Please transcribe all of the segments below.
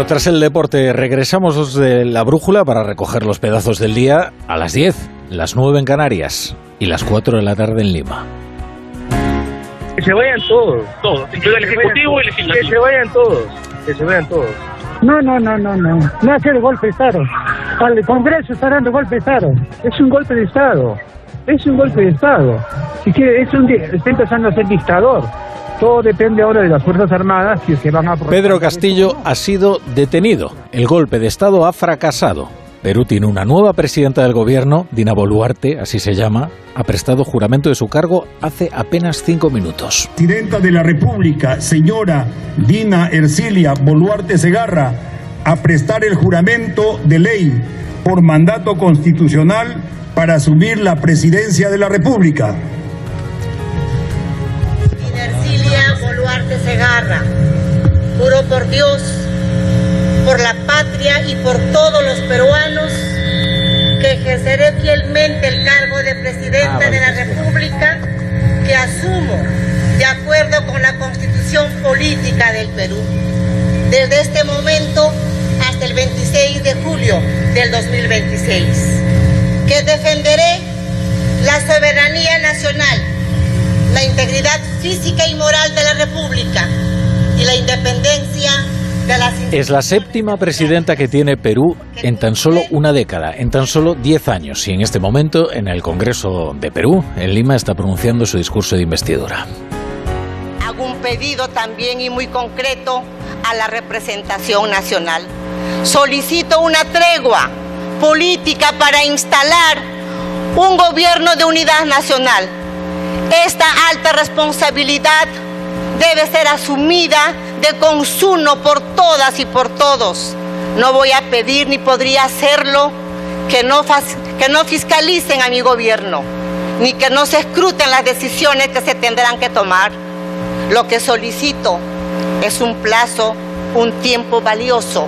Bueno, tras el deporte regresamos de la brújula para recoger los pedazos del día a las 10, las 9 en Canarias y las 4 de la tarde en Lima. Que se vayan todos. Todos, incluido el Ejecutivo y el Que Legislativo. se vayan todos. Que se vayan todos. No, no, no, no, no. No hace el golpe de Estado. Al Congreso está dando golpe de Estado. Es un golpe de Estado. Es un golpe de Estado. Y que es un, está empezando a ser dictador. Todo depende ahora de las Fuerzas Armadas si es que van a... Pedro Castillo ha sido detenido. El golpe de Estado ha fracasado. Perú tiene una nueva presidenta del gobierno, Dina Boluarte, así se llama, ha prestado juramento de su cargo hace apenas cinco minutos. Presidenta de la República, señora Dina Ercilia Boluarte Segarra, a prestar el juramento de ley por mandato constitucional para asumir la presidencia de la República. Boluarte Segarra, juro por Dios, por la patria y por todos los peruanos que ejerceré fielmente el cargo de Presidenta de la República que asumo de acuerdo con la Constitución Política del Perú. Desde este momento hasta el 26 de julio del 2026, que defenderé la soberanía nacional la integridad física y moral de la República y la independencia de las Es la séptima presidenta que tiene Perú en tan solo una década, en tan solo diez años. Y en este momento, en el Congreso de Perú, en Lima, está pronunciando su discurso de investidura. Hago un pedido también y muy concreto a la representación nacional. Solicito una tregua política para instalar un gobierno de unidad nacional. Esta alta responsabilidad debe ser asumida de consuno por todas y por todos. No voy a pedir ni podría hacerlo que no, que no fiscalicen a mi gobierno, ni que no se escruten las decisiones que se tendrán que tomar. Lo que solicito es un plazo, un tiempo valioso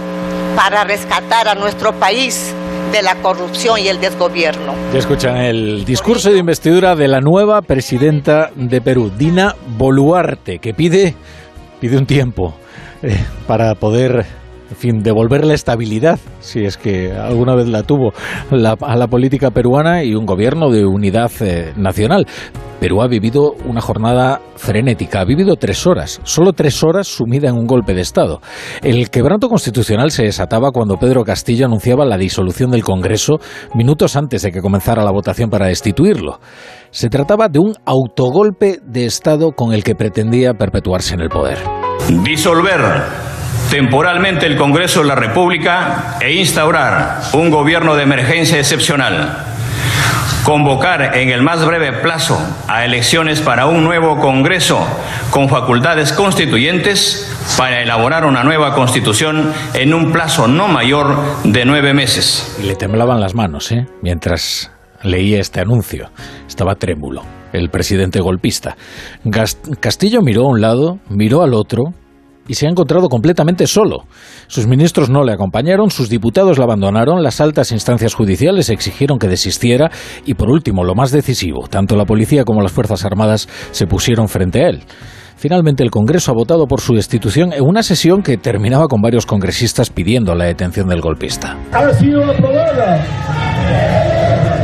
para rescatar a nuestro país de la corrupción y el desgobierno. Ya escuchan el discurso de investidura de la nueva presidenta de Perú, Dina Boluarte, que pide, pide un tiempo eh, para poder, en fin, devolverle estabilidad, si es que alguna vez la tuvo, la- a la política peruana y un gobierno de unidad eh, nacional. Perú ha vivido una jornada frenética, ha vivido tres horas, solo tres horas sumida en un golpe de Estado. El quebranto constitucional se desataba cuando Pedro Castillo anunciaba la disolución del Congreso minutos antes de que comenzara la votación para destituirlo. Se trataba de un autogolpe de Estado con el que pretendía perpetuarse en el poder. Disolver temporalmente el Congreso de la República e instaurar un gobierno de emergencia excepcional. Convocar en el más breve plazo a elecciones para un nuevo Congreso con facultades constituyentes para elaborar una nueva constitución en un plazo no mayor de nueve meses. Le temblaban las manos, ¿eh? Mientras leía este anuncio. Estaba trémulo, el presidente golpista. Castillo miró a un lado, miró al otro y se ha encontrado completamente solo. Sus ministros no le acompañaron, sus diputados la abandonaron, las altas instancias judiciales exigieron que desistiera y por último, lo más decisivo, tanto la policía como las Fuerzas Armadas se pusieron frente a él. Finalmente el Congreso ha votado por su destitución en una sesión que terminaba con varios congresistas pidiendo la detención del golpista. Ha sido aprobada.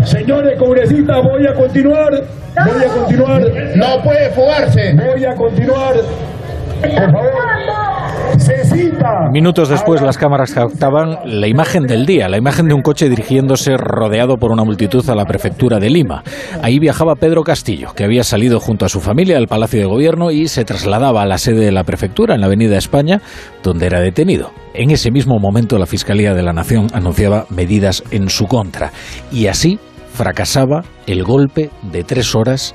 Señores congresistas, voy a continuar. Voy a continuar. No puede fugarse. Voy a continuar. Minutos después las cámaras captaban la imagen del día, la imagen de un coche dirigiéndose rodeado por una multitud a la prefectura de Lima. Ahí viajaba Pedro Castillo, que había salido junto a su familia del Palacio de Gobierno y se trasladaba a la sede de la prefectura en la Avenida España, donde era detenido. En ese mismo momento la Fiscalía de la Nación anunciaba medidas en su contra y así fracasaba el golpe de tres horas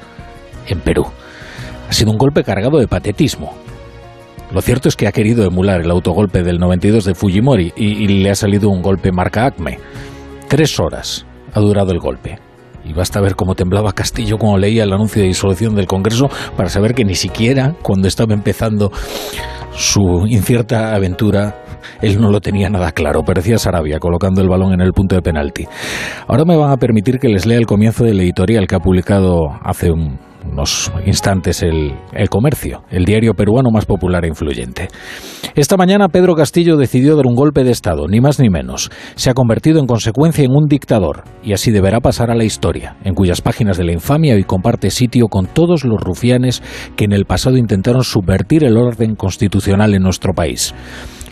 en Perú. Ha sido un golpe cargado de patetismo, lo cierto es que ha querido emular el autogolpe del 92 de Fujimori y, le ha salido un golpe marca Acme. Tres horas ha durado el golpe. Y basta ver cómo temblaba Castillo cuando leía el anuncio de disolución del Congreso para saber que ni siquiera cuando estaba empezando su incierta aventura él no lo tenía nada claro. Parecía Sarabia colocando el balón en el punto de penalti. Ahora me van a permitir que les lea el comienzo del editorial que ha publicado hace un unos instantes el, el Comercio, el diario peruano más popular e influyente. Esta mañana Pedro Castillo decidió dar un golpe de Estado, ni más ni menos. Se ha convertido en consecuencia en un dictador y así deberá pasar a la historia, en cuyas páginas de la infamia hoy comparte sitio con todos los rufianes que en el pasado intentaron subvertir el orden constitucional en nuestro país.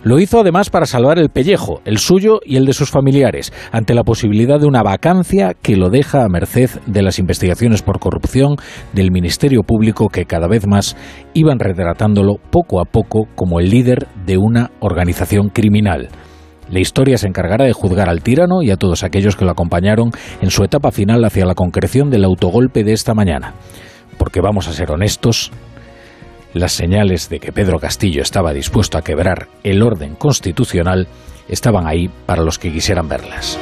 Lo hizo además para salvar el pellejo, el suyo y el de sus familiares, ante la posibilidad de una vacancia que lo deja a merced de las investigaciones por corrupción del Ministerio Público que cada vez más iban retratándolo poco a poco como el líder de una organización criminal. La historia se encargará de juzgar al tirano y a todos aquellos que lo acompañaron en su etapa final hacia la concreción del autogolpe de esta mañana. Porque vamos a ser honestos, las señales de que Pedro Castillo estaba dispuesto a quebrar el orden constitucional estaban ahí para los que quisieran verlas.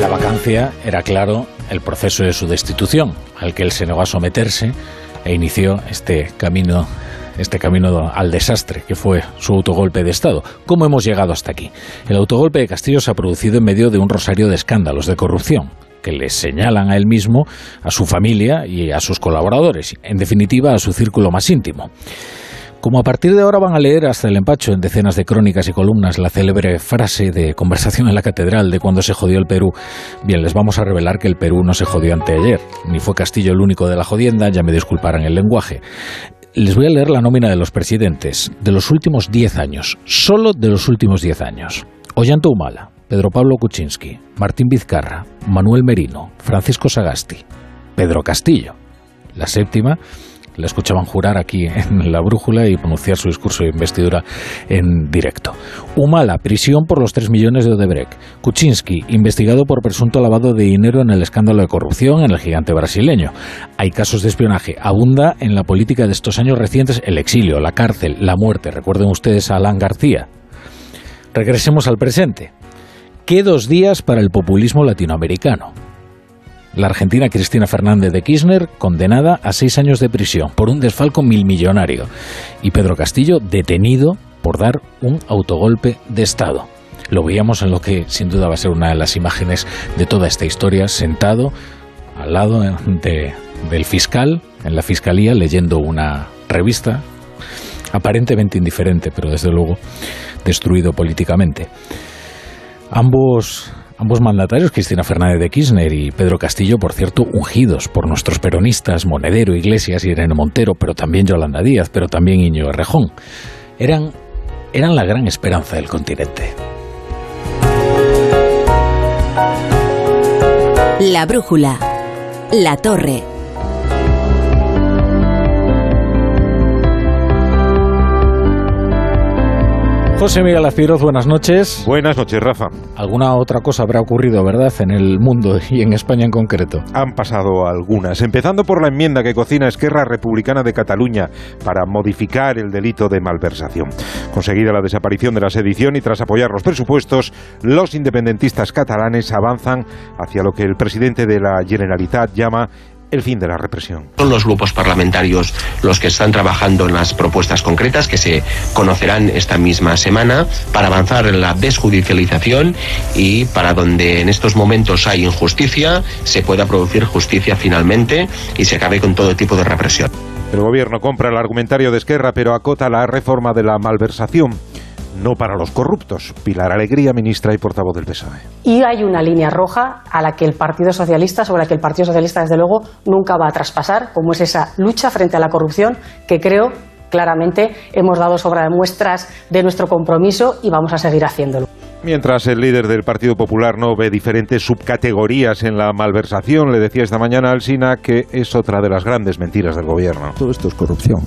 La vacancia era, claro, el proceso de su destitución, al que él se negó a someterse e inició este camino este camino al desastre que fue su autogolpe de Estado. ¿Cómo hemos llegado hasta aquí? El autogolpe de Castillo se ha producido en medio de un rosario de escándalos de corrupción que le señalan a él mismo, a su familia y a sus colaboradores, en definitiva a su círculo más íntimo. Como a partir de ahora van a leer hasta el empacho en decenas de crónicas y columnas la célebre frase de conversación en la catedral de cuando se jodió el Perú, bien, les vamos a revelar que el Perú no se jodió anteayer, ni fue Castillo el único de la jodienda, ya me disculparán el lenguaje. Les voy a leer la nómina de los presidentes de los últimos 10 años, solo de los últimos 10 años. Ollanta Humala, Pedro Pablo Kuczynski, Martín Vizcarra, Manuel Merino, Francisco Sagasti, Pedro Castillo. La séptima la escuchaban jurar aquí en la brújula y pronunciar su discurso de investidura en directo. Humala, prisión por los 3 millones de Odebrecht. Kuczynski, investigado por presunto lavado de dinero en el escándalo de corrupción en el gigante brasileño. Hay casos de espionaje. Abunda en la política de estos años recientes el exilio, la cárcel, la muerte. Recuerden ustedes a Alan García. Regresemos al presente. ¿Qué dos días para el populismo latinoamericano? La argentina Cristina Fernández de Kirchner condenada a seis años de prisión por un desfalco milmillonario y Pedro Castillo detenido por dar un autogolpe de Estado. Lo veíamos en lo que sin duda va a ser una de las imágenes de toda esta historia, sentado al lado del fiscal en la fiscalía leyendo una revista aparentemente indiferente, pero desde luego destruido políticamente. Ambos Ambos mandatarios, Cristina Fernández de Kirchner y Pedro Castillo, por cierto, ungidos por nuestros peronistas Monedero, Iglesias y Irene Montero, pero también Yolanda Díaz, pero también Iñigo Errejón, eran, eran la gran esperanza del continente. La brújula. La torre. José Miguel Azpiroz, buenas noches. Buenas noches, Rafa. Alguna otra cosa habrá ocurrido, ¿verdad?, en el mundo y en España en concreto. Han pasado algunas, empezando por la enmienda que cocina Esquerra Republicana de Cataluña para modificar el delito de malversación. Conseguida la desaparición de la sedición y tras apoyar los presupuestos, los independentistas catalanes avanzan hacia lo que el presidente de la Generalitat llama el fin de la represión. Son los grupos parlamentarios los que están trabajando en las propuestas concretas que se conocerán esta misma semana para avanzar en la desjudicialización y para donde en estos momentos hay injusticia se pueda producir justicia finalmente y se acabe con todo tipo de represión. El gobierno compra el argumentario de Esquerra pero acota la reforma de la malversación no para los corruptos. Pilar Alegría, ministra y portavoz del PSOE. Y hay una línea roja a la que el Partido Socialista, sobre la que el Partido Socialista, desde luego, nunca va a traspasar, como es esa lucha frente a la corrupción que creo claramente hemos dado sobra de muestras de nuestro compromiso y vamos a seguir haciéndolo. Mientras el líder del Partido Popular no ve diferentes subcategorías en la malversación, le decía esta mañana al SINA que es otra de las grandes mentiras del gobierno. Todo esto es corrupción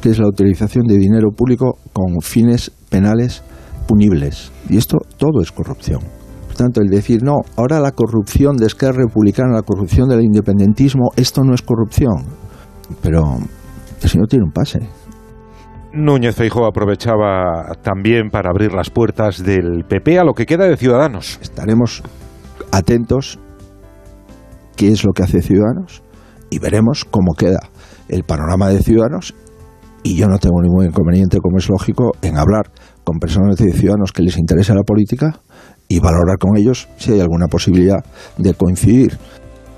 que es la utilización de dinero público con fines penales punibles. Y esto todo es corrupción. Por tanto, el decir, no, ahora la corrupción de Esquerra Republicana, la corrupción del independentismo, esto no es corrupción. Pero el señor tiene un pase. Núñez Feijóo aprovechaba también para abrir las puertas del PP a lo que queda de Ciudadanos. Estaremos atentos qué es lo que hace Ciudadanos y veremos cómo queda el panorama de Ciudadanos y yo no tengo ningún inconveniente, como es lógico, en hablar con personas de ciudadanos que les interesa la política y valorar con ellos si hay alguna posibilidad de coincidir.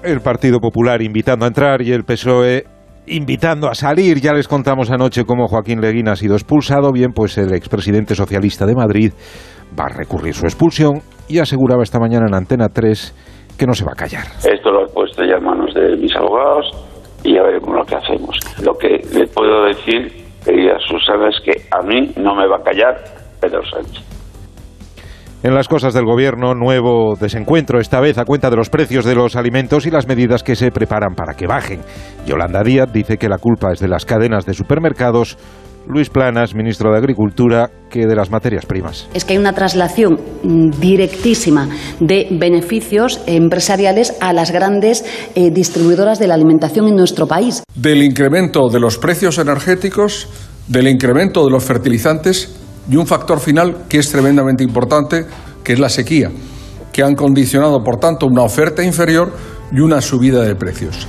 El Partido Popular invitando a entrar y el PSOE invitando a salir. Ya les contamos anoche cómo Joaquín Leguín ha sido expulsado. Bien, pues el expresidente socialista de Madrid va a recurrir su expulsión y aseguraba esta mañana en Antena 3 que no se va a callar. Esto lo he puesto ya en manos de mis abogados y a veremos lo que hacemos. Lo que le puedo decir, querida Susana, es que a mí no me va a callar Pedro Sánchez. En las cosas del gobierno, nuevo desencuentro, esta vez a cuenta de los precios de los alimentos y las medidas que se preparan para que bajen. Yolanda Díaz dice que la culpa es de las cadenas de supermercados. Luis Planas, ministro de Agricultura, que de las materias primas. Es que hay una traslación directísima de beneficios empresariales a las grandes eh, distribuidoras de la alimentación en nuestro país. Del incremento de los precios energéticos, del incremento de los fertilizantes y un factor final que es tremendamente importante, que es la sequía, que han condicionado, por tanto, una oferta inferior y una subida de precios.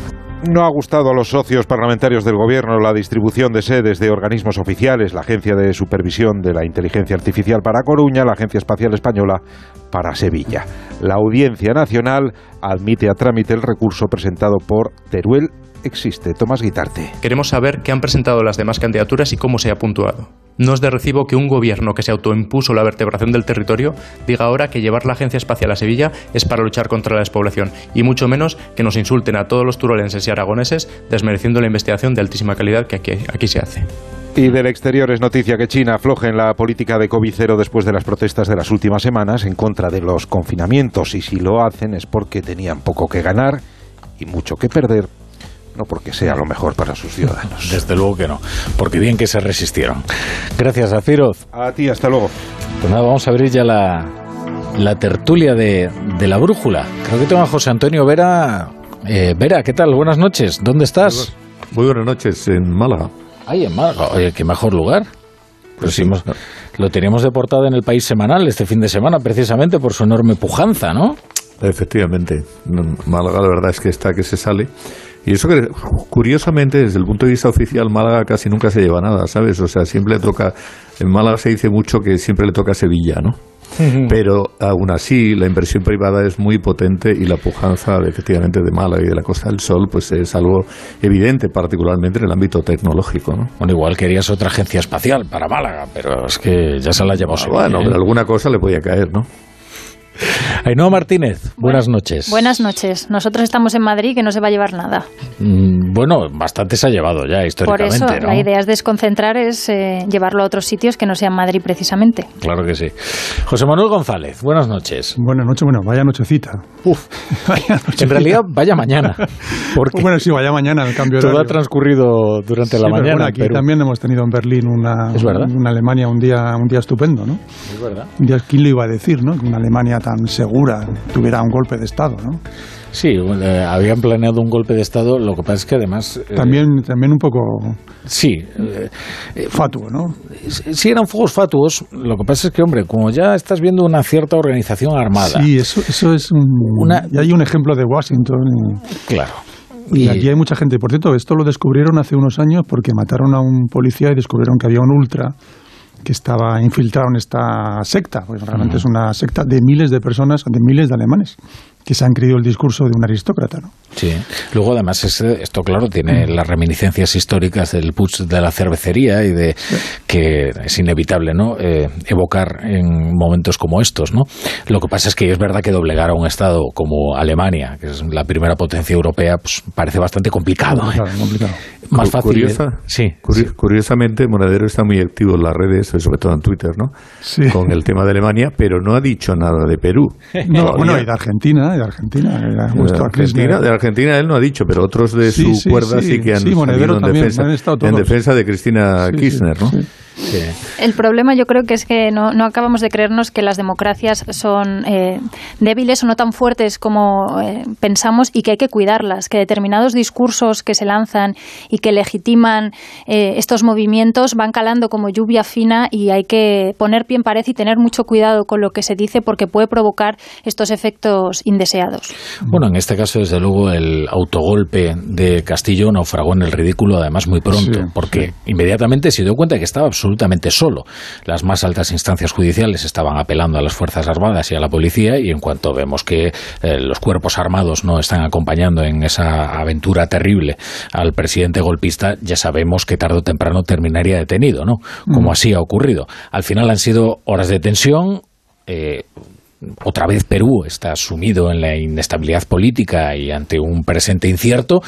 No ha gustado a los socios parlamentarios del Gobierno la distribución de sedes de organismos oficiales, la Agencia de Supervisión de la Inteligencia Artificial para Coruña, la Agencia Espacial Española para Sevilla. La Audiencia Nacional admite a trámite el recurso presentado por Teruel Existe. Tomás Guitarte. Queremos saber qué han presentado las demás candidaturas y cómo se ha puntuado. No es de recibo que un gobierno que se autoimpuso la vertebración del territorio diga ahora que llevar la Agencia Espacial a Sevilla es para luchar contra la despoblación, y mucho menos que nos insulten a todos los turolenses y aragoneses desmereciendo la investigación de altísima calidad que aquí, aquí se hace. Y del exterior es noticia que China afloje en la política de COVID-0 después de las protestas de las últimas semanas en contra de los confinamientos. Y si lo hacen es porque tenían poco que ganar y mucho que perder no porque sea lo mejor para sus ciudadanos. Desde luego que no, porque bien que se resistieron. Gracias, Afiroz. A ti, hasta luego. Pues nada, vamos a abrir ya la, la tertulia de, de, la brújula. Creo que tengo a José Antonio Vera. Eh, Vera, ¿qué tal? Buenas noches. ¿Dónde estás? Muy buenas noches, en Málaga. Ay, en Málaga. Oye, qué mejor lugar. Pues sí, hemos, lo teníamos deportado en el país semanal este fin de semana, precisamente por su enorme pujanza, ¿no? Efectivamente. Málaga, la verdad es que está que se sale. Y eso que, curiosamente, desde el punto de vista oficial, Málaga casi nunca se lleva nada, ¿sabes? O sea, siempre le toca. En Málaga se dice mucho que siempre le toca a Sevilla, ¿no? Pero aún así, la inversión privada es muy potente y la pujanza, efectivamente, de Málaga y de la Costa del Sol, pues es algo evidente, particularmente en el ámbito tecnológico, ¿no? Bueno, igual querías otra agencia espacial para Málaga, pero es que ya se la llevó ah, Bueno, pero alguna cosa le podía caer, ¿no? Ainhoa Martínez, buenas noches. Buenas noches. Nosotros estamos en Madrid que no se va a llevar nada. Mm, bueno, bastante se ha llevado ya históricamente. Por eso, la idea es desconcentrar, es eh, llevarlo a otros sitios que no sean Madrid precisamente. Claro que sí. José Manuel González, buenas noches. Buenas noches, bueno, vaya nochecita. Uf, vaya nochecita. en realidad vaya mañana. Porque bueno, sí, vaya mañana el cambio de Todo ha transcurrido durante la mañana. Bueno, aquí también hemos tenido en Berlín una, una Alemania un día, un día estupendo, ¿no? Es verdad. Un día, ¿quién lo iba a decir, no? Una Alemania tan segura tuviera un golpe de Estado, ¿no? Sí, eh, habían planeado un golpe de Estado, lo que pasa es que además... Eh, también, también un poco... Sí. Eh, fatuo, ¿no? Sí, eran fuegos fatuos, lo que pasa es que, hombre, como ya estás viendo una cierta organización armada... Sí, eso, eso es un... Una, y hay un ejemplo de Washington. Claro. Y, y, aquí hay mucha gente. Por cierto, esto lo descubrieron hace unos años porque mataron a un policía y descubrieron que había un ultra que estaba infiltrado en esta secta, pues realmente es una secta de miles de personas, de miles de alemanes que se han creído el discurso de un aristócrata. ¿no? Sí, luego además esto, claro, tiene las reminiscencias históricas del putsch de la cervecería y de que es inevitable no eh, evocar en momentos como estos. ¿no? Lo que pasa es que es verdad que doblegar a un Estado como Alemania, que es la primera potencia europea, pues parece bastante complicado. ¿eh? complicado. Más fácil. Curiosa, sí, curi Curiosamente, Monedero está muy activo en las redes, sobre todo en Twitter, ¿no? Sí. Con el tema de Alemania, pero no ha dicho nada de Perú. No, bueno, y de Argentina, de Argentina. De Argentina, de Argentina él no ha dicho, pero otros de sí, su sí, cuerda sí, que han sí, en defensa, han en defensa de Cristina Kirchner, ¿no? Sí. El problema yo creo que es que no, no acabamos de creernos que las democracias son eh, débiles o no tan fuertes como eh, pensamos y que hay que cuidarlas, que determinados discursos que se lanzan y que legitiman eh, estos movimientos van calando como lluvia fina y hay que poner pie en pared y tener mucho cuidado con lo que se dice porque puede provocar estos efectos indeseados. Bueno, en este caso, desde luego, el autogolpe de Castillo naufragó en el ridículo, además muy pronto, Sí, porque inmediatamente se dio cuenta que estaba absolutamente absolutamente solo. Las más altas instancias judiciales estaban apelando a las Fuerzas Armadas y a la policía y en cuanto vemos que eh, los cuerpos armados no están acompañando en esa aventura terrible al presidente golpista, ya sabemos que tarde o temprano terminaría detenido, ¿no? Como Mm. así ha ocurrido. Al final han sido horas de tensión, eh, otra vez Perú está sumido en la inestabilidad política y ante un presente incierto,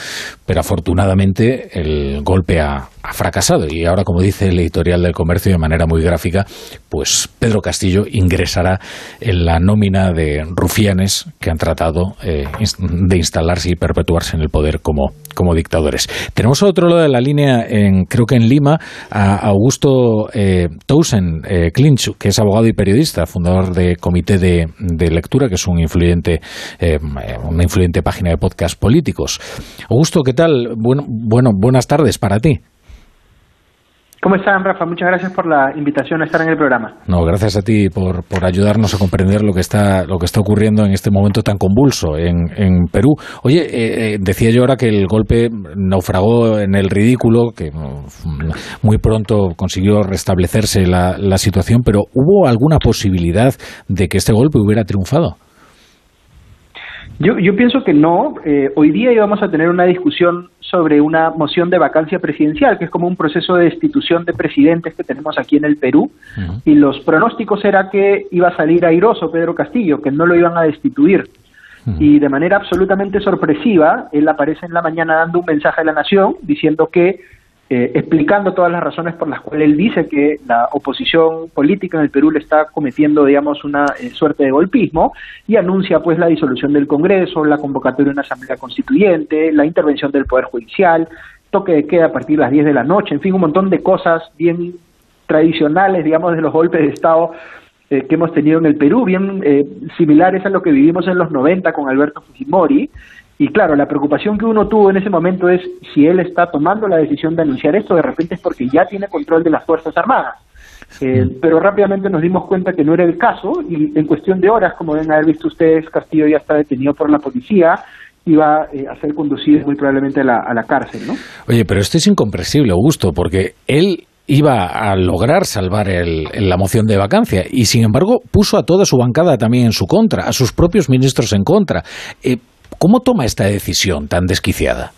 pero afortunadamente el golpe ha, fracasado. Y ahora, como dice el editorial del comercio de manera muy gráfica, pues Pedro Castillo ingresará en la nómina de rufianes que han tratado eh, de instalarse y perpetuarse en el poder como, como dictadores. Tenemos a otro lado de la línea, en, creo que en Lima, a Augusto eh, Towson eh, que es abogado y periodista, fundador de Comité de, de Lectura, que es un influyente, eh, una influyente página de podcast políticos. Augusto, ¿qué tal? Bueno, bueno, buenas tardes para ti. ¿Cómo están, Rafa? Muchas gracias por la invitación a estar en el programa. No, gracias a ti por, por ayudarnos a comprender lo que está lo que está ocurriendo en este momento tan convulso en, en Perú. Oye, eh, eh, decía yo ahora que el golpe naufragó en el ridículo, que mm, muy pronto consiguió restablecerse la, la situación, pero ¿hubo alguna posibilidad de que este golpe hubiera triunfado? Yo, yo pienso que no. Eh, hoy día íbamos a tener una discusión sobre una moción de vacancia presidencial, que es como un proceso de destitución de presidentes que tenemos aquí en el Perú. Y los pronósticos era que iba a salir airoso Pedro Castillo, que no lo iban a destituir. Y de manera absolutamente sorpresiva, él aparece en la mañana dando un mensaje a la nación diciendo que eh, explicando todas las razones por las cuales él dice que la oposición política en el Perú le está cometiendo, digamos, una eh, suerte de golpismo y anuncia pues la disolución del Congreso, la convocatoria de una asamblea constituyente, la intervención del Poder Judicial, toque de queda a partir de las 10 de la noche, en fin, un montón de cosas bien tradicionales, digamos, de los golpes de Estado eh, que hemos tenido en el Perú, bien eh, similares a lo que vivimos en los 90 con Alberto Fujimori. Y claro, la preocupación que uno tuvo en ese momento es si él está tomando la decisión de anunciar esto, de repente es porque ya tiene control de las Fuerzas Armadas. Eh, pero rápidamente nos dimos cuenta que no era el caso y en cuestión de horas, como deben haber visto ustedes, Castillo ya está detenido por la policía va eh, a ser conducido muy probablemente a la, a la cárcel, ¿no? Oye, pero esto es incomprensible, Augusto, porque él iba a lograr salvar el- la moción de vacancia y, sin embargo, puso a toda su bancada también en su contra, a sus propios ministros en contra. Eh, ¿Cómo toma esta decisión tan desquiciada?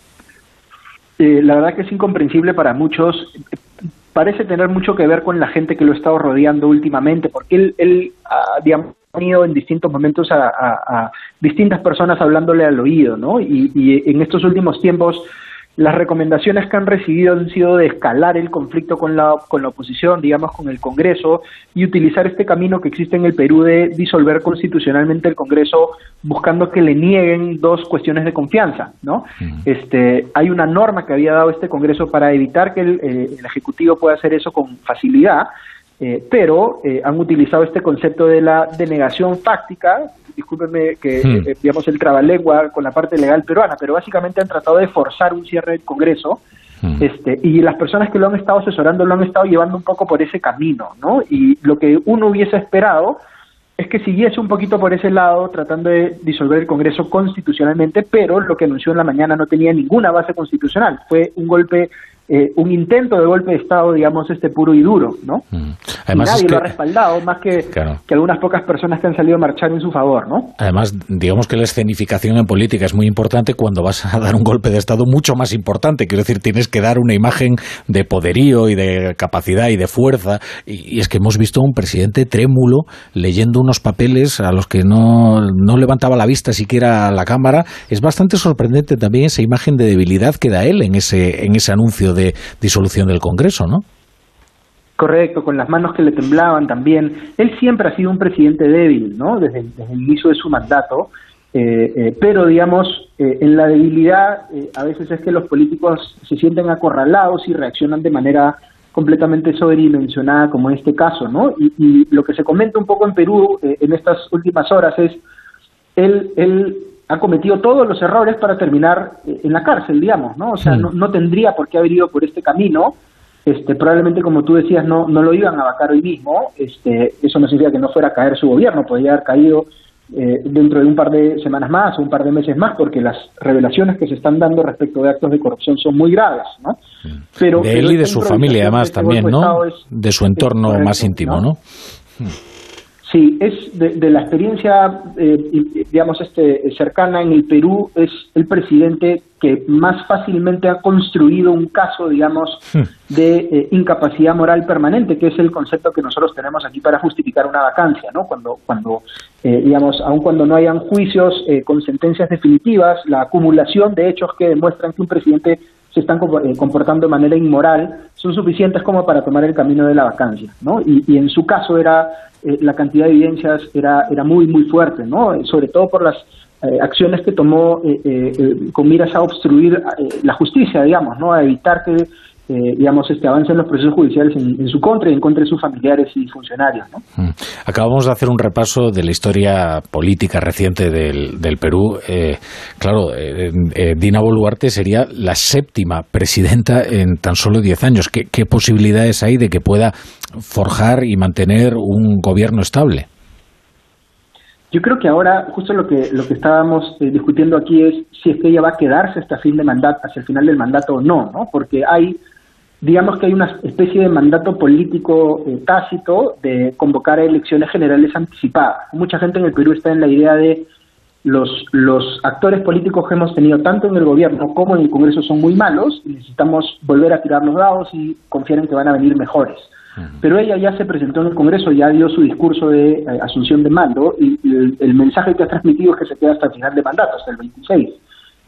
Eh, la verdad que es incomprensible para muchos. Parece tener mucho que ver con la gente que lo ha estado rodeando últimamente, porque él, él digamos, ha ido en distintos momentos a, a- a distintas personas hablándole al oído, ¿no? Y, y en estos últimos tiempos las recomendaciones que han recibido han sido de escalar el conflicto con la, con la oposición, digamos, con el Congreso, y utilizar este camino que existe en el Perú de disolver constitucionalmente el Congreso, buscando que le nieguen dos cuestiones de confianza, ¿no? Este, hay una norma que había dado este Congreso para evitar que el, eh, el Ejecutivo pueda hacer eso con facilidad, eh, pero eh, han utilizado este concepto de la denegación fáctica, discúlpenme que, Hmm. eh, digamos, el trabalengua con la parte legal peruana, pero básicamente han tratado de forzar un cierre del Congreso, este, y las personas que lo han estado asesorando lo han estado llevando un poco por ese camino, ¿no? Y lo que uno hubiese esperado es que siguiese un poquito por ese lado, tratando de disolver el Congreso constitucionalmente, pero lo que anunció en la mañana no tenía ninguna base constitucional. Fue un golpe, eh, un intento de golpe de Estado, digamos, este puro y duro, ¿no? Además, y es nadie que- lo ha respaldado, más que, Claro. que algunas pocas personas que han salido a marchar en su favor, ¿no? Además, digamos que la escenificación en política es muy importante cuando vas a dar un golpe de Estado mucho más importante. Quiero decir, tienes que dar una imagen de poderío y de capacidad y de fuerza. Y, y es que hemos visto a un presidente trémulo leyendo unos papeles a los que no, no levantaba la vista siquiera a la Cámara. Es bastante sorprendente también esa imagen de debilidad que da él en ese, en ese anuncio disolución del Congreso, ¿no? Correcto, con las manos que le temblaban también. Él siempre ha sido un presidente débil, ¿no? Desde, el inicio de su mandato. Eh, eh, pero, digamos, eh, en la debilidad a veces es que los políticos se sienten acorralados y reaccionan de manera completamente sobredimensionada, como en este caso, ¿no? Y, y lo que se comenta un poco en Perú en estas últimas horas es él, él ha cometido todos los errores para terminar eh, en la cárcel, digamos, ¿no? O sea, no, no tendría por qué haber ido por este camino. Este, probablemente, como tú decías, no, no lo iban a vacar hoy mismo. Este, eso no significa que no fuera a caer su gobierno, podría haber caído eh, dentro de un par de semanas más o un par de meses más, porque las revelaciones que se están dando respecto de actos de corrupción son muy graves, ¿no? Pero, de él y de su familia, además, también, ¿no? de su entorno más íntimo, ¿no? Sí, es de, la experiencia, eh, digamos, este, cercana en el Perú, es el presidente que más fácilmente ha construido un caso, digamos, hmm. de eh, incapacidad moral permanente, que es el concepto que nosotros tenemos aquí para justificar una vacancia, ¿no? Cuando, cuando eh, digamos, aun cuando no hayan juicios con sentencias definitivas, la acumulación de hechos que demuestran que un presidente se están comportando de manera inmoral son suficientes como para tomar el camino de la vacancia, ¿no? Y, y en su caso era eh, la cantidad de evidencias era, era muy, muy fuerte, ¿no? Sobre todo por las eh, acciones que tomó eh, con miras a obstruir la justicia, digamos, ¿no? A evitar que eh, digamos, este avance en los procesos judiciales en, su contra y en contra de sus familiares y funcionarios. Mm. Acabamos de hacer un repaso de la historia política reciente del, del Perú. Eh, claro, eh, Dina Boluarte sería la séptima presidenta en tan solo diez años. ¿Qué, ¿Qué posibilidades hay de que pueda forjar y mantener un gobierno estable? Yo creo que ahora justo lo que lo que estábamos discutiendo aquí es si es que ella va a quedarse hasta fin de mandato, hacia el final del mandato o no, ¿no? Porque hay digamos que hay una especie de mandato político eh, tácito de convocar a elecciones generales anticipadas. Mucha gente en el Perú está en la idea de los, los actores políticos que hemos tenido tanto en el gobierno como en el Congreso son muy malos y necesitamos volver a tirar los dados y confiar en que van a venir mejores. Pero ella ya se presentó en el Congreso, ya dio su discurso de eh, asunción de mando y, el, el, mensaje que ha transmitido es que se queda hasta el final de mandato, hasta el 26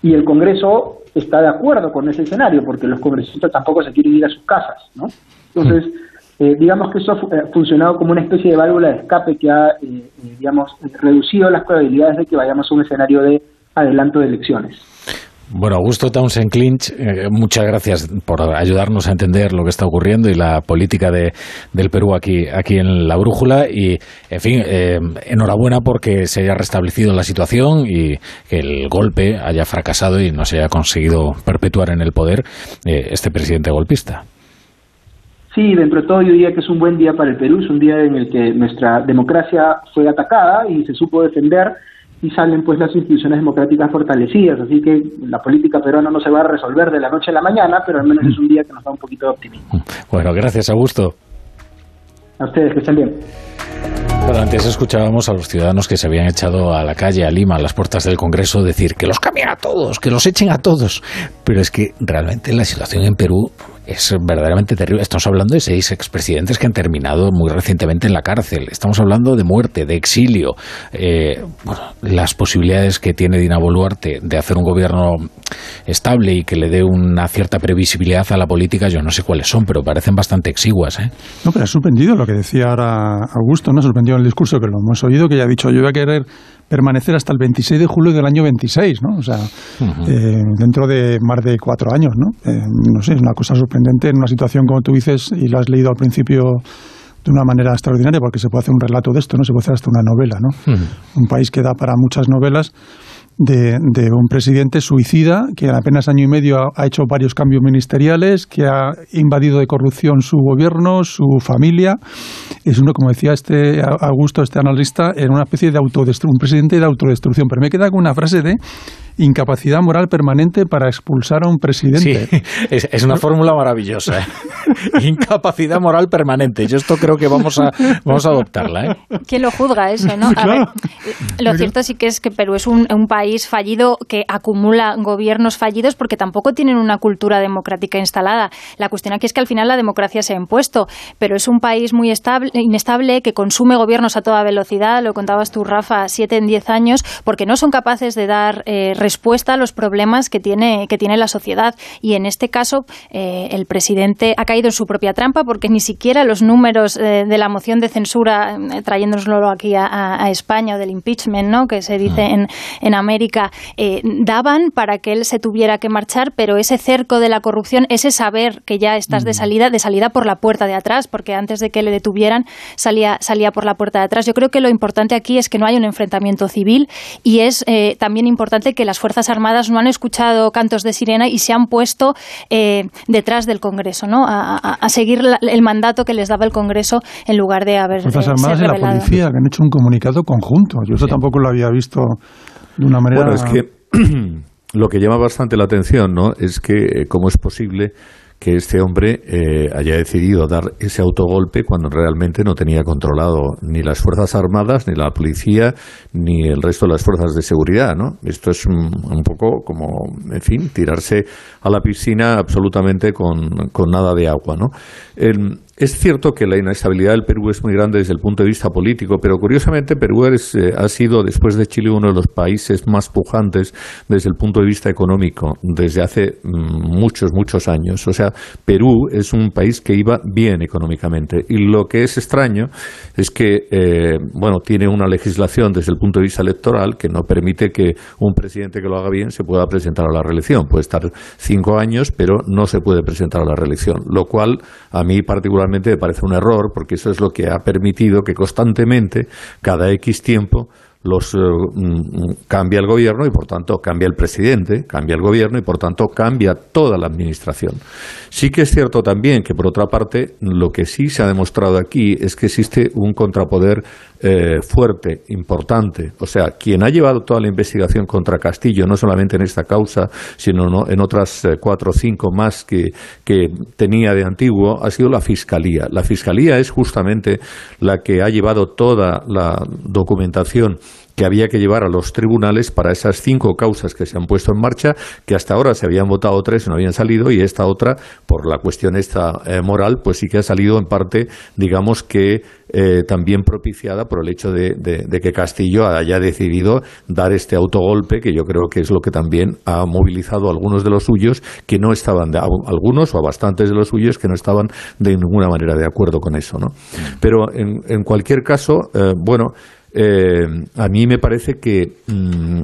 y el Congreso está de acuerdo con ese escenario porque los congresistas tampoco se quieren ir a sus casas, ¿no? Entonces, eh, digamos que eso ha funcionado como una especie de válvula de escape que ha, eh, eh, digamos, reducido las probabilidades de que vayamos a un escenario de adelanto de elecciones. Bueno, Augusto Townsend Clinch, eh, muchas gracias por ayudarnos a entender lo que está ocurriendo y la política de, del Perú aquí, aquí en la brújula. Y, en fin, eh, enhorabuena porque se haya restablecido la situación y que el golpe haya fracasado y no se haya conseguido perpetuar en el poder eh, este presidente golpista. Sí, dentro de todo yo diría que es un buen día para el Perú, es un día en el que nuestra democracia fue atacada y se supo defender y salen pues las instituciones democráticas fortalecidas. Así que la política peruana no se va a resolver de la noche a la mañana, pero al menos es un día que nos da un poquito de optimismo. Bueno, gracias, Augusto. A ustedes, que estén bien. Bueno, antes escuchábamos a los ciudadanos que se habían echado a la calle, a Lima, a las puertas del Congreso, decir que los cambien a todos, que los echen a todos. Pero es que realmente la situación en Perú es verdaderamente terrible. Estamos hablando de seis expresidentes que han terminado muy recientemente en la cárcel. Estamos hablando de muerte, de exilio. Eh, las posibilidades que tiene Dina Boluarte de hacer un gobierno estable y que le dé una cierta previsibilidad a la política, yo no sé cuáles son, pero parecen bastante exiguas. ¿eh? No, pero ha sorprendido lo que decía ahora Augusto, ¿no? Sorprendido en el discurso que lo hemos oído, que ya ha dicho yo voy a querer permanecer hasta el 26 de julio del año 26, ¿no? O sea, eh, dentro de más de cuatro años, ¿no? Eh, no sé, es una cosa sorprendente en una situación, como tú dices, y lo has leído al principio de una manera extraordinaria, porque se puede hacer un relato de esto, ¿no? Se puede hacer hasta una novela, ¿no? Un país que da para muchas novelas de, un presidente suicida que en apenas año y medio ha, hecho varios cambios ministeriales, que ha invadido de corrupción su gobierno, su familia. Es uno, como decía este Augusto, este analista, en una especie de autodestrucción, un presidente de autodestrucción. Pero me queda con una frase de incapacidad moral permanente para expulsar a un presidente. Sí, es, una fórmula maravillosa. ¿eh? incapacidad moral permanente. Yo esto creo que vamos a, vamos a adoptarla. ¿eh? ¿Quién lo juzga eso? ¿no? lo cierto sí que es que Perú es un, país fallido que acumula gobiernos fallidos porque tampoco tienen una cultura democrática instalada. La cuestión aquí es que al final la democracia se ha impuesto, pero es un país muy estable, inestable que consume gobiernos a toda velocidad, lo contabas tú, Rafa, siete en diez años, porque no son capaces de dar eh, respuesta a los problemas que tiene, que tiene la sociedad. Y en este caso, eh, el presidente ha caído en su propia trampa porque ni siquiera los números eh, de la moción de censura, eh, trayéndonoslo aquí a, España, o del impeachment, ¿no? que se dice en, en América, daban para que él se tuviera que marchar, pero ese cerco de la corrupción, ese saber que ya estás de salida, de salida por la puerta de atrás, porque antes de que le detuvieran salía, salía por la puerta de atrás. Yo creo que lo importante aquí es que no hay un enfrentamiento civil y es también importante que las Fuerzas Armadas no han escuchado cantos de sirena y se han puesto eh, detrás del Congreso, ¿no? A, a, seguir el mandato que les daba el Congreso en lugar de haber Fuerzas Armadas y la policía que han hecho un comunicado conjunto. Yo eso tampoco lo había visto de una manera. Bueno, es que lo que llama bastante la atención, ¿no? Es que eh, cómo es posible que este hombre eh, haya decidido dar ese autogolpe cuando realmente no tenía controlado ni las Fuerzas Armadas, ni la policía, ni el resto de las fuerzas de seguridad, ¿no? Esto es un, poco como, en fin, tirarse a la piscina absolutamente con, con nada de agua, ¿no? Es cierto que la inestabilidad del Perú es muy grande desde el punto de vista político, pero curiosamente Perú eh, ha sido, después de Chile, uno de los países más pujantes desde el punto de vista económico desde hace mm, muchos, muchos años. O sea, Perú es un país que iba bien económicamente. Y lo que es extraño es que, eh, bueno, tiene una legislación desde el punto de vista electoral que no permite que un presidente que lo haga bien se pueda presentar a la reelección. Puede estar cinco años, pero no se puede presentar a la reelección, lo cual a mí particularmente me parece un error porque eso es lo que ha permitido que constantemente, cada X tiempo, los eh, mm, cambia el gobierno y por tanto cambia el presidente, cambia el gobierno y por tanto cambia toda la administración. Sí que es cierto también que por otra parte lo que sí se ha demostrado aquí es que existe un contrapoder eh, fuerte, importante. O sea, quien ha llevado toda la investigación contra Castillo, no solamente en esta causa, sino en otras eh, cuatro o cinco más que, que tenía de antiguo, ha sido la Fiscalía. La Fiscalía es justamente la que ha llevado toda la documentación que había que llevar a los tribunales para esas cinco causas que se han puesto en marcha, que hasta ahora se habían votado tres y no habían salido, y esta otra, por la cuestión esta eh, moral, pues sí que ha salido en parte, digamos que eh, también propiciada por el hecho de, que Castillo haya decidido dar este autogolpe, que yo creo que es lo que también ha movilizado a algunos de los suyos que no estaban, de, algunos o a bastantes de los suyos que no estaban de ninguna manera de acuerdo con eso. ¿no? Pero en, en cualquier caso, eh, bueno, eh, a mí me parece que mm,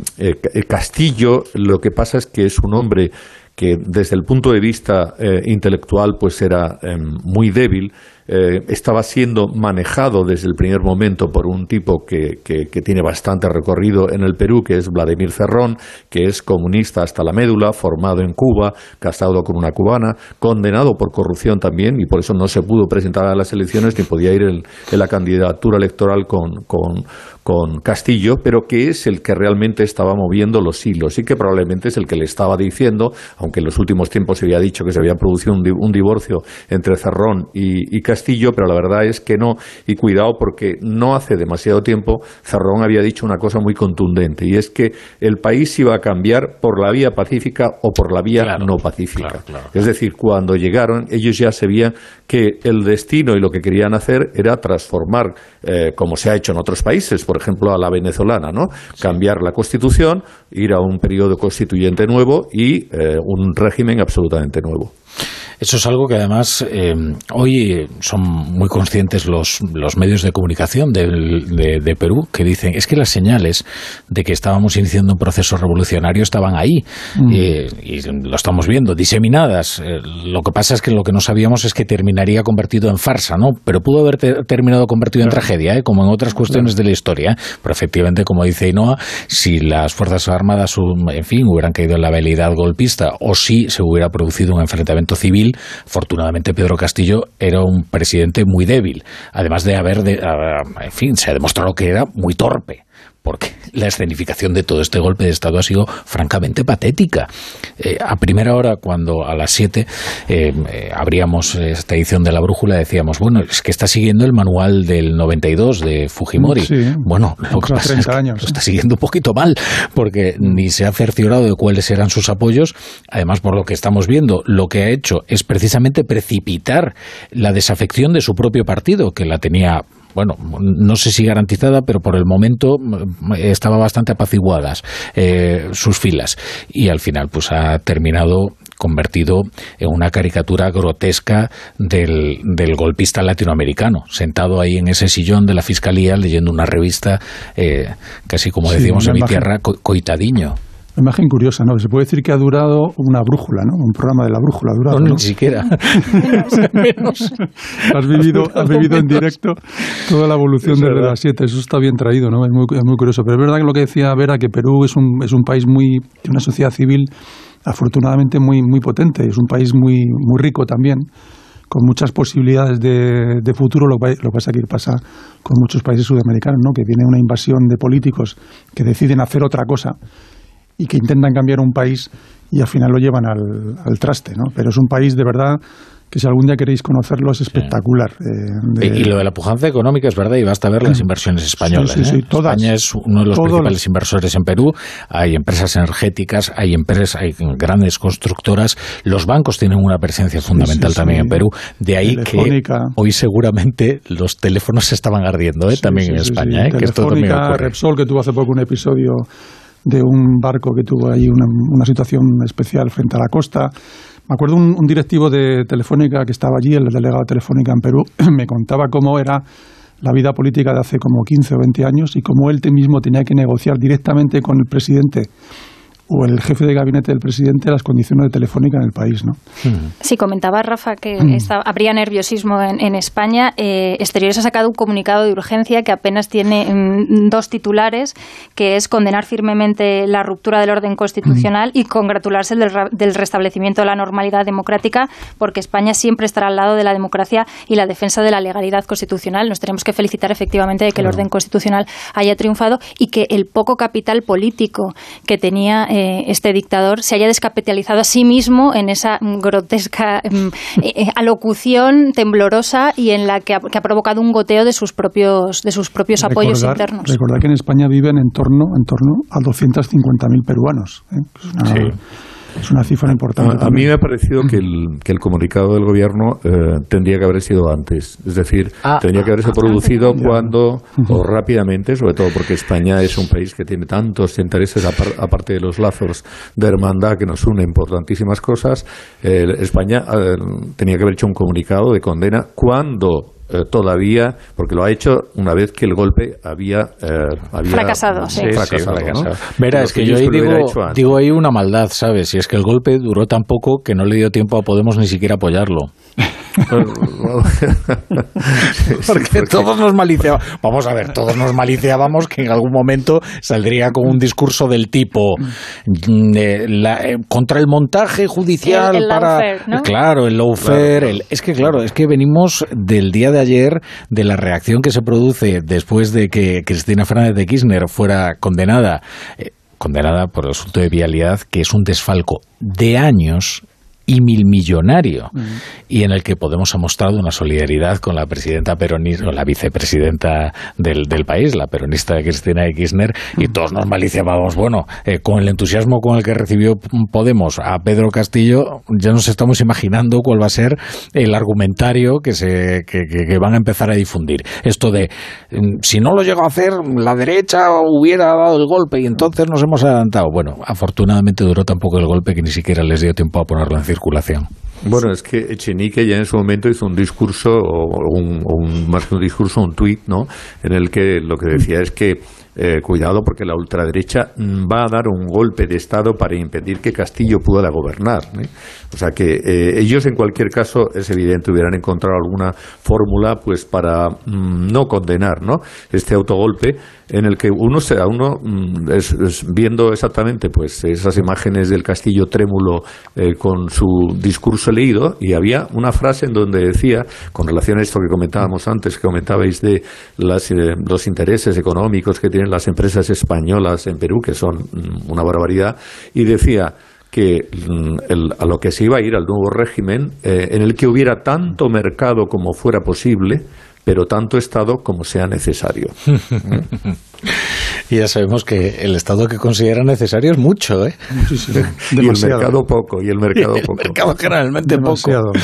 Castillo lo que pasa es que es un hombre que desde el punto de vista intelectual pues era em, muy débil eh, estaba siendo manejado desde el primer momento por un tipo que, que, tiene bastante recorrido en el Perú, que es Vladimir Cerrón, que es comunista hasta la médula, formado en Cuba, casado con una cubana, condenado por corrupción también, y por eso no se pudo presentar a las elecciones ni podía ir en, la candidatura electoral con, con, con Castillo, pero que es el que realmente estaba moviendo los hilos y que probablemente es el que le estaba diciendo, aunque en los últimos tiempos se había dicho que se había producido un, divorcio entre Cerrón y, Castillo, pero la verdad es que no. Y cuidado porque no hace demasiado tiempo Cerrón había dicho una cosa muy contundente y es que el país iba a cambiar por la vía pacífica o por la vía no pacífica. Es decir, cuando llegaron ellos ya sabían que el destino y lo que querían hacer era transformar, eh, como se ha hecho en otros países, por ejemplo, a la venezolana, ¿no? Cambiar la constitución, ir a un periodo constituyente nuevo y eh, un régimen absolutamente nuevo. Eso es algo que además eh, hoy son muy conscientes los, los medios de comunicación de, de, Perú que dicen es que las señales de que estábamos iniciando un proceso revolucionario estaban ahí mm. eh, y lo estamos viendo, diseminadas. Eh, lo que pasa es que lo que no sabíamos es que terminaría convertido en farsa, ¿no? Pero pudo haber terminado convertido en tragedia, como en otras cuestiones de la historia. Pero efectivamente, como dice Inoa, si las Fuerzas Armadas, en fin, hubieran caído en la habilidad golpista o si se hubiera producido un enfrentamiento civil, Afortunadamente Pedro Castillo era un presidente muy débil, además de haber, en fin, se ha demostrado que era muy torpe porque la escenificación de todo este golpe de Estado ha sido francamente patética. Eh, a primera hora, cuando a las 7 eh, eh, abríamos esta edición de La Brújula, decíamos, bueno, es que está siguiendo el manual del 92 de Fujimori. bueno, lo que pasa es que lo está siguiendo un poquito mal, porque ni se ha cerciorado de cuáles eran sus apoyos. Además, por lo que estamos viendo, lo que ha hecho es precisamente precipitar la desafección de su propio partido, que la tenía bueno, no sé si garantizada, pero por el momento mm, estaba bastante apaciguadas eh, sus filas. Y al final, pues ha terminado convertido en una caricatura grotesca del, golpista latinoamericano, sentado ahí en ese sillón de la fiscalía leyendo una revista, eh, casi como decíamos en mi tierra, coitadiño. Una imagen curiosa, ¿no? Se puede decir que ha durado una brújula, ¿no? Un programa de la brújula ha durado. No, ni siquiera. menos, Has vivido, has vivido en directo toda la evolución desde las 7. Eso está bien traído, ¿no? Es muy, muy curioso. Pero es verdad que lo que decía Vera, que Perú es un, es un país muy. una sociedad civil afortunadamente muy, muy potente. Es un país muy, muy rico también con muchas posibilidades de, de futuro. Lo, que lo que pasa que pasa con muchos países sudamericanos, ¿no? que viene una invasión de políticos que deciden hacer otra cosa y que intentan cambiar un país y al final lo llevan al, al traste. ¿no? Pero es un país de verdad que si algún día queréis conocerlo es espectacular. Eh, y, lo de la pujanza económica es verdad y basta ver las inversiones españolas. Sí, sí, ¿eh? España es uno de los principales inversores en Perú. Hay empresas energéticas, hay empresas, hay grandes constructoras. Los bancos tienen una presencia fundamental también en Perú. De ahí que hoy seguramente los teléfonos se estaban ardiendo ¿eh? también en España. ¿eh? Que esto también ocurre. Repsol, que tuvo hace poco un episodio de un barco que tuvo ahí una, una situación especial frente a la costa. Me acuerdo un, un directivo de Telefónica que estaba allí, el delegado de Telefónica en Perú, me contaba cómo era la vida política de hace como 15 o 20 años y cómo él mismo tenía que negociar directamente con el presidente o el jefe de gabinete del presidente las condiciones de Telefónica en el país, ¿no? Sí, comentaba Rafa que Mm. está- habría nerviosismo en, en España. Eh, Exteriores ha sacado un comunicado de urgencia que apenas tiene mm, dos titulares, que es condenar firmemente la ruptura del orden constitucional y congratularse del, ra- del restablecimiento de la normalidad democrática, porque España siempre estará al lado de la democracia y la defensa de la legalidad constitucional. Nos tenemos que felicitar efectivamente de que el orden constitucional haya triunfado y que el poco capital político que tenía eh, este dictador se haya descapitalizado a sí mismo en esa grotesca mm, eh, alocución temblorosa y en la que ha, que ha provocado un goteo de sus propios de sus propios apoyos internos. Recordar que en España viven en torno, en torno a 250.000 peruanos. ¿eh? Es, una, es una cifra importante. A, a mí me ha parecido que el, que el comunicado del gobierno eh, tendría que haber sido antes. Es decir, Ah, tendría que haberse ah, producido cuando, o rápidamente, sobre todo porque España es un país que tiene tantos intereses, apar- aparte de los lazos de hermandad que nos unen por tantísimas cosas. eh, España eh, tenía que haber hecho un comunicado de condena cuando. Eh, todavía, porque lo ha hecho una vez que el golpe había, eh, había Fracasado, sí. fracasado, fracasado. ¿no? Verá, Lo es que yo ahí digo, digo ahí una maldad, ¿sabes? Y es que el golpe duró tan poco que no le dio tiempo a Podemos ni siquiera apoyarlo. porque todos nos maliciábamos. Vamos a ver, todos nos maliciábamos que en algún momento saldría con un discurso del tipo mm, eh, la- eh, contra el montaje judicial El- el para. lawfare, ¿no? Claro, el lawfare. el- es que, claro, es que venimos del día de ayer de la reacción que se produce después de que Cristina Fernández de Kirchner fuera condenada. eh, condenada por el asunto de vialidad, que es un desfalco de años y milmillonario y en el que Podemos ha mostrado una solidaridad con la presidenta peronista o la vicepresidenta del, del país, la peronista Cristina Kirchner, y todos nos maliciábamos. Bueno, eh, con el entusiasmo con el que recibió Podemos a Pedro Castillo, ya nos estamos imaginando cuál va a ser el argumentario que, se, que, que- que van a empezar a difundir. Esto de, mm, si no lo llegó a hacer, la derecha hubiera dado el golpe y entonces nos hemos adelantado. Bueno, afortunadamente duró tan poco el golpe que ni siquiera les dio tiempo a ponerlo en Bueno, es que Echenique ya en su momento hizo un discurso, o un, más que un discurso, un tuit, ¿no? En el que lo que decía es que, eh, cuidado porque la ultraderecha va a dar un golpe de Estado para impedir que Castillo pueda gobernar. ¿eh? O sea que eh, ellos, en cualquier caso, es evidente, hubieran encontrado alguna fórmula pues para mm, no condenar, ¿no? Este autogolpe en el que uno se, a uno mm, es- viendo exactamente pues esas imágenes del castillo trémulo eh, con su discurso leído y había una frase en donde decía con relación a esto que comentábamos antes que comentabais de las, eh, los intereses económicos que tienen las empresas españolas en Perú que son mm, una barbaridad y decía que mm, el- a lo que se iba a ir al nuevo régimen eh, en el que hubiera tanto mercado como fuera posible pero tanto Estado como sea necesario. Y ya sabemos que el Estado que considera necesario es mucho, ¿eh? y el mercado poco, y el mercado Y el poco. mercado generalmente Demasiado. poco.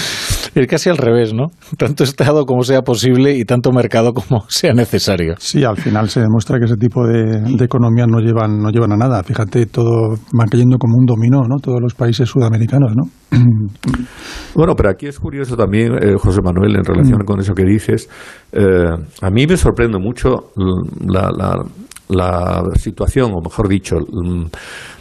Es casi al revés, ¿no? Tanto Estado como sea posible y tanto mercado como sea necesario. Sí, al final se demuestra que ese tipo de, de economías no llevan, no llevan a nada. Fíjate, todo van cayendo como un dominó, ¿no? Todos los países sudamericanos, ¿no? Bueno, pero aquí es curioso también, eh, José Manuel, en relación con eso que dices. eh, a mí me sorprende mucho mm, la, la- la situación, o mejor dicho, mm,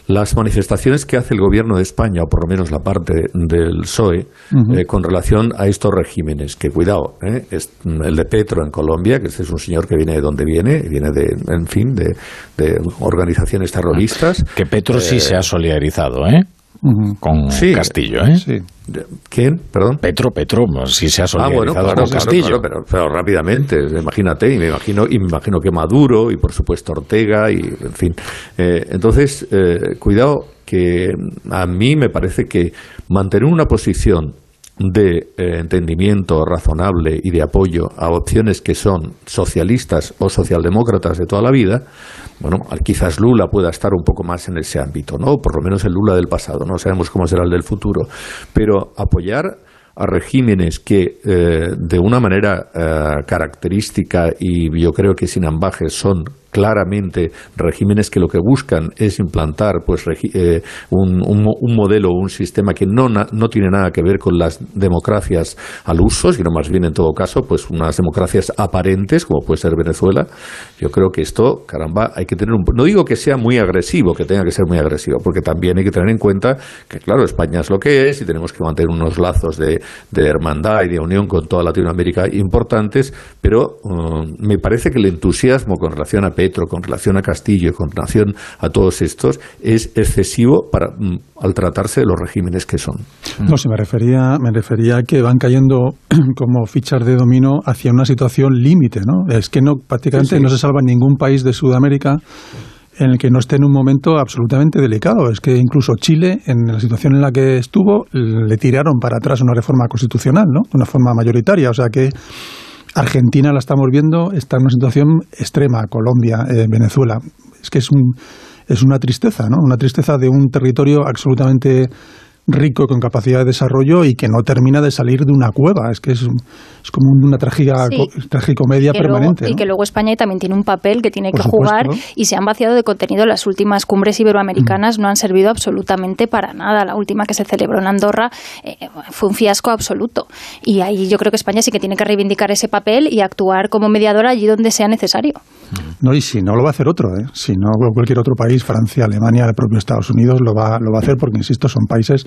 las manifestaciones que hace el gobierno de España, o por lo menos la parte del PSOE, eh, con relación a estos regímenes. Que cuidado, ¿eh? es mm, el de Petro en Colombia, que este es un señor que viene de donde viene, viene de, en fin, de, de organizaciones terroristas. Que Petro sí Eh, se ha solidarizado, ¿eh? Con Sí, Castillo, ¿eh? Sí. ¿Quién? Perdón. Petro, Petro, sí se ha Ah, bueno, solidarizado claro, con claro, Castillo. claro, pero, pero rápidamente, imagínate, y me imagino, y me imagino que Maduro, y por supuesto Ortega, y en fin. Eh, entonces, eh, cuidado, que a mí me parece que mantener una posición de eh, entendimiento razonable y de apoyo a opciones que son socialistas o socialdemócratas de toda la vida, bueno, quizás Lula pueda estar un poco más en ese ámbito, ¿no? Por lo menos el Lula del pasado, no sabemos cómo será el del futuro, pero apoyar a regímenes que eh, de una manera eh, característica y yo creo que sin ambajes son claramente regímenes que lo que buscan es implantar pues eh, un, un un modelo un sistema que no, no tiene nada que ver con las democracias al uso, sino más bien en todo caso pues unas democracias aparentes como puede ser Venezuela. Yo creo que esto, caramba, hay que tener un... No digo que sea muy agresivo, que tenga que ser muy agresivo, porque también hay que tener en cuenta que claro, España es lo que es y tenemos que mantener unos lazos de, hermandad y de unión con toda Latinoamérica importantes, pero um, me parece que el entusiasmo con relación a Petro, con relación a Castillo, y con relación a todos estos, es excesivo para, mm, al tratarse de los regímenes que son. No, se me refería, me refería a que van cayendo como fichas de dominó hacia una situación límite, ¿no? Es que no, prácticamente Sí, sí. no se salva ningún país de Sudamérica en el que no esté en un momento absolutamente delicado. Es que incluso Chile, en la situación en la que estuvo, le tiraron para atrás una reforma constitucional, ¿no? Una forma mayoritaria. O sea que Argentina la estamos viendo, está en una situación extrema, Colombia, eh, Venezuela. Es que es un es una tristeza, ¿no? Una tristeza de un territorio absolutamente rico con capacidad de desarrollo y que no termina de salir de una cueva. Es que es, es como una tragica, Sí. co- tragicomedia luego- permanente. y que luego España también tiene un papel que tiene Por que supuesto. jugar y se han vaciado de contenido. Las últimas cumbres iberoamericanas no han servido absolutamente para nada. La última que se celebró en Andorra eh, fue un fiasco absoluto. Y ahí yo creo que España sí que tiene que reivindicar ese papel y actuar como mediadora allí donde sea necesario. No, y si no lo va a hacer otro, ¿eh? si no cualquier otro país, Francia, Alemania, el propio Estados Unidos lo va, lo va a hacer porque, insisto, son países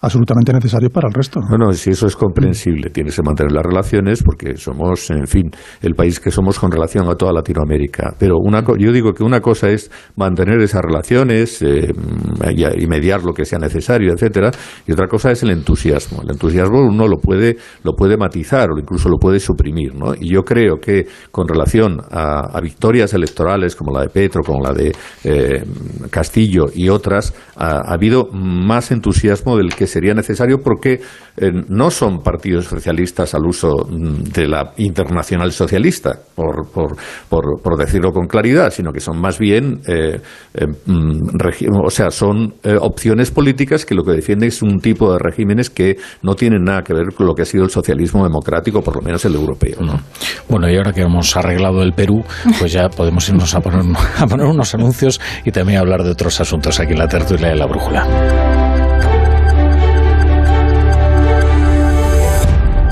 absolutamente necesarios para el resto. Bueno, si eso es comprensible, tienes que mantener las relaciones porque somos, en fin, el país que somos con relación a toda Latinoamérica. Pero una, yo digo que una cosa es mantener esas relaciones eh, y, mediar lo que sea necesario, etcétera, y otra cosa es el entusiasmo. El entusiasmo uno lo puede, lo puede matizar o incluso lo puede suprimir, ¿no? Y yo creo que con relación a, a victorias electorales como la de Petro, como la de eh, Castillo y otras, ha habido más entusiasmo del que sería necesario porque eh, no son partidos socialistas al uso mm, de la internacional socialista, por, por, por, decirlo con claridad, sino que son más bien, eh, eh, mm, o sea, son opciones políticas que lo que defienden es un tipo de regímenes que no tienen nada que ver con lo que ha sido el socialismo democrático, por lo menos el europeo. ¿no? Bueno, y ahora que hemos arreglado el Perú, pues ya podemos irnos a poner, a poner unos anuncios y también hablar de otros asuntos aquí en la tertulia de la brújula.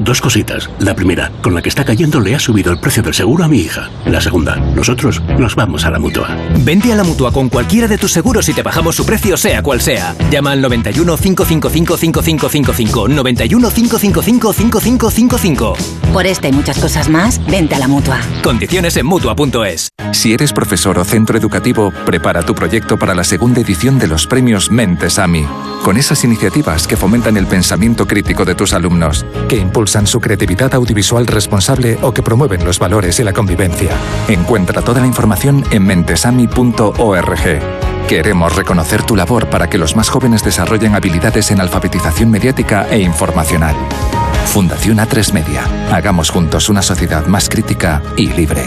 Dos cositas. La primera, con la que está cayendo le ha subido el precio del seguro a mi hija. La segunda, nosotros nos vamos a la mutua. Vente a la mutua con cualquiera de tus seguros y te bajamos su precio, sea cual sea. Llama al 91 555 5555. 91 555 5555. Por esta y muchas cosas más, vente a la mutua. Condiciones en mutua.es. Si eres profesor o centro educativo, prepara tu proyecto para la segunda edición de los premios Mentes AMI, con esas iniciativas que fomentan el pensamiento crítico de tus alumnos, que impulsan su creatividad audiovisual responsable o que promueven los valores y la convivencia. Encuentra toda la información en mentesami.org. Queremos reconocer tu labor para que los más jóvenes desarrollen habilidades en alfabetización mediática e informacional. Fundación A3 Media. Hagamos juntos una sociedad más crítica y libre.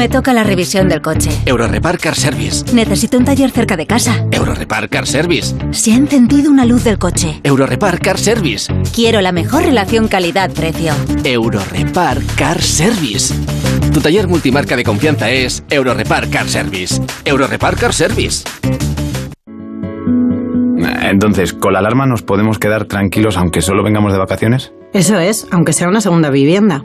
Me toca la revisión del coche. Eurorepar Car Service. Necesito un taller cerca de casa. Eurorepar Car Service. Se ha encendido una luz del coche. Eurorepar Car Service. Quiero la mejor relación calidad-precio. Eurorepar Car Service. Tu taller multimarca de confianza es Eurorepar Car Service. Eurorepar Car Service. Entonces, ¿con la alarma nos podemos quedar tranquilos aunque solo vengamos de vacaciones? Eso es, aunque sea una segunda vivienda.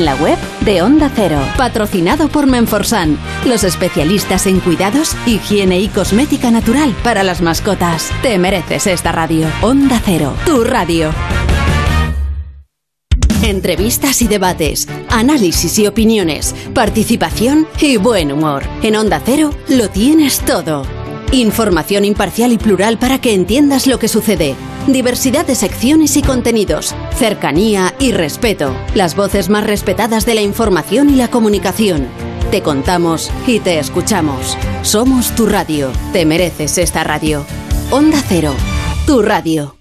la web de Onda Cero. Patrocinado por Menforsan. Los especialistas en cuidados, higiene y cosmética natural para las mascotas. Te mereces esta radio. Onda Cero. Tu radio. Entrevistas y debates, análisis y opiniones, participación y buen humor. En Onda Cero lo tienes todo. Información imparcial y plural para que entiendas lo que sucede. Diversidad de secciones y contenidos. Cercanía y respeto. Las voces más respetadas de la información y la comunicación. Te contamos y te escuchamos. Somos tu radio. Te mereces esta radio. Onda Cero. Tu radio.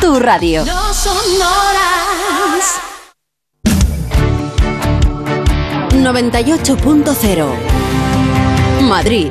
Tu radio. No son horas. 98.0 Madrid.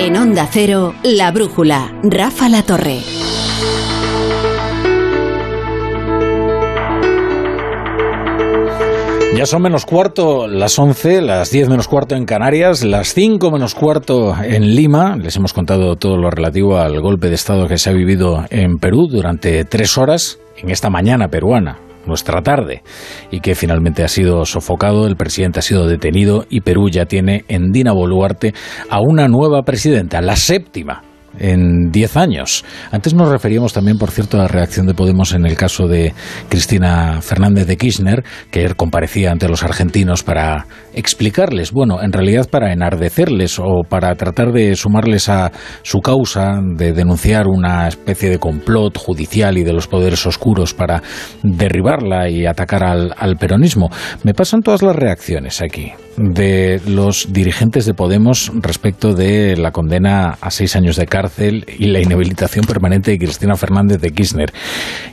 En Onda Cero, La Brújula, Rafa La Torre. Ya son menos cuarto las 11, las 10 menos cuarto en Canarias, las 5 menos cuarto en Lima. Les hemos contado todo lo relativo al golpe de Estado que se ha vivido en Perú durante tres horas en esta mañana peruana nuestra tarde y que finalmente ha sido sofocado, el presidente ha sido detenido y Perú ya tiene en Dina Boluarte a una nueva presidenta, la séptima en 10 años. Antes nos referíamos también, por cierto, a la reacción de Podemos en el caso de Cristina Fernández de Kirchner, que comparecía ante los argentinos para explicarles, bueno, en realidad para enardecerles o para tratar de sumarles a su causa de denunciar una especie de complot judicial y de los poderes oscuros para derribarla y atacar al, al peronismo. Me pasan todas las reacciones aquí de los dirigentes de Podemos respecto de la condena a seis años de cárcel y la inhabilitación permanente de Cristina Fernández de Kirchner.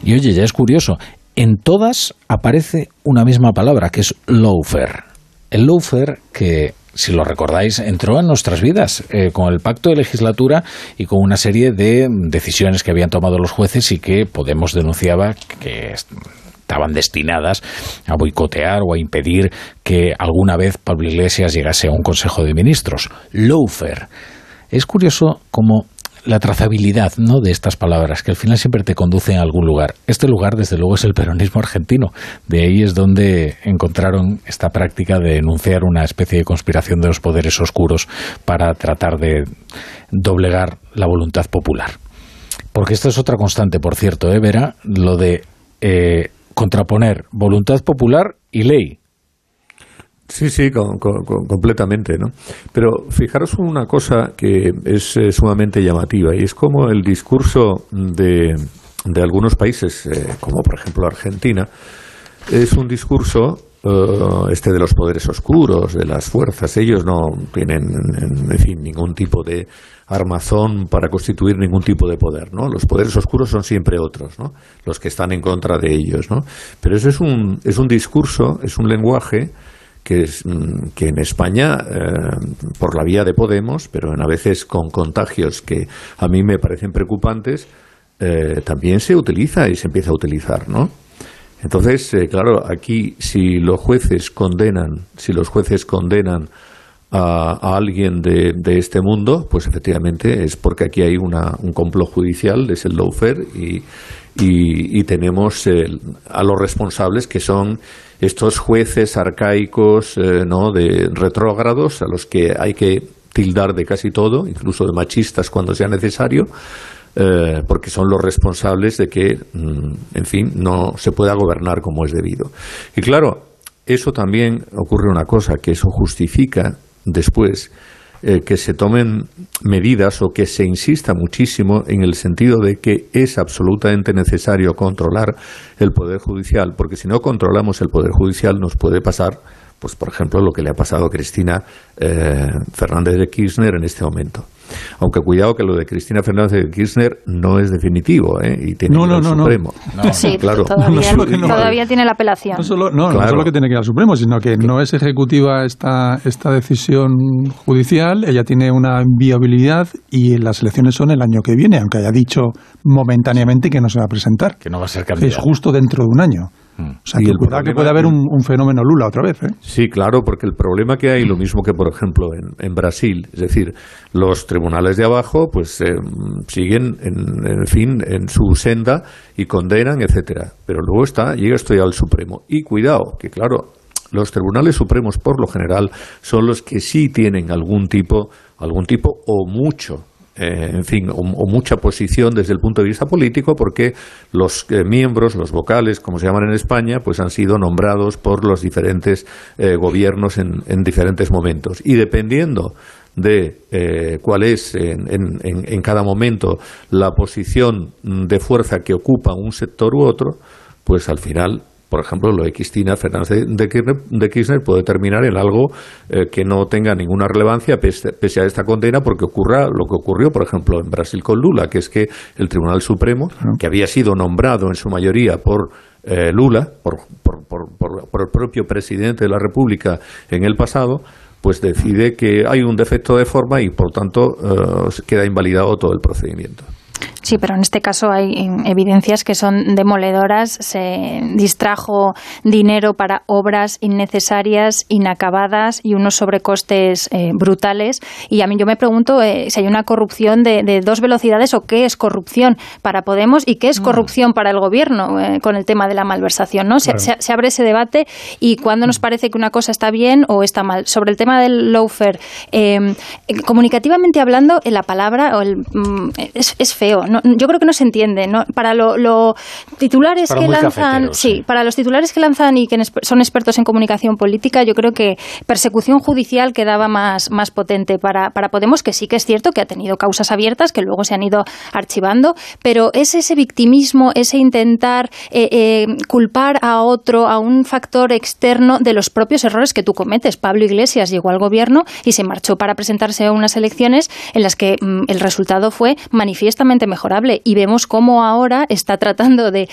Y oye, ya es curioso, en todas aparece una misma palabra, que es lawfare. El lawfare que si lo recordáis, entró en nuestras vidas eh, con el pacto de legislatura y con una serie de decisiones que habían tomado los jueces y que Podemos denunciaba que estaban destinadas a boicotear o a impedir que alguna vez Pablo Iglesias llegase a un Consejo de Ministros. Lawfare. Es curioso cómo la trazabilidad ¿no? de estas palabras, que al final siempre te conducen a algún lugar. Este lugar, desde luego, es el peronismo argentino. De ahí es donde encontraron esta práctica de enunciar una especie de conspiración de los poderes oscuros para tratar de doblegar la voluntad popular. Porque esta es otra constante, por cierto, ¿eh, Vera? Lo de eh, contraponer voluntad popular y ley. Sí, sí, completamente, ¿no? Pero fijaros una cosa que es eh, sumamente llamativa y es como el discurso de, de algunos países, eh, como por ejemplo Argentina, es un discurso eh, este de los poderes oscuros, de las fuerzas. Ellos no tienen, en fin, ningún tipo de armazón para constituir ningún tipo de poder, ¿no? Los poderes oscuros son siempre otros, ¿no? Los que están en contra de ellos, ¿no? Pero eso es un, es un discurso, es un lenguaje que, es, mm, que en España, eh, por la vía de Podemos, pero en a veces con contagios que a mí me parecen preocupantes, eh, también se utiliza y se empieza a utilizar, ¿no? Entonces, eh, claro, aquí si los jueces condenan, si los jueces condenan a, alguien de, este mundo, pues efectivamente es porque aquí hay una, un complot judicial, es el lawfare, y, y, tenemos a los responsables que son estos jueces arcaicos, eh, ¿no? de retrógrados, a los que hay que tildar de casi todo, incluso de machistas cuando sea necesario, eh, porque son los responsables de que, mm, en fin, no se pueda gobernar como es debido. Y claro, eso también ocurre una cosa, que eso justifica después eh, que se tomen medidas o que se insista muchísimo en el sentido de que es absolutamente necesario controlar el Poder Judicial, porque si no controlamos el Poder Judicial nos puede pasar, pues por ejemplo, lo que le ha pasado a Cristina eh, Fernández de Kirchner en este momento. Aunque cuidado que lo de Cristina Fernández de Kirchner no es definitivo ¿eh? y tiene no, que ir no, al no, Supremo. Sí, claro. todavía, todavía tiene la apelación. No solo, no, no solo que tiene que ir al Supremo, sino que no es ejecutiva esta, esta decisión judicial, ella tiene una inviabilidad y las elecciones son el año que viene, aunque haya dicho momentáneamente que no se va a presentar. Que no va a ser Es justo dentro de un año. Mm. O sea, que, que puede haber un, fenómeno Lula otra vez. ¿eh? Sí, claro, porque el problema que hay, lo mismo que por ejemplo en, en Brasil, es decir, los tribunales de abajo pues eh, siguen, en, en, fin, en su senda y condenan, etcétera. Pero luego está, llega esto ya al Supremo. Y cuidado, que claro, los tribunales supremos por lo general son los que sí tienen algún tipo, algún tipo o mucho eh, en fin, o, mucha posición desde el punto de vista político, porque los eh, miembros, los vocales, como se llaman en España, pues han sido nombrados por los diferentes eh, gobiernos en, en, diferentes momentos. Y dependiendo de cuál es en, en, en cada momento la posición de fuerza que ocupa un sector u otro, pues al final por ejemplo, lo de Cristina Fernández de Kirchner, puede terminar en algo eh, que no tenga ninguna relevancia pese, a esta condena, porque ocurra lo que ocurrió, por ejemplo, en Brasil con Lula, que es que el Tribunal Supremo, que había sido nombrado en su mayoría por eh, Lula, por, el propio presidente de la República en el pasado, pues decide que hay un defecto de forma y, por tanto, eh, queda invalidado todo el procedimiento. Sí, pero en este caso hay evidencias que son demoledoras. Se distrajo dinero para obras innecesarias, inacabadas y unos sobrecostes eh, brutales. Y a mí yo me pregunto eh, si hay una corrupción de, dos velocidades o qué es corrupción para Podemos y qué es mm. corrupción para el gobierno eh, con el tema de la malversación. ¿no? Se, abre ese debate y cuando nos parece que una cosa está bien o está mal. Sobre el tema del lawfare, comunicativamente hablando, la palabra o el, mm, es, es feo. ¿No? yo creo que no se entiende. ¿no? Para los titulares que lanzan, sí, para los titulares que lanzan y que son expertos en comunicación política, yo creo que persecución judicial quedaba más, más potente para, para Podemos, que sí que es cierto que ha tenido causas abiertas que luego se han ido archivando, pero es ese victimismo, ese intentar eh, eh, culpar a otro, a un factor externo de los propios errores que tú cometes. Pablo Iglesias llegó al gobierno y se marchó para presentarse a unas elecciones en las que mm, el resultado fue manifiestamente mejor y vemos cómo ahora está tratando de,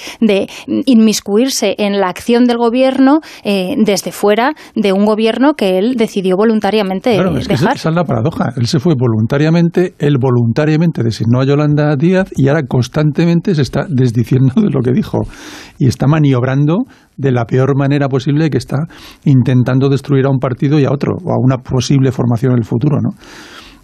inmiscuirse en la acción del gobierno eh, desde fuera de un gobierno que él decidió voluntariamente claro, es dejar. esa es la paradoja. Él se fue voluntariamente, él voluntariamente designó a Yolanda Díaz y ahora constantemente se está desdiciendo de lo que dijo y está maniobrando de la peor manera posible que está intentando destruir a un partido y a otro, o a una posible formación en el futuro, ¿no?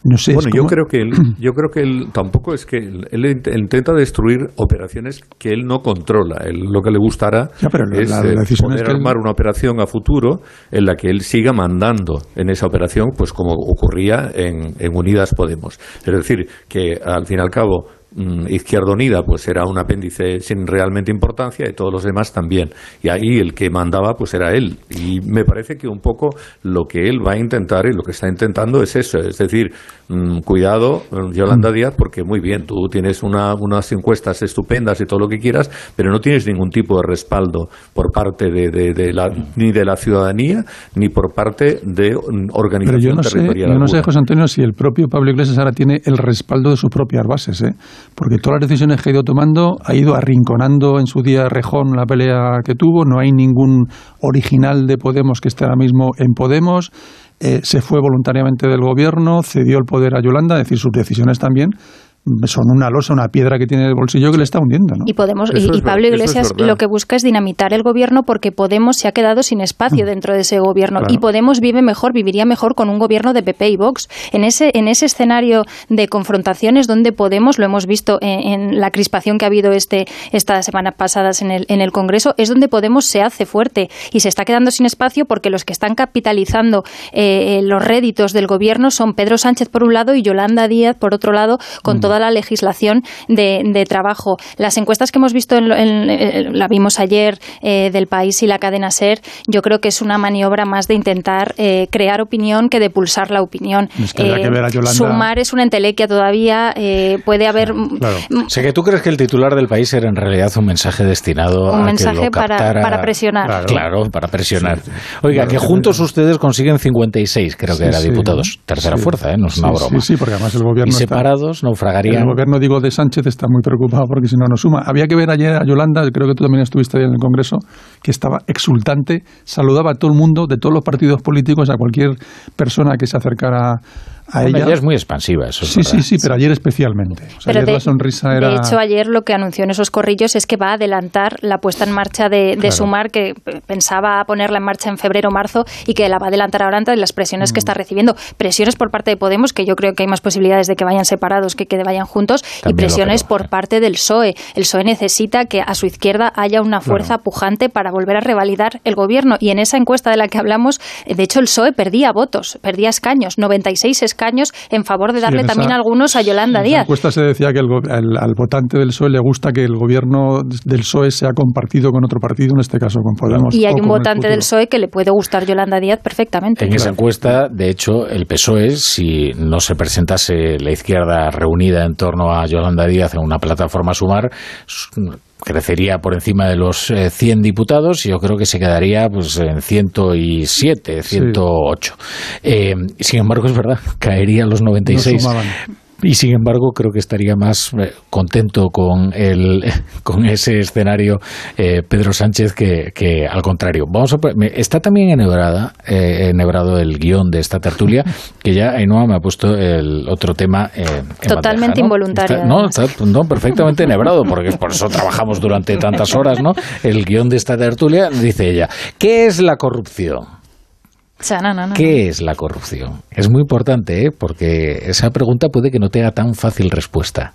Bueno, yo creo que él, yo creo que él tampoco es que él, intenta destruir operaciones que él no controla. lo que le gustará es eh, poder armar una operación a futuro en la que él siga mandando en esa operación, pues como ocurría en, en Unidas Podemos. Es decir, que al fin y al cabo Izquierda Unida pues era un apéndice sin realmente importancia y todos los demás también. Y ahí el que mandaba pues era él. Y me parece que un poco lo que él va a intentar y lo que está intentando es eso. Es decir, mm, cuidado, Yolanda Díaz, porque muy bien, tú tienes unas encuestas estupendas y todo lo que quieras, pero no tienes ningún tipo de respaldo por parte de, la, ni de la ciudadanía ni por parte de organización pero yo no territorial. Sé, yo no sé, José Antonio, si el propio Pablo Iglesias ahora tiene el respaldo de sus propias bases. ¿eh? Porque todas las decisiones que ha ido tomando ha ido arrinconando en su día Rejón la pelea que tuvo, no hay ningún original de Podemos que esté ahora mismo en Podemos, eh, se fue voluntariamente del gobierno, cedió el poder a Yolanda, es decir, sus decisiones también son una losa, una piedra que tiene en el bolsillo que le está hundiendo. ¿no? Y, Podemos, y, Pablo Iglesias lo que busca es dinamitar el gobierno porque Podemos se ha quedado sin espacio mm. dentro de ese gobierno y Podemos vive mejor, viviría mejor con un gobierno de PP y Vox. En ese, en ese escenario de confrontaciones donde Podemos, lo hemos visto en, la crispación que ha habido este, estas semanas pasadas en el, en el Congreso, es donde Podemos se hace fuerte y se está quedando sin espacio porque los que están capitalizando eh, los réditos del gobierno son Pedro Sánchez por un lado y Yolanda Díaz por otro lado, con mm. Toda la legislación de, trabajo. Las encuestas que hemos visto, en, la vimos ayer eh, del país y la cadena SER, yo creo que es una maniobra más de intentar eh, crear opinión que de pulsar la opinión. Eh, sumar es una entelequia todavía, puede haber... Sé que tú crees que el titular del país era en realidad un mensaje destinado un a mensaje que para, presionar. Claro, para presionar. Oiga, que juntos ustedes consiguen 56, creo que era diputados. Tercera fuerza, No es una broma. Sí, porque además el gobierno... Y separados el gobierno, digo, de Sánchez está muy preocupado porque si no, no suma. Había que ver ayer a Yolanda, creo que tú también estuviste ahí en el Congreso, que estaba exultante, saludaba a todo el mundo, de todos los partidos políticos, a cualquier persona que se acercara a ella. es muy expansiva, eso. Sí, sí, sí, pero ayer especialmente. de, la sonrisa era... de hecho, ayer lo que anunció en esos corrillos es que va a adelantar la puesta en marcha de, Sumar, que pensaba ponerla en marcha en febrero o marzo y que la va a adelantar ahora ante las presiones que mm. está recibiendo. Presiones por parte de Podemos, que yo creo que hay más posibilidades de que vayan separados que que vayan juntos y presiones por parte del PSOE. El PSOE necesita que a su izquierda haya una fuerza pujante para volver a revalidar el gobierno. Y en esa encuesta de la que hablamos, eh, de hecho, el PSOE perdía votos, perdía escaños, 96 escaños en favor de darle también algunos a Yolanda Díaz. En la encuesta se decía que al votante del PSOE le gusta que el gobierno del PSOE sea compartido con otro partido, en este caso con Podemos. Y hay un votante del PSOE que le puede gustar Yolanda Díaz perfectamente. En esa encuesta, de hecho, el PSOE, si no se presentase la izquierda reunida en torno a Yolanda Díaz en una plataforma Sumar, crecería por encima de los 100 eh, diputados y yo creo que se quedaría pues en 107, 108. Eh, sin embargo, es verdad, caería a los 96. Y sin embargo, creo que estaría más eh, contento con, el, con ese escenario eh, Pedro Sánchez que, al contrario. Vamos a, está también enhebrada, eh, enhebrado el guion de esta tertulia, que ya Ainhoa me ha puesto el otro tema. Totalmente involuntario. no, está, no, perfectamente enhebrado, porque por eso trabajamos durante tantas horas, ¿no? El guion de esta tertulia, dice ella, ¿qué es la corrupción? ¿Qué es la corrupción? Es muy importante, ¿eh? porque esa pregunta puede que no tenga tan fácil respuesta.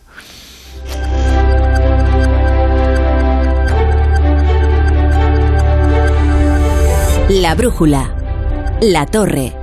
La brújula. La torre.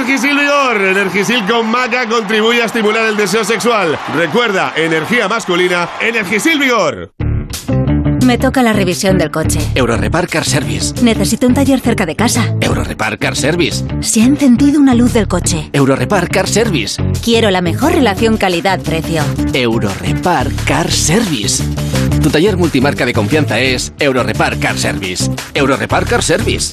Energisil Vigor. Energisil con maca contribuye a estimular el deseo sexual. Recuerda, energía masculina, Energisil Vigor. Me toca la revisión del coche. Eurorepar Car Service. Necesito un taller cerca de casa. Eurorepar Car Service. Se ha encendido una luz del coche. Eurorepar Car Service. Quiero la mejor relación calidad-precio. Eurorepar Car Service. Tu taller multimarca de confianza es Eurorepar Car Service. Eurorepar Car Service.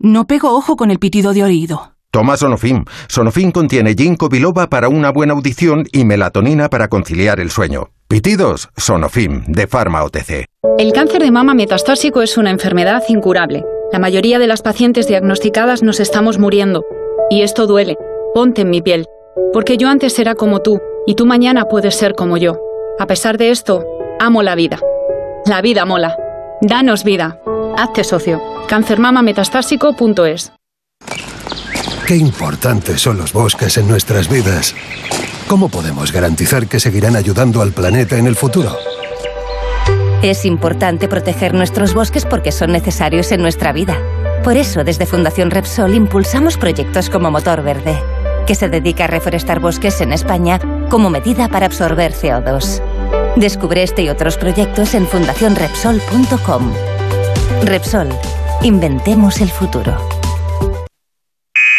No pego ojo con el pitido de oído. Toma Sonofim. Sonofim contiene ginkgo biloba para una buena audición y melatonina para conciliar el sueño. Pitidos, Sonofim, de Pharma OTC. El cáncer de mama metastásico es una enfermedad incurable. La mayoría de las pacientes diagnosticadas nos estamos muriendo. Y esto duele. Ponte en mi piel. Porque yo antes era como tú, y tú mañana puedes ser como yo. A pesar de esto, amo la vida. La vida mola. Danos vida. Hazte socio. Cancermamametastásico.es Qué importantes son los bosques en nuestras vidas. ¿Cómo podemos garantizar que seguirán ayudando al planeta en el futuro? Es importante proteger nuestros bosques porque son necesarios en nuestra vida. Por eso, desde Fundación Repsol impulsamos proyectos como Motor Verde, que se dedica a reforestar bosques en España como medida para absorber CO2. Descubre este y otros proyectos en fundacionrepsol.com. Repsol, inventemos el futuro.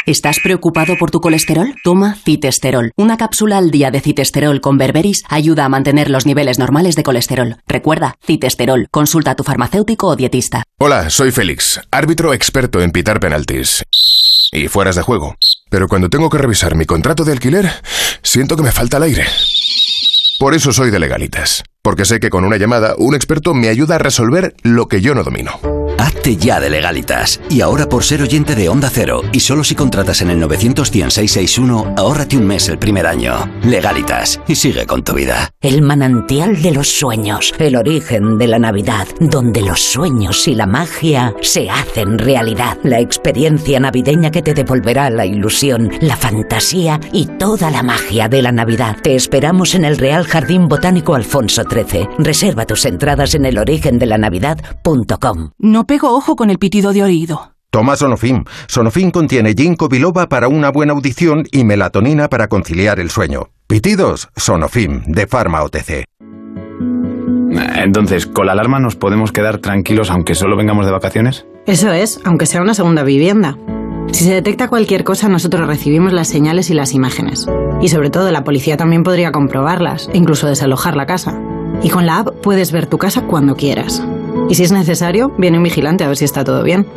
¿Estás preocupado por tu colesterol? Toma citesterol. Una cápsula al día de citesterol con berberis ayuda a mantener los niveles normales de colesterol. Recuerda, citesterol. Consulta a tu farmacéutico o dietista. Hola, soy Félix, árbitro experto en pitar penaltis y fueras de juego. Pero cuando tengo que revisar mi contrato de alquiler, siento que me falta el aire. Por eso soy de legalitas, porque sé que con una llamada un experto me ayuda a resolver lo que yo no domino. Hazte ya de legalitas. Y ahora por ser oyente de Onda Cero, y solo si contratas en el 91661, ahórrate un mes el primer año. Legalitas, y sigue con tu vida. El manantial de los sueños, el origen de la Navidad, donde los sueños y la magia se hacen realidad. La experiencia navideña que te devolverá la ilusión, la fantasía y toda la magia de la Navidad. Te esperamos en el Real Jardín Botánico Alfonso XIII. Reserva tus entradas en elorigendelannavidad.com. No pego ojo con el pitido de oído. Toma Sonofim. Sonofim contiene ginkgo biloba para una buena audición y melatonina para conciliar el sueño. Pitidos, Sonofim, de Pharma OTC. Entonces, ¿con la alarma nos podemos quedar tranquilos aunque solo vengamos de vacaciones? Eso es, aunque sea una segunda vivienda. Si se detecta cualquier cosa, nosotros recibimos las señales y las imágenes. Y sobre todo, la policía también podría comprobarlas, e incluso desalojar la casa. Y con la app puedes ver tu casa cuando quieras. Y si es necesario, viene un vigilante a ver si está todo bien.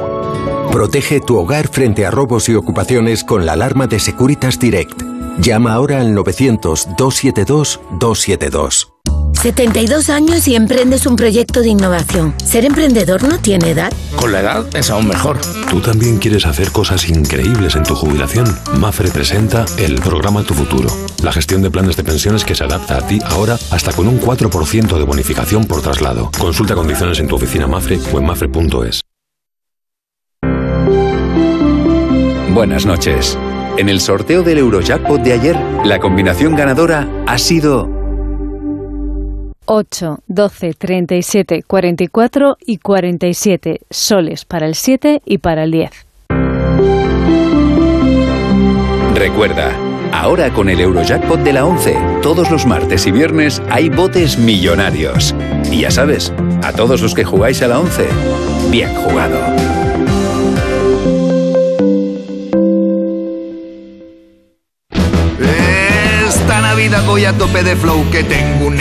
Protege tu hogar frente a robos y ocupaciones con la alarma de Securitas Direct. Llama ahora al 900-272-272. 72 años y emprendes un proyecto de innovación. ¿Ser emprendedor no tiene edad? Con la edad es aún mejor. ¿Tú también quieres hacer cosas increíbles en tu jubilación? Mafre presenta el programa Tu Futuro. La gestión de planes de pensiones que se adapta a ti ahora hasta con un 4% de bonificación por traslado. Consulta condiciones en tu oficina Mafre o en mafre.es. Buenas noches. En el sorteo del Eurojackpot de ayer, la combinación ganadora ha sido 8, 12, 37, 44 y 47 soles para el 7 y para el 10. Recuerda, ahora con el Eurojackpot de la 11, todos los martes y viernes hay botes millonarios. Y ya sabes, a todos los que jugáis a la 11, bien jugado. Esta Navidad voy a tope de flow que tengo un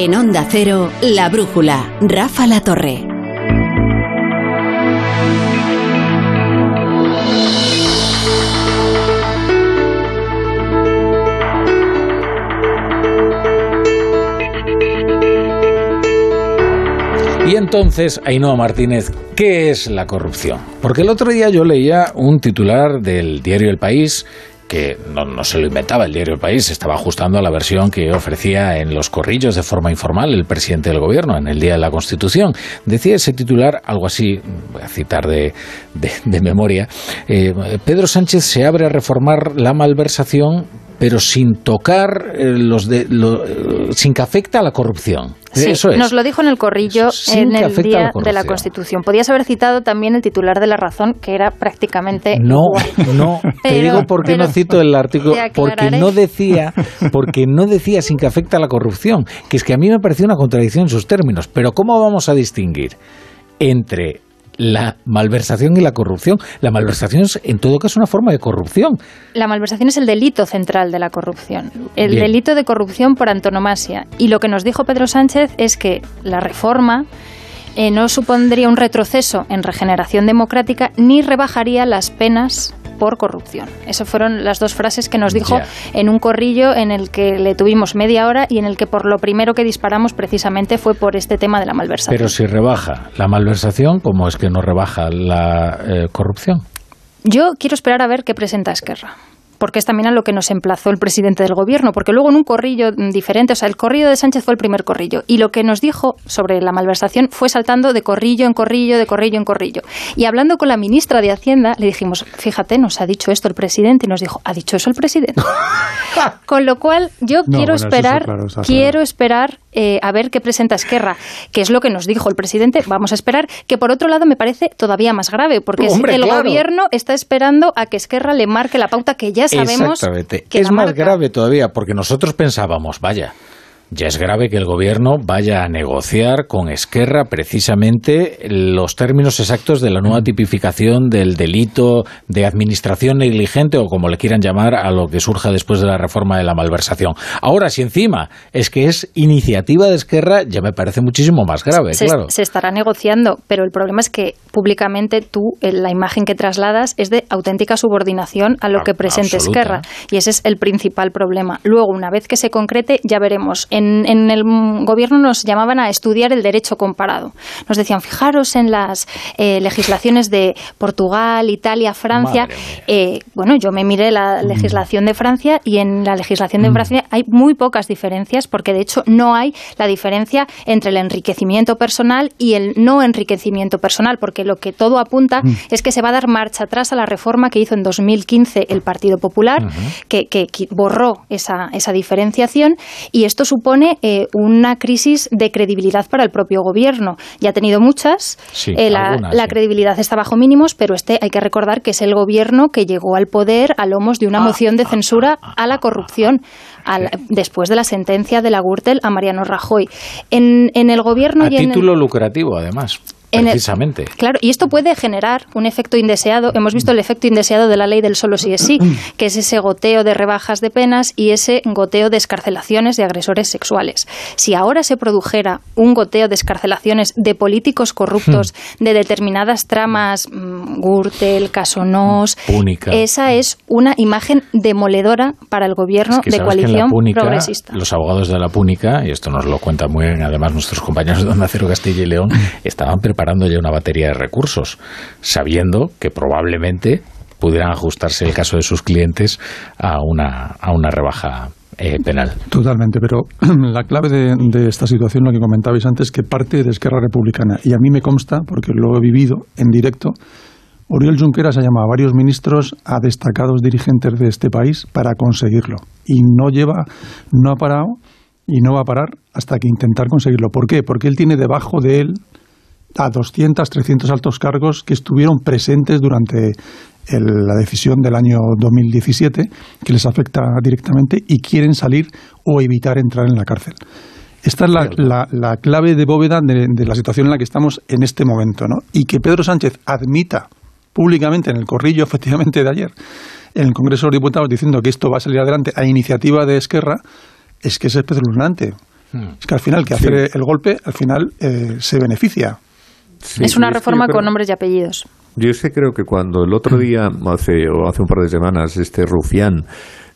En Onda Cero, La Brújula, Rafa La Torre. Y entonces, Ainhoa Martínez, ¿qué es la corrupción? Porque el otro día yo leía un titular del diario El País que no, no, se lo inventaba el diario El País, estaba ajustando a la versión que ofrecía en los corrillos de forma informal el presidente del gobierno en el Día de la Constitución. Decía ese titular algo así, voy a citar de, de, memoria, eh, Pedro Sánchez se abre a reformar la malversación pero sin tocar eh, los de, lo, eh, sin que afecte a la corrupción. Sí, Eso es. nos lo dijo en el corrillo en el día de la. Constitución. Podías haber citado también el titular de La Razón, que era prácticamente No, igual. no, te digo por qué no cito el artículo, porque no decía, porque no decía sin que afecte a la corrupción, que es que a mí me pareció una contradicción en sus términos, pero ¿cómo vamos a distinguir entre la malversación y la corrupción? La malversación es en todo caso una forma de corrupción. La malversación es el delito central de la corrupción, el Bien. delito de corrupción por antonomasia. Y lo que nos dijo Pedro Sánchez es que la reforma eh, no supondría un retroceso en regeneración democrática ni rebajaría las penas por corrupción. Esas fueron las dos frases que nos dijo en un corrillo en el que le tuvimos media hora y en el que por lo primero que disparamos precisamente fue por este tema de la malversación. Pero si rebaja la malversación, ¿cómo es que no rebaja la eh, corrupción? Yo quiero esperar a ver qué presenta Esquerra. Porque es también a lo que nos emplazó el presidente del gobierno. Porque luego en un corrillo diferente, o sea, el corrillo de Sánchez fue el primer corrillo. Y lo que nos dijo sobre la malversación fue saltando de corrillo en corrillo, de corrillo en corrillo. Y hablando con la ministra de Hacienda, le dijimos, fíjate, nos ha dicho esto el presidente. Y nos dijo, ¿ha dicho eso el presidente? con lo cual, yo No, quiero bueno, esperar, claro, quiero esperar eh, a ver qué presenta Esquerra, que es lo que nos dijo el presidente. Vamos a esperar, que por otro lado me parece todavía más grave, porque el gobierno está esperando a que Esquerra le marque la pauta que ya sabemos que es más grave todavía, porque nosotros pensábamos, vaya, ya es grave que el gobierno vaya a negociar con Esquerra precisamente los términos exactos de la nueva tipificación del delito de administración negligente o como le quieran llamar a lo que surja después de la reforma de la malversación. Ahora, si encima es que es iniciativa de Esquerra, ya me parece muchísimo más grave, se, claro. Se estará negociando, pero el problema es que públicamente tú, eh, la imagen que trasladas es de auténtica subordinación a lo que presente Esquerra. Y ese es el principal problema. Luego, una vez que se concrete, ya veremos en, el gobierno nos llamaban a estudiar el derecho comparado. Nos decían, fijaros en las eh, legislaciones de Portugal, Italia, Francia. Eh, bueno, yo me miré la mm. legislación de Francia y en la legislación de mm. Francia hay muy pocas diferencias porque de hecho no hay la diferencia entre el enriquecimiento personal y el no enriquecimiento personal porque lo que todo apunta mm. es que se va a dar marcha atrás a la reforma que hizo en 2015 el Partido Popular, que, que, borró esa, esa diferenciación y esto supone supone eh, una crisis de credibilidad para el propio gobierno. Ya ha tenido muchas, eh, la, credibilidad está bajo mínimos, pero este hay que recordar que es el gobierno que llegó al poder a lomos de una ah, moción de ah, censura ah, a la corrupción. después de la sentencia de la Gürtel a Mariano Rajoy. En, en el gobierno a título lucrativo, además. Precisamente. claro, y esto puede generar un efecto indeseado. Hemos visto el efecto indeseado de la ley del solo sí es sí, que es ese goteo de rebajas de penas y ese goteo de escarcelaciones de agresores sexuales. Si ahora se produjera un goteo de escarcelaciones de políticos corruptos, hmm. de determinadas tramas, mm, Gürtel, Casonos, esa es una imagen demoledora para el gobierno de coalición progresista. Los abogados de la Púnica, y esto nos lo cuentan muy bien además nuestros compañeros de Don Acero Castilla y León, estaban preparados preparando ya una batería de recursos, sabiendo que probablemente pudieran ajustarse el caso de sus clientes a una, a una rebaja eh, penal. Totalmente, pero la clave de, esta situación, lo que comentabais antes, que parte de Esquerra Republicana, y a mí me consta, porque lo he vivido en directo, Oriol Junqueras ha llamado a varios ministros, a destacados dirigentes de este país para conseguirlo. Y no lleva, no ha parado y no va a parar hasta que intentar conseguirlo. ¿Por qué? Porque él tiene debajo de él a 200, 300 altos cargos que estuvieron presentes durante la decisión del año 2017, que les afecta directamente y quieren salir o evitar entrar en la cárcel. Esta es la, clave de bóveda de, la situación en la que estamos en este momento. ¿no? Y que Pedro Sánchez admita públicamente en el corrillo, efectivamente, de ayer, en el Congreso de los Diputados, diciendo que esto va a salir adelante a iniciativa de Esquerra, es que es espeluznante. Hmm. Es que al final, que hace el golpe, al final eh, se beneficia es una reforma con nombres y apellidos. Yo es que creo que cuando el otro día, hace, o hace un par de semanas, este rufián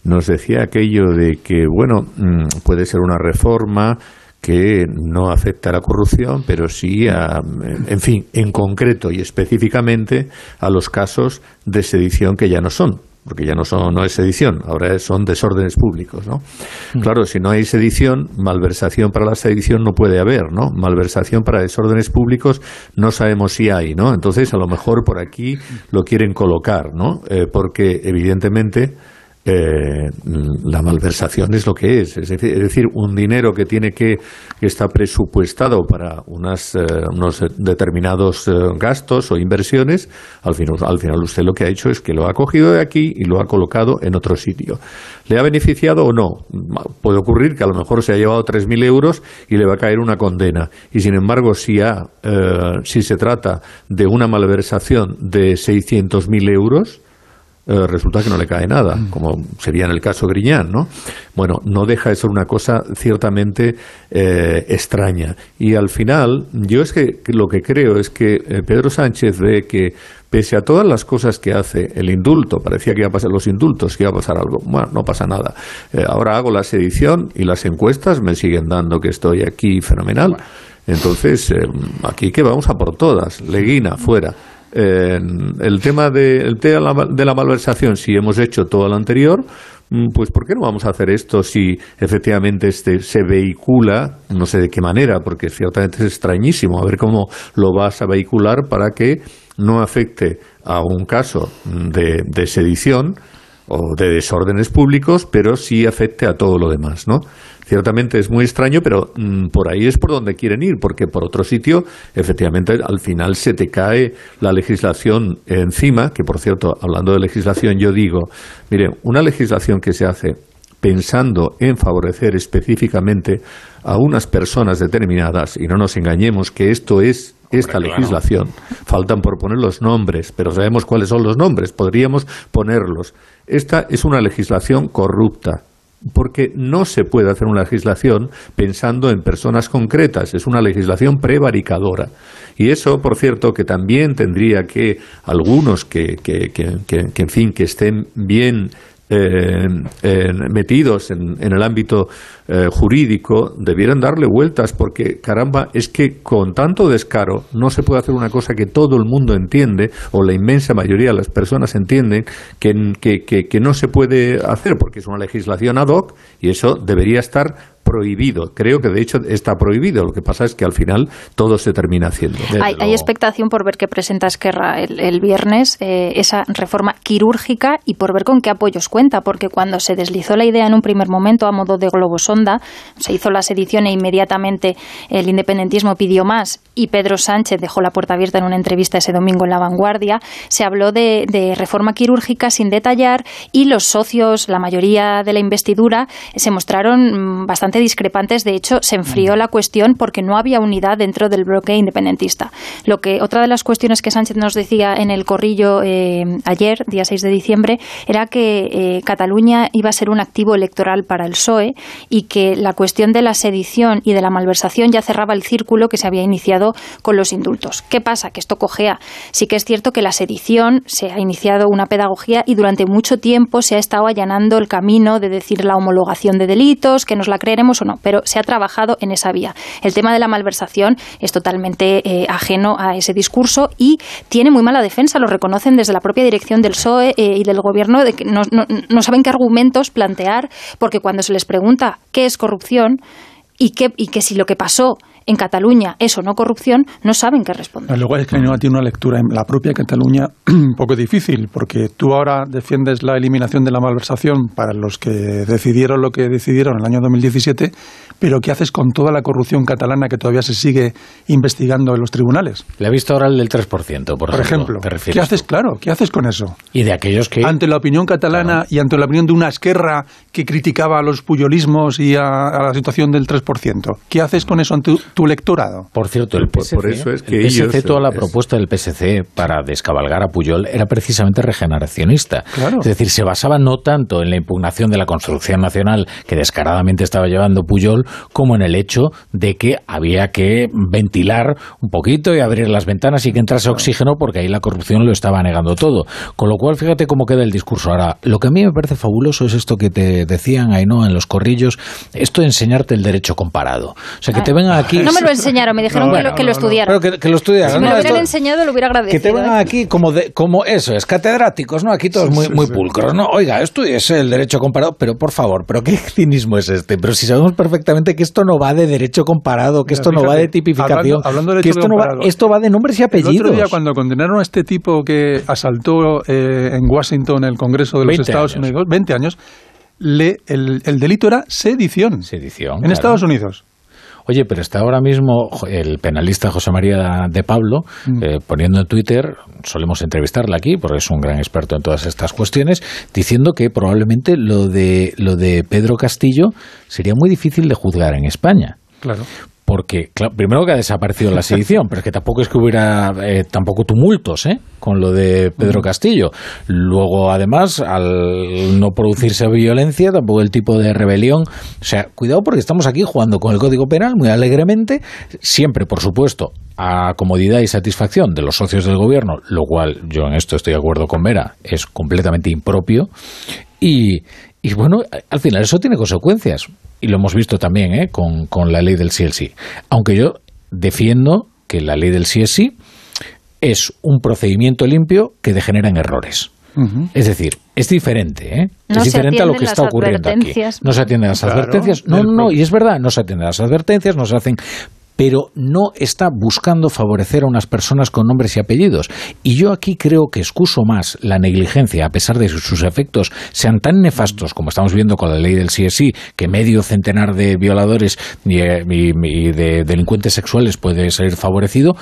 nos decía aquello de que, bueno, mm, puede ser una reforma que no afecta a la corrupción, pero sí a, en fin, en concreto y específicamente a los casos de sedición que ya no son porque ya no, son, no es sedición, ahora son desórdenes públicos, ¿no? Mm. Claro, si no hay sedición, malversación para la sedición no puede haber, ¿no? Malversación para desórdenes públicos no sabemos si hay, ¿no? Entonces, a lo mejor por aquí lo quieren colocar, ¿no? Eh, porque, evidentemente, eh, la malversación es lo que es. Es decir, un dinero que tiene que, que está presupuestado para unas, eh, unos determinados eh, gastos o inversiones, al final, al final usted lo que ha hecho es que lo ha cogido de aquí y lo ha colocado en otro sitio. ¿Le ha beneficiado o no? Puede ocurrir que a lo mejor se ha llevado 3.000 euros y le va a caer una condena. Y sin embargo, si, ha, si se trata de una malversación de 600.000 euros, eh, resulta que no le cae nada, mm. como sería en el caso Griñán, ¿no? Bueno, no deja de ser una cosa ciertamente eh, extraña. Y al final, yo es que lo que creo es que eh, Pedro Sánchez ve que pese a todas las cosas que hace, el indulto, parecía que iba a pasar los indultos, que iba a pasar algo. Bueno, no pasa nada. ahora hago la sedición y las encuestas me siguen dando que estoy aquí fenomenal. Entonces, aquí que vamos a por todas. Leguina, fuera el tema de, de la malversación, si hemos hecho todo lo anterior, mm, pues ¿por qué no vamos a hacer esto si efectivamente este se vehicula, no sé de qué manera, porque ciertamente es extrañísimo, a ver cómo lo vas a vehicular para que no afecte a un caso de, de sedición o de desórdenes públicos, pero sí afecte a todo lo demás, ¿no? Ciertamente es muy extraño, pero mm, por ahí es por donde quieren ir, porque por otro sitio, efectivamente, al final se te cae la legislación encima, que por cierto, hablando de legislación, yo digo, mire, una legislación que se hace pensando en favorecer específicamente a unas personas determinadas, y no nos engañemos que esto es esta legislación. Faltan por poner los nombres, pero sabemos cuáles son los nombres, podríamos ponerlos. Esta es una legislación corrupta, porque no se puede hacer una legislación pensando en personas concretas, es una legislación prevaricadora. Y eso, por cierto, que también tendría que algunos que, que, que, que en fin, que estén bien eh, metidos en, el ámbito eh, jurídico debieran darle vueltas porque, caramba, es que con tanto descaro no se puede hacer una cosa que todo el mundo entiende o la inmensa mayoría de las personas entienden que, que, que no se puede hacer porque es una legislación ad hoc y eso debería estar prohibido. Creo que de hecho está prohibido. Lo que pasa es que al final todo se termina haciendo. Hay, expectación por ver qué presenta Esquerra el, viernes, eh, esa reforma quirúrgica y por ver con qué apoyos cuenta, porque cuando se deslizó la idea en un primer momento a modo de globosonda, se hizo la sedición e inmediatamente el independentismo pidió más y Pedro Sánchez dejó la puerta abierta en una entrevista ese domingo en La Vanguardia, se habló de, de reforma quirúrgica sin detallar y los socios, la mayoría de la investidura, se mostraron mm, bastante discrepantes. De hecho, se enfrió mm. la cuestión porque no había unidad dentro del bloque independentista. Lo que otra de las cuestiones que Sánchez nos decía en el corrillo eh, ayer, día 6 de diciembre, era que eh, Cataluña iba a ser un activo electoral para el PSOE y que la cuestión de la sedición y de la malversación ya cerraba el círculo que se había iniciado con los indultos. ¿Qué pasa? Que esto cojea. Sí que es cierto que la sedición se ha iniciado una pedagogía y durante mucho tiempo se ha estado allanando el camino de decir la homologación de delitos, que nos la creeremos o no, pero se ha trabajado en esa vía. El tema de la malversación es totalmente eh, ajeno a ese discurso y tiene muy mala defensa, lo reconocen desde la propia dirección del PSOE eh, y del Gobierno, de que no, saben qué argumentos plantear, porque cuando se les pregunta qué es corrupción, y que, y que si lo que pasó en Cataluña es o no corrupción, no saben qué responder. Luego es que no tiene una lectura en la propia Cataluña un poco difícil, porque tú ahora defiendes la eliminación de la malversación para los que decidieron lo que decidieron en el año 2017, pero ¿qué haces con toda la corrupción catalana que todavía se sigue investigando en los tribunales? Le ha visto ahora el del 3%, por, por ejemplo. ¿Qué haces, claro, qué haces con eso? Y de aquellos que... Ante la opinión catalana y ante la opinión de una esquerra que criticaba a los puyolismos y a, la situación del 3%, ¿qué haces con eso ante tu electorado. Por cierto, el PSC, por eso es que el PSC toda la propuesta del PSC para descabalgar a Puyol era precisamente regeneracionista. Es decir, se basaba no tanto en la impugnación de la construcción nacional que descaradamente estaba llevando Puyol, como en el hecho de que había que ventilar un poquito y abrir las ventanas y que entrase oxígeno porque ahí la corrupción lo estaba negando todo. Con lo cual, fíjate cómo queda el discurso. Ahora, lo que a mí me parece fabuloso es esto que te decían ahí, ¿no? En los corrillos, esto de enseñarte el derecho comparado. O sea, que te vengan aquí no me lo enseñaron, me dijeron que, lo, que lo. Pero que, lo estudiaran. Si me lo hubieran enseñado, lo hubiera agradecido. Que te vengan ¿eh? aquí como, de, como eso, es catedráticos, ¿no? Aquí todos muy, muy pulcros, ¿no? Oiga, esto es el derecho comparado, pero por favor, ¿pero qué cinismo es este? Pero si sabemos perfectamente que esto no va de derecho comparado, que esto no va de tipificación, hablando, de que esto, no va, esto va de nombres y apellidos. El otro día, cuando condenaron a este tipo que asaltó eh, en Washington el Congreso de los Estados Unidos, 20 años, le, el, el, delito era sedición. Sedición. En Estados Unidos. Oye, pero está ahora mismo el penalista José María de Pablo mm. eh, poniendo en Twitter, solemos entrevistarle aquí porque es un gran experto en todas estas cuestiones, diciendo que probablemente lo de, lo de Pedro Castillo sería muy difícil de juzgar en España. Claro porque primero que ha desaparecido la sedición, pero es que tampoco es que hubiera eh, tampoco tumultos ¿eh? con lo de Pedro. Castillo. Luego, además, al no producirse violencia, tampoco el tipo de rebelión. O sea, cuidado porque estamos aquí jugando con el Código Penal muy alegremente, siempre, por supuesto, a comodidad y satisfacción de los socios del gobierno, lo cual yo en esto estoy de acuerdo con Vera, es completamente impropio. Y, y bueno, al final eso tiene consecuencias y lo hemos visto también ¿eh? con, con, la ley del CSI. Aunque yo defiendo que la ley del CSI es un procedimiento limpio que degenera en errores. Es decir, es diferente, ¿eh? es diferente a lo que está ocurriendo aquí. No se atienden las advertencias. No, no, no, y es verdad, no se atienden las advertencias, no se hacen pero no está buscando favorecer a unas personas con nombres y apellidos. Y yo aquí creo que excuso más la negligencia, a pesar de que sus efectos sean tan nefastos como estamos viendo con la ley del CSI, que medio centenar de violadores y, eh, y- y de delincuentes sexuales puede ser favorecido,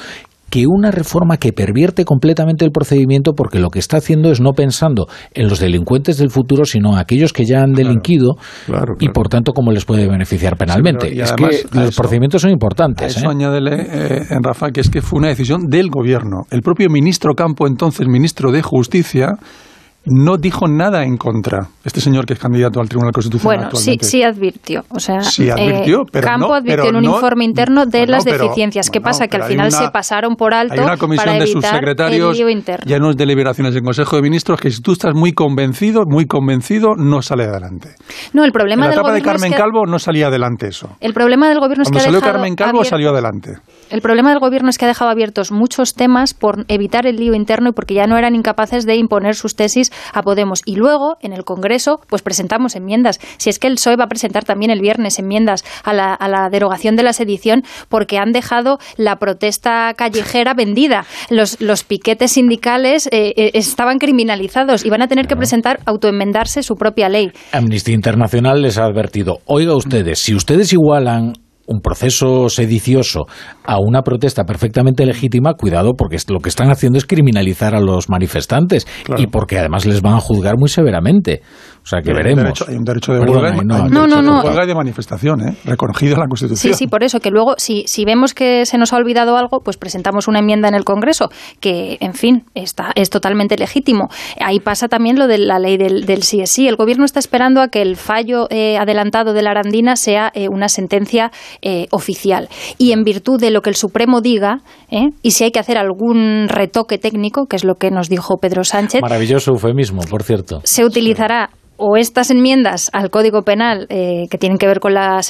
que una reforma que pervierte completamente el procedimiento porque lo que está haciendo es no pensando en los delincuentes del futuro, sino en aquellos que ya han delinquido y por tanto cómo les puede beneficiar penalmente. es además, que los eso- procedimientos son A importantes. eso ¿eh? añádele, eh, en Rafa, que es que fue una decisión del gobierno. El propio ministro Campo, entonces ministro de Justicia, no dijo nada en contra. Este señor que es candidato al Tribunal Constitucional Bueno, sí, actualmente. sí advirtió. O sea, Sí advirtió, eh, pero Campo no- advirtió pero en un no- informe interno de Bueno, las pero- deficiencias. ¿Qué pasa? Que al final una- se pasaron por alto Hay una comisión para de subsecretarios, ya no es deliberaciones del Consejo de Ministros, que si tú estás muy convencido, muy convencido, no sale adelante. No, el problema en la del etapa de gobierno es Carmen que- Calvo no salía adelante eso. el problema del gobierno es que Cuando ha salió Carmen Calvo abierto- salió adelante. El problema del gobierno es que ha dejado abiertos muchos temas por evitar el lío interno y porque ya no eran incapaces de imponer sus tesis a Podemos. Y luego, en el Congreso, pues presentamos enmiendas. Si es que el PSOE va a presentar también el viernes enmiendas a la, a la derogación de la sedición porque han dejado la protesta callejera vendida. Los, los piquetes sindicales eh, eh, estaban criminalizados y van a tener que presentar, autoenmendarse su propia ley. Amnistía Internacional les ha advertido, oiga ustedes, si ustedes igualan un proceso sedicioso a una protesta perfectamente legítima, cuidado, porque lo que están haciendo es criminalizar a los manifestantes y porque además les van a juzgar muy severamente. O sea, que Hay un veremos. derecho- hay un derecho de huelga, y- Ainhoa. hay un No, derecho no, de no. huelga y de manifestación, ¿eh? reconocido en la Constitución. Sí, sí, por eso, que luego, si, si vemos que se nos ha olvidado algo, pues presentamos una enmienda en el Congreso, que, en fin, está, es totalmente legítimo. Ahí pasa también lo de la ley del, del sí es sí. El Gobierno está esperando a que el fallo eh, adelantado de la Arandina sea eh, una sentencia eh, oficial. Y en virtud de lo que el Supremo diga, ¿eh? y si hay que hacer algún retoque técnico, que es lo que nos dijo Pedro Sánchez, Maravilloso eufemismo, por cierto. se utilizará o estas enmiendas al Código Penal eh, que tienen que ver con la,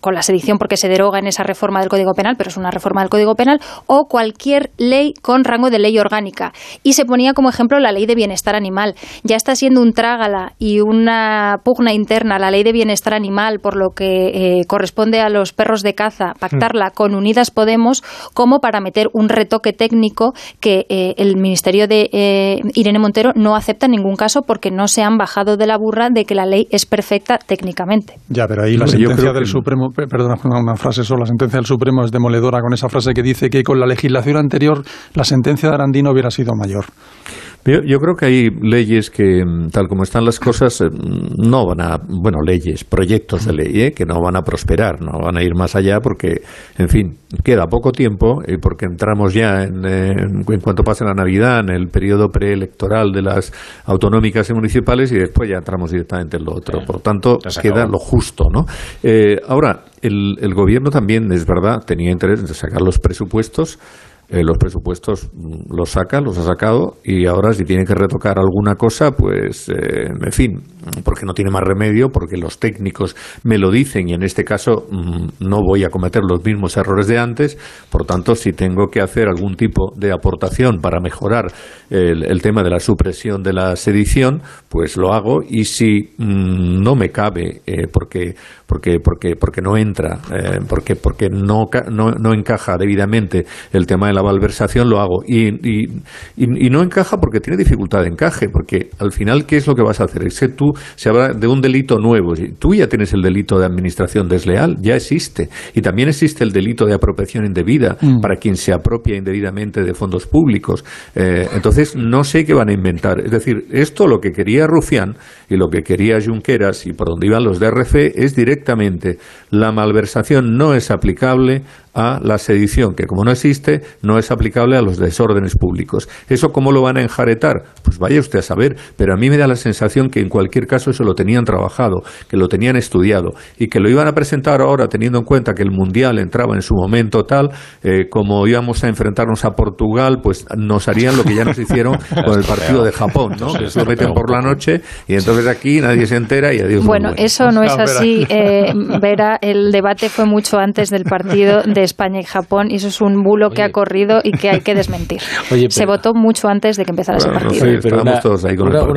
con la sedición porque se deroga en esa reforma del Código Penal, pero es una reforma del Código Penal, o cualquier ley con rango de ley orgánica. Y se ponía como ejemplo la ley de bienestar animal. Ya está siendo un trágala y una pugna interna la ley de bienestar animal por lo que eh, corresponde a los perros de caza, pactarla con Unidas Podemos como para meter un retoque técnico que eh, el Ministerio de eh, Irene Montero no acepta en ningún caso porque no se han bajado de la burra de que la ley es perfecta técnicamente. Ya, pero ahí la sentencia del que- Supremo, pe- perdona una- una frase solo, la sentencia del Supremo es demoledora con esa frase que dice que con la legislación anterior la sentencia de Arandino hubiera sido mayor. Yo, yo creo que hay leyes que, mm, tal como están las cosas, eh, no van a, bueno, leyes, proyectos de ley, eh, que no van a prosperar, no van a ir más allá porque, en fin, queda poco tiempo y porque entramos ya en, eh, en cuanto pase la Navidad, en el periodo preelectoral de las autonómicas y municipales y después ya entramos directamente en lo otro. Por tanto, queda lo justo, ¿no? Eh, ahora, el, el gobierno también, es verdad, tenía interés en sacar los presupuestos. Eh, los presupuestos mm, los saca, los ha sacado y ahora si tiene que retocar alguna cosa, pues eh, en fin, porque no tiene más remedio, porque los técnicos me lo dicen y en este caso mm, no voy a cometer los mismos errores de antes, por tanto si tengo que hacer algún tipo de aportación para mejorar el, tema de la supresión de la sedición, pues lo hago y si mm, no me cabe eh, porque porque porque porque no entra eh, porque porque no, no no encaja debidamente el tema de la malversación lo hago. Y, y, y- y no encaja porque tiene dificultad de encaje porque al final qué es lo que vas a hacer es que tú se habla de un delito nuevo y tú ya tienes el delito de administración desleal ya existe. Y también existe el delito de apropiación indebida Mm. para quien se apropia indebidamente de fondos públicos. Eh, entonces no sé qué van a inventar. Es decir esto lo que quería Rufián y lo que quería Junqueras y por donde iban los DRF es directamente la malversación no es aplicable a la sedición, que como no existe, no es aplicable a los desórdenes públicos. ¿Eso cómo lo van a enjaretar? Pues vaya usted a saber, pero a mí me da la sensación que en cualquier caso eso lo tenían trabajado, que lo tenían estudiado y que lo iban a presentar ahora teniendo en cuenta que el Mundial entraba en su momento tal, eh, como íbamos a enfrentarnos a Portugal, pues nos harían lo que ya nos hicieron con el partido de Japón, ¿no? Que se lo meten por la noche y entonces aquí nadie se entera y adiós. Bueno, eso no es así. Eh, Vera, el debate fue mucho antes del partido de España y Japón y eso es un bulo que ha corrido y que hay que desmentir. Se votó mucho antes de que empezara ese partido. pero una,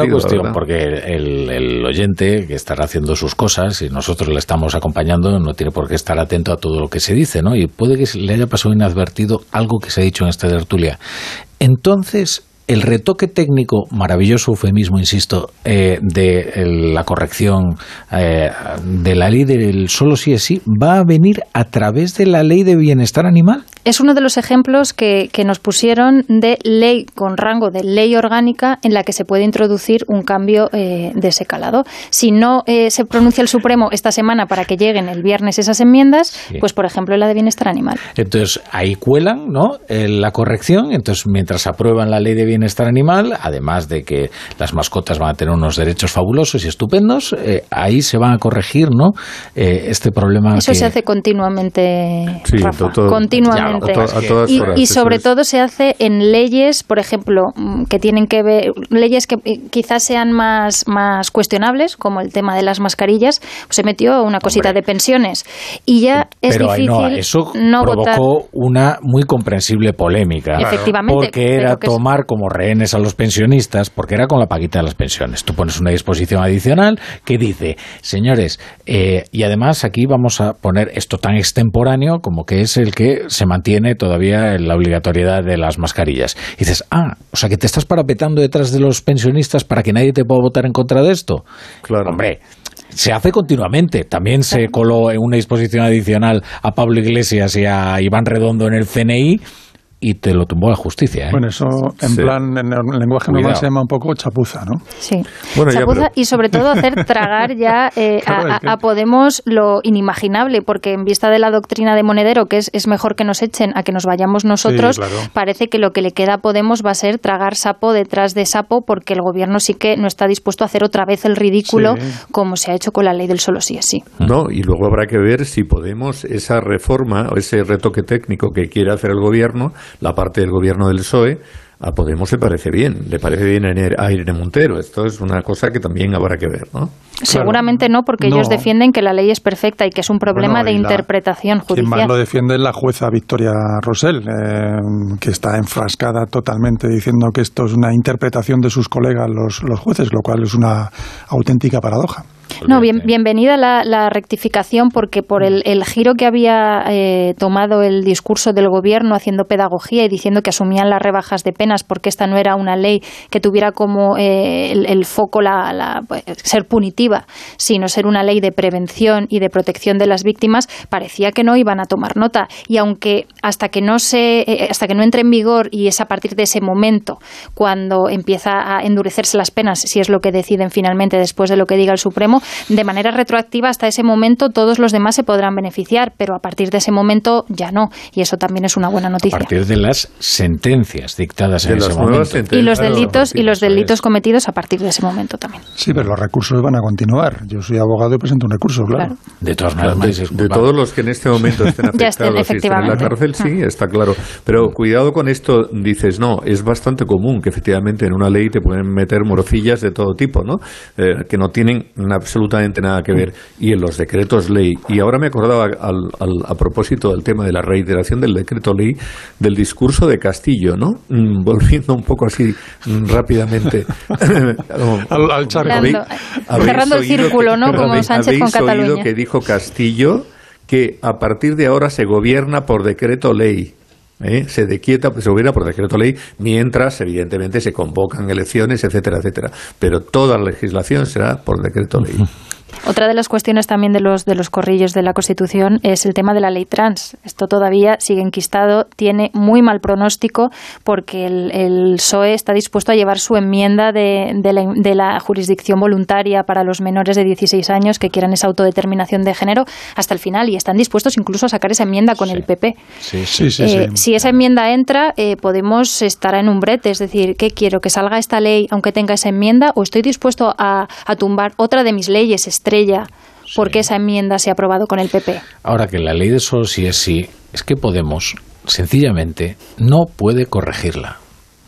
cuestión, porque el, el, oyente que estará haciendo sus cosas y nosotros le estamos acompañando no tiene por qué estar atento a todo lo que se dice, ¿no? Y puede que le haya pasado inadvertido algo que se ha dicho en esta tertulia. Entonces, el retoque técnico, maravilloso eufemismo, insisto, eh, de la corrección eh, de la ley del solo sí es sí, va a venir a través de la ley de bienestar animal es uno de los ejemplos que, nos pusieron de ley con rango de ley orgánica en la que se puede introducir un cambio eh, de ese calado. Si no eh, se pronuncia el Supremo esta semana para que lleguen el viernes esas enmiendas, pues por ejemplo la de bienestar animal. Entonces ahí cuelan ¿no? Eh, la corrección, entonces mientras aprueban la ley de bienestar animal, además de que las mascotas van a tener unos derechos fabulosos y estupendos, ahí se van a corregir ¿no? este problema. Eso se hace continuamente, continuamente y, sobre todo se hace en leyes, por ejemplo, mm, que tienen que ver, leyes que eh, quizás sean más, más cuestionables, como el tema de las mascarillas, pues se metió una cosita de pensiones. Y ya es difícil no, eso provocó una muy comprensible polémica. Efectivamente. Porque era tomar como rehenes a los pensionistas, porque era con la paquita de las pensiones. Tú pones una disposición adicional que dice, señores, eh, y además aquí vamos a poner esto tan extemporáneo como que es el que se mantiene tiene todavía la obligatoriedad de las mascarillas. Y dices, ah, o sea que te estás parapetando detrás de los pensionistas para que nadie te pueda votar en contra de esto. Claro. Hombre, se hace continuamente. También se coló en una disposición adicional a Pablo Iglesias y a Iván Redondo en el CNI y te lo tumbó la justicia. ¿eh? Bueno, eso en plan, en el lenguaje normal se llama un poco chapuza, ¿no? Sí, chapuza y sobre todo hacer tragar ya eh, a, Podemos lo inimaginable, porque en vista de la doctrina de Monedero, que es, es mejor que nos echen a que nos vayamos nosotros, parece que lo que le queda a Podemos va a ser tragar sapo detrás de sapo, porque el gobierno sí que no está dispuesto a hacer otra vez el ridículo como se ha hecho con la ley del solo sí es sí. No, y luego habrá que ver si Podemos, esa reforma o ese retoque técnico que quiere hacer el gobierno, la parte del gobierno del PSOE, a Podemos le parece bien, le parece bien a Irene Montero. Esto es una cosa que también habrá que ver, ¿no? Seguramente no, porque ellos defienden que la ley es perfecta y que es un problema de interpretación judicial. Quien más lo defiende es la jueza Victoria Rosell, eh, que está enfrascada totalmente diciendo que esto es una interpretación de sus colegas los, los jueces, lo cual es una auténtica paradoja. No, bien, bienvenida la, rectificación porque por el, giro que había eh, tomado el discurso del gobierno haciendo pedagogía y diciendo que asumían las rebajas de penas porque esta no era una ley que tuviera como eh, el, foco la, pues, ser punitiva, sino ser una ley de prevención y de protección de las víctimas, parecía que no iban a tomar nota. Y aunque hasta que no se, eh, hasta que no entre en vigor y es a partir de ese momento cuando empieza a endurecerse las penas, si es lo que deciden finalmente después de lo que diga el Supremo, de manera retroactiva hasta ese momento todos los demás se podrán beneficiar, pero a partir de ese momento ya no. Y eso también es una buena noticia. A partir de las sentencias dictadas en ese momento. Y los delitos, y los delitos cometidos a partir de ese momento también. Sí, pero los recursos van a continuar. Yo soy abogado y presento un recurso, claro. De todas maneras, de, todos los que en este momento estén afectados estén en la cárcel, sí, ah. está claro. Pero cuidado con esto, dices, no, es bastante común que efectivamente en una ley te pueden meter morcillas de todo tipo, ¿no? Eh, que no tienen absolutamente nada que ver. Y en los decretos ley, y ahora me acordaba al, a propósito del tema de la reiteración del decreto ley, del discurso de Castillo, ¿no? Mm, volviendo un poco así mm, rápidamente al, al Cerrando el círculo, ¿no? Como Sánchez con Cataluña. oído que dijo Castillo que a partir de ahora se gobierna por decreto ley. ¿Eh? se dequieta, se hubiera por decreto ley, mientras evidentemente se convocan elecciones, etcétera, etcétera. Pero toda la legislación será por decreto ley. Otra de las cuestiones también de los, de los corrillos de la Constitución es el tema de la ley trans. Esto todavía sigue enquistado, tiene muy mal pronóstico porque el, el PSOE está dispuesto a llevar su enmienda de, de, la, jurisdicción voluntaria para los menores de 16 años que quieran esa autodeterminación de género hasta el final y están dispuestos incluso a sacar esa enmienda con el PP. Sí, sí, sí, eh, si esa enmienda entra, eh, Podemos estar en un brete, es decir, ¿qué quiero? ¿Que salga esta ley aunque tenga esa enmienda o estoy dispuesto a, a tumbar otra de mis leyes? Estrella porque esa enmienda se ha aprobado con el PP. Ahora que la ley de solo sí es sí, es que Podemos sencillamente no puede corregirla.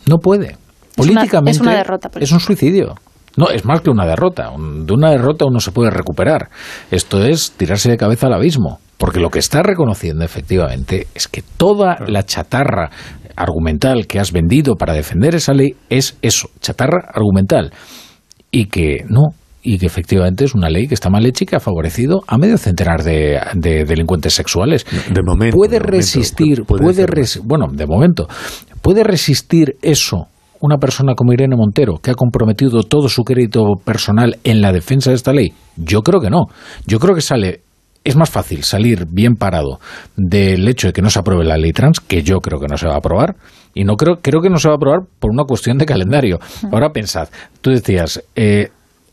No puede. Políticamente es una, derrota. Es un suicidio. No, es más que una derrota. De una derrota uno se puede recuperar. Esto es tirarse de cabeza al abismo. Porque lo que está reconociendo efectivamente es que toda la chatarra argumental que has vendido para defender esa ley es eso, chatarra argumental. Y que no, y que efectivamente es una ley que está mal hecha y que ha favorecido a medio centenar de, delincuentes sexuales. De momento. Puede resistir, puede, bueno, de momento, puede resistir eso una persona como Irene Montero, que ha comprometido todo su crédito personal en la defensa de esta ley? Yo creo que no. Yo creo que sale es más fácil salir bien parado del hecho de que no se apruebe la ley trans, que yo creo que no se va a aprobar, y no creo, creo que no se va a aprobar por una cuestión de calendario. Ahora pensad, tú decías, eh,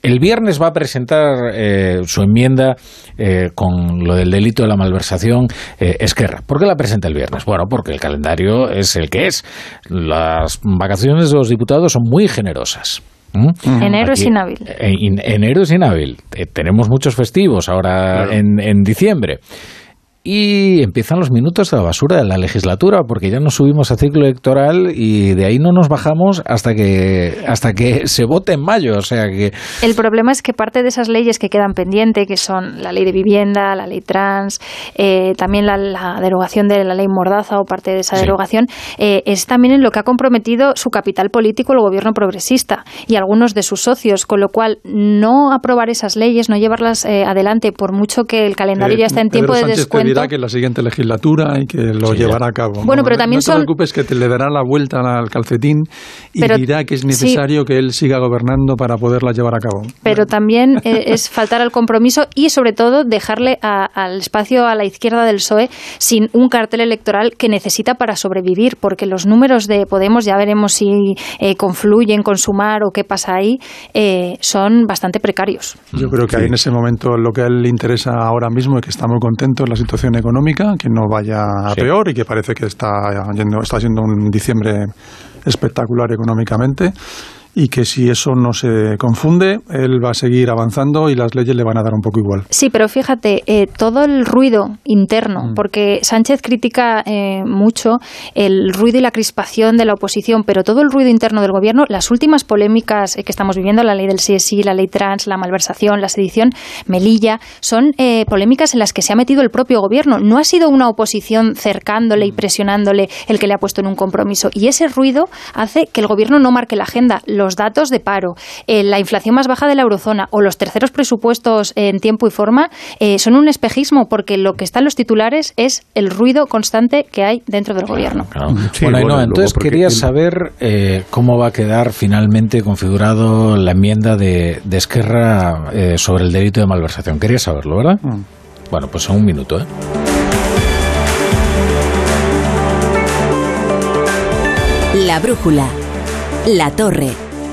el viernes va a presentar eh, su enmienda eh, con lo del delito de la malversación Esquerra. ¿Por qué la presenta el viernes? Bueno, porque el calendario es el que es. Las vacaciones de los diputados son muy generosas. ¿Mm? Enero es inhábil. enero es inhábil. tenemos muchos festivos ahora en, en diciembre y empiezan los minutos de la basura de la legislatura, porque ya nos subimos a ciclo electoral y de ahí no nos bajamos hasta que hasta que se vote en mayo, o sea que el problema es que parte de esas leyes que quedan pendientes, que son la ley de vivienda, la ley trans, eh, también la, derogación de la ley mordaza o parte de esa derogación, eh, es también en lo que ha comprometido su capital político el gobierno progresista y algunos de sus socios, con lo cual no aprobar esas leyes, no llevarlas eh, adelante, por mucho que el calendario ya está en tiempo de descuento que la siguiente legislatura y que lo llevará a cabo. Bueno, pero también no te preocupes que te le dará la vuelta al calcetín y dirá que es necesario que él siga gobernando para poderla llevar a cabo. Pero también eh, es faltar al compromiso y sobre todo dejarle al espacio a la izquierda del PSOE sin un cartel electoral que necesita para sobrevivir, porque los números de Podemos, ya veremos si eh, confluyen con Sumar o qué pasa ahí, eh, son bastante precarios. Yo creo que ahí en ese momento lo que a él le interesa ahora mismo es que está muy contento en la situación económica, que no vaya a peor y que parece que está, yendo, está siendo un diciembre espectacular económicamente y que si eso no se confunde, él va a seguir avanzando y las leyes le van a dar un poco igual. Sí, pero fíjate, eh, todo el ruido interno, mm. porque Sánchez critica eh, mucho el ruido y la crispación de la oposición, pero todo el ruido interno del gobierno, las últimas polémicas eh, que estamos viviendo, la ley del CSI, la ley trans, la malversación, la sedición, Melilla, son polémicas en las que se ha metido el propio gobierno. No ha sido una oposición cercándole y mm. presionándole el que le ha puesto en un compromiso. Y ese ruido hace que el gobierno no marque la agenda los datos de paro, eh, la inflación más baja de la eurozona o los terceros presupuestos en tiempo y forma eh, son un espejismo porque lo que está en los titulares es el ruido constante que hay dentro del gobierno. bueno, entonces quería saber eh, cómo va a quedar finalmente configurado la enmienda de, Esquerra sobre el delito de malversación. Quería saberlo, ¿verdad? Mm. Bueno, pues en un minuto, ¿eh? La brújula. La torre.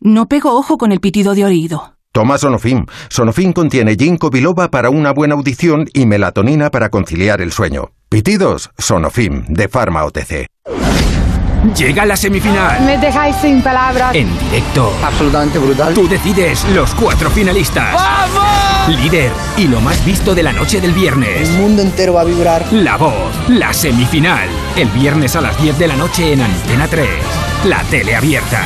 No pego ojo con el pitido de oído. Toma Sonofim. Sonofim contiene ginkgo biloba para una buena audición y melatonina para conciliar el sueño. Pitidos, Sonofim, de Pharma OTC. Llega la semifinal. Me dejáis sin palabras. En directo. Absolutamente brutal. Tú decides los cuatro finalistas. ¡Vamos! Líder y lo más visto de la noche del viernes. El mundo entero va a vibrar. La voz, la semifinal. El viernes a las 10 de la noche en Antena 3. La tele abierta.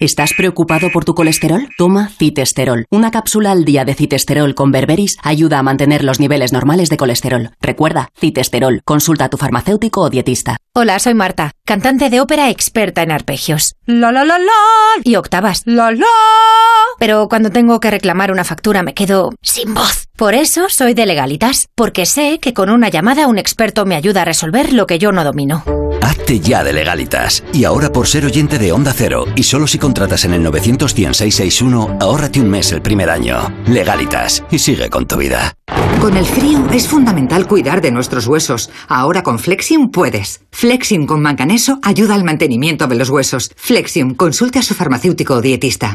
¿Estás preocupado por tu colesterol? Toma citesterol. Una cápsula al día de citesterol con berberis ayuda a mantener los niveles normales de colesterol. Recuerda, citesterol. Consulta a tu farmacéutico o dietista. Hola, soy Marta, cantante de ópera experta en arpegios. La la la la y octavas. La la. Pero cuando tengo que reclamar una factura me quedo sin voz. Por eso soy de legalitas, porque sé que con una llamada un experto me ayuda a resolver lo que yo no domino. Hazte ya de legalitas. Y ahora por ser oyente de Onda Cero y solo si contratas en el 91661, ahórrate un mes el primer año. Legalitas y sigue con tu vida. Con el frío es fundamental cuidar de nuestros huesos. Ahora con Flexium puedes. Flexium con manganeso ayuda al mantenimiento de los huesos. Flexium, consulte a su farmacéutico o dietista.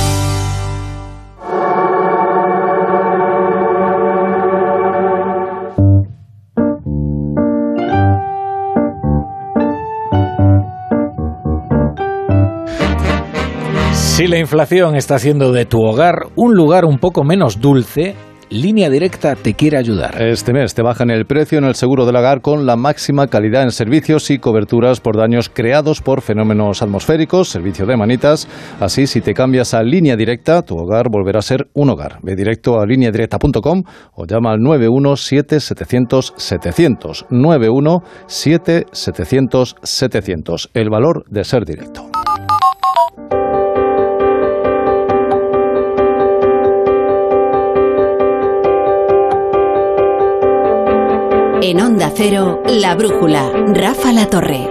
Si la inflación está haciendo de tu hogar un lugar un poco menos dulce, Línea Directa te quiere ayudar. Este mes te bajan el precio en el seguro del hogar con la máxima calidad en servicios y coberturas por daños creados por fenómenos atmosféricos, servicio de manitas. Así, si te cambias a Línea Directa, tu hogar volverá a ser un hogar. Ve directo a lineadirecta.com o llama al 917-700-700. 917-700-700. El valor de ser directo. En Onda Cero, La Brújula, Rafa La Torre.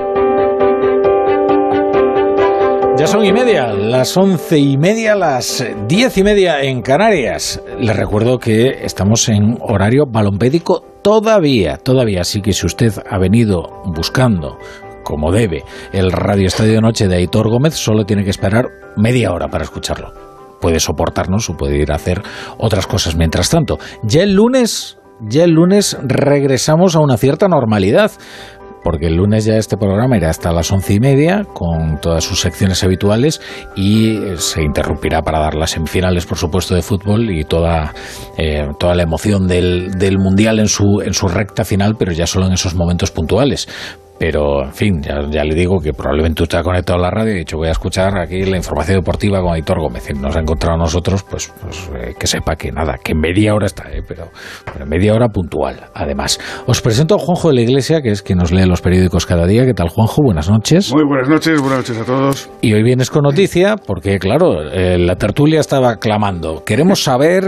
Ya son y media, las once y media, las diez y media en Canarias. Les recuerdo que estamos en horario balompédico todavía, todavía. Así que si usted ha venido buscando como debe el Radio Estadio Noche de Aitor Gómez, solo tiene que esperar media hora para escucharlo. Puede soportarnos o puede ir a hacer otras cosas mientras tanto. Ya el lunes ya el lunes regresamos a una cierta normalidad. Porque el lunes ya este programa irá hasta las once y media con todas sus secciones habituales y se interrumpirá para dar las semifinales, por supuesto, de fútbol y toda, eh, toda la emoción del, del mundial en su, en su recta final, pero ya solo en esos momentos puntuales pero en fin, ya, le digo que probablemente usted ha conectado a la radio y dicho voy a escuchar aquí la información deportiva con Aitor Gómez. Y nos ha encontrado a nosotros, pues, pues eh, que sepa que nada, que media hora está, eh, pero, pero media hora puntual, además. Os presento a Juanjo de la Iglesia, que es quien nos lee los periódicos cada día. ¿Qué tal, Juanjo? Buenas noches. Muy buenas noches, buenas noches a todos. Y hoy vienes con noticia, porque claro, eh, la tertulia estaba clamando. Queremos saber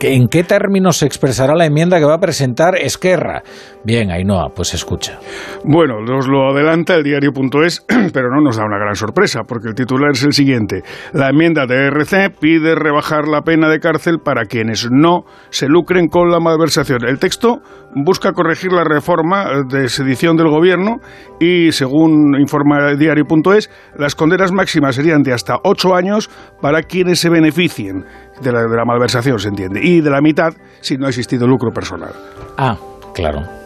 en qué términos se expresará la enmienda que va a presentar Esquerra. Bien, Ainhoa, pues escucha. Bueno, nos lo adelanta el diario.es, pero no nos da una gran sorpresa, porque el titular es el siguiente. La enmienda de RC pide rebajar la pena de cárcel para quienes no se lucren con la malversación. El texto busca corregir la reforma de sedición del gobierno y, según informa el diario.es, las condenas máximas serían de hasta ocho años para quienes se beneficien de la, de la malversación, se entiende, y de la mitad si no ha existido lucro personal. Ah, claro.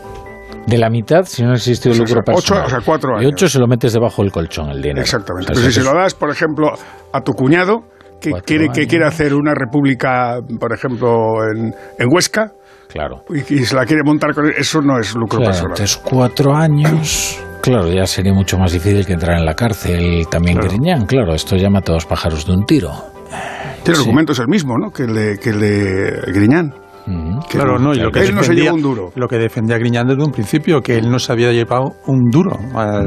De la mitad si no ha existido lucro personal. Ocho, o sea, cuatro años. Y ocho se lo metes debajo del colchón el dinero. Exactamente. Pero si se lo das, por ejemplo, a tu cuñado, que quiere, que quiere hacer una república, por ejemplo, en, en Huesca, claro. y, y, se la quiere montar con eso no es lucro claro, personal. Entonces, cuatro años. Claro, ya sería mucho más difícil que entrar en la cárcel también claro. Griñán. Claro, esto ya mata a dos pájaros de un tiro. El sí. argumento es el mismo, ¿no? Que el de, que el de Griñán. Claro, no, y lo que, él defendía, no se llevó un duro. lo que defendía Griñán desde un principio, que él no se había llevado un duro,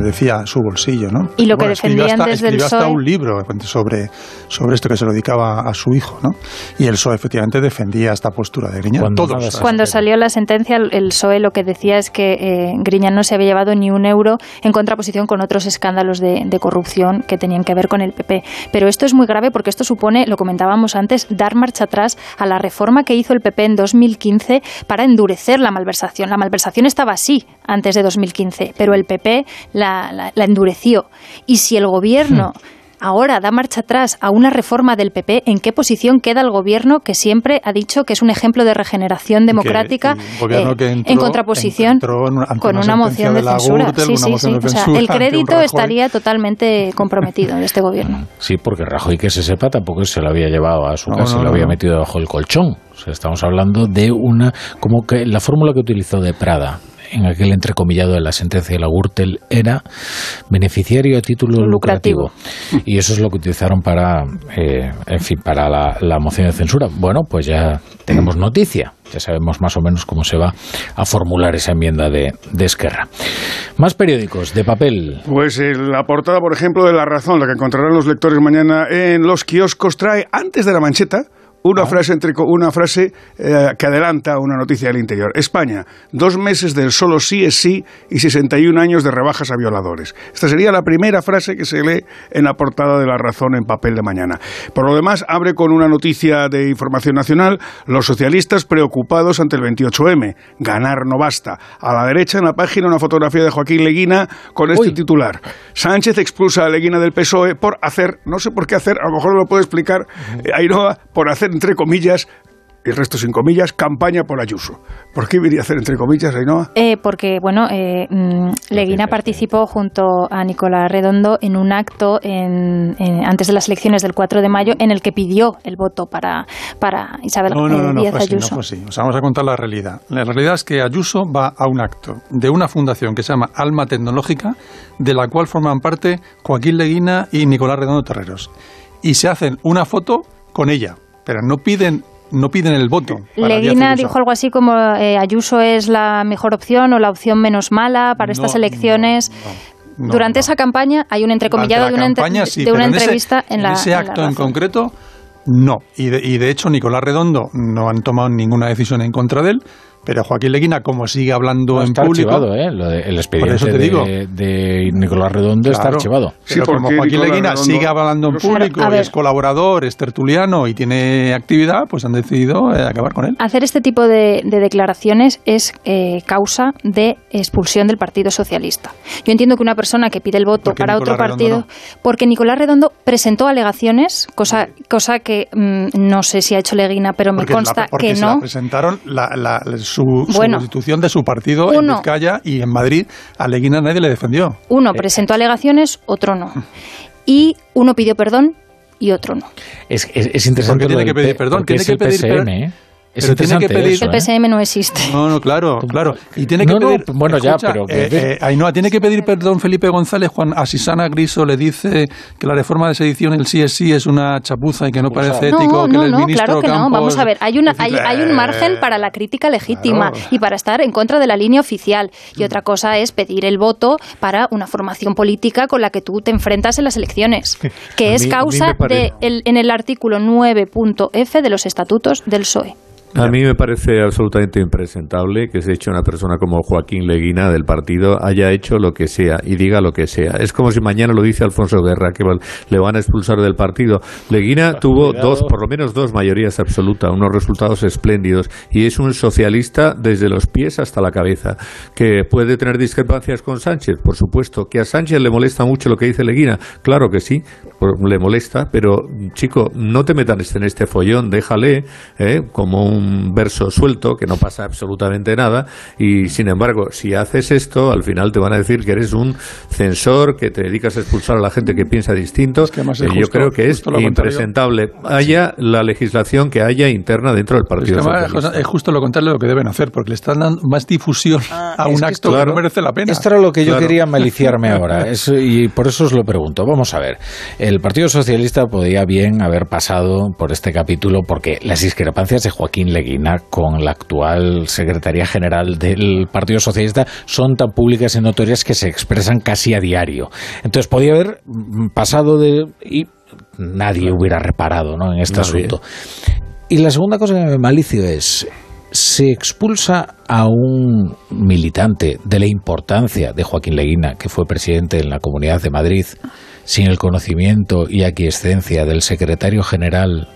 decía su bolsillo, ¿no? Y lo que bueno, defendían hasta, desde el hasta PSOE... un libro sobre, sobre esto que se lo dedicaba a su hijo, ¿no? Y el PSOE efectivamente defendía esta postura de Griñán. Cuando, Todos. Cuando salió la sentencia, el PSOE lo que decía es que eh, Griñán no se había llevado ni un euro en contraposición con otros escándalos de, de corrupción que tenían que ver con el PP. Pero esto es muy grave porque esto supone, lo comentábamos antes, dar marcha atrás a la reforma que hizo el PP en 2015 para endurecer la malversación. La malversación estaba así antes de 2015, pero el PP la, la, la endureció. Y si el gobierno... Hmm ahora da marcha atrás a una reforma del PP, ¿en qué posición queda el gobierno que siempre ha dicho que es un ejemplo de regeneración democrática eh, en contraposición con una moción de censura? sí, sí, sí. O sea, el crédito estaría totalmente comprometido de este gobierno. Sí, porque Rajoy, que se sepa, tampoco se lo había llevado a su casa, se lo había metido bajo el colchón. O sea, estamos hablando de una, como que la fórmula que utilizó de Prada, en aquel entrecomillado de la sentencia de la Gürtel era beneficiario a título lucrativo. Y eso es lo que utilizaron para, eh, en fin, para la, moción de censura. Bueno, pues ya tenemos noticia. Ya sabemos más o menos cómo se va a formular esa enmienda de, de Esquerra. Más periódicos de papel. Pues eh, la portada, por ejemplo, de La Razón, la que encontrarán los lectores mañana en los kioscos, trae antes de la mancheta una ah. frase, entre, una frase eh, que adelanta una noticia del interior. España, dos meses del solo sí es sí y 61 años de rebajas a violadores. Esta sería la primera frase que se lee en la portada de La Razón en papel de mañana. Por lo demás, abre con una noticia de información nacional. Los socialistas preocupados ante el 28M. Ganar no basta. A la derecha, en la página, una fotografía de Joaquín Leguina con este titular. Sánchez expulsa a Leguina del PSOE por hacer, no sé por qué hacer, a lo mejor lo puede explicar eh, Ainhoa, por hacer entre comillas, y el resto sin comillas, campaña por Ayuso. ¿Por qué iría a hacer entre comillas, Ainhoa? Eh, porque, bueno, eh, mm, Leguina participó junto a Nicolás Redondo en un acto en, antes de las elecciones del 4 de mayo en el que pidió el voto para, para Isabel no, no, no, Díaz no Ayuso. no fue vamos a contar la realidad. La realidad es que Ayuso va a un acto de una fundación que se llama Alma Tecnológica, de la cual forman parte Joaquín Leguina y Nicolás Redondo Terreros. Y se hacen una foto con ella pero no piden no piden el voto. Leguina dijo algo así como eh, Ayuso es la mejor opción o la opción menos mala para estas elecciones. Durante esa campaña hay un entrecomillado de una, de una entrevista en, la, ese acto en, concreto. No, y de, y de hecho Nicolás Redondo no han tomado ninguna decisión en contra de él. Pero Joaquín Leguina, como sigue hablando en público. Archivado, ¿eh? el expediente De, Nicolás Redondo está archivado. Sí, pero como Joaquín Leguina sigue hablando en público y es colaborador, es tertuliano y tiene actividad, pues han decidido eh, acabar con él. Hacer este tipo de, declaraciones es eh, causa de expulsión del Partido Socialista. Yo entiendo que una persona que pide el voto para otro partido. Porque Nicolás Redondo presentó alegaciones, cosa, cosa que mm, no sé si ha hecho Leguina, pero me consta que no. presentaron la, la su, constitución de su partido en Vizcaya y en Madrid a Leguina nadie le defendió. Uno presentó alegaciones, otro no. Y uno pidió perdón y otro no. Es, es, interesante. tiene que pedir perdón, tiene que pedir perdón. Es tiene que pedir, el PSM no existe. No, no, claro, claro. Y tiene que pedir. bueno, ya, pero. Eh, eh, tiene que pedir perdón Felipe González cuando a Sisana Griso le dice que la reforma de sedición, el sí es sí, es una chapuza y que no parece ético. que el no, ministro claro que no. Vamos a ver, hay, una, hay, hay un margen para la crítica legítima y para estar en contra de la línea oficial. Y otra cosa es pedir el voto para una formación política con la que tú te enfrentas en las elecciones, que es causa de el, en el artículo 9.f de los estatutos del PSOE. A mí me parece absolutamente impresentable que se hecho una persona como Joaquín Leguina del partido haya hecho lo que sea y diga lo que sea. Es como si mañana lo dice Alfonso Guerra, que le van a expulsar del partido. Leguina tuvo dos, por lo menos dos mayorías absolutas, unos resultados espléndidos y es un socialista desde los pies hasta la cabeza. Que puede tener discrepancias con Sánchez, por supuesto. Que a Sánchez le molesta mucho lo que dice Leguina, claro que sí, le molesta, pero chico, no te metas en este follón, déjale ¿eh? como un verso suelto, que no pasa absolutamente nada, y sin embargo, si haces esto, al final te van a decir que eres un censor, que te dedicas a expulsar a la gente que piensa distinto. Eh, yo creo que es impresentable. Haya la legislación que haya interna dentro del Partido es, es justo lo contrario de lo que deben hacer, porque le están dando más difusión ah, a un acto que, no merece la pena. Esto era lo que yo quería maliciarme ahora, y por eso os lo pregunto. Vamos a ver, el Partido Socialista podía bien haber pasado por este capítulo porque las discrepancias de Joaquín Leguina con la actual Secretaría General del Partido Socialista son tan públicas y notorias que se expresan casi a diario. Entonces podía haber pasado de... y nadie hubiera reparado ¿no? en este asunto. Y la segunda cosa que me malicio es, se expulsa a un militante de la importancia de Joaquín Leguina, que fue presidente en la Comunidad de Madrid, sin el conocimiento y aquiescencia del secretario general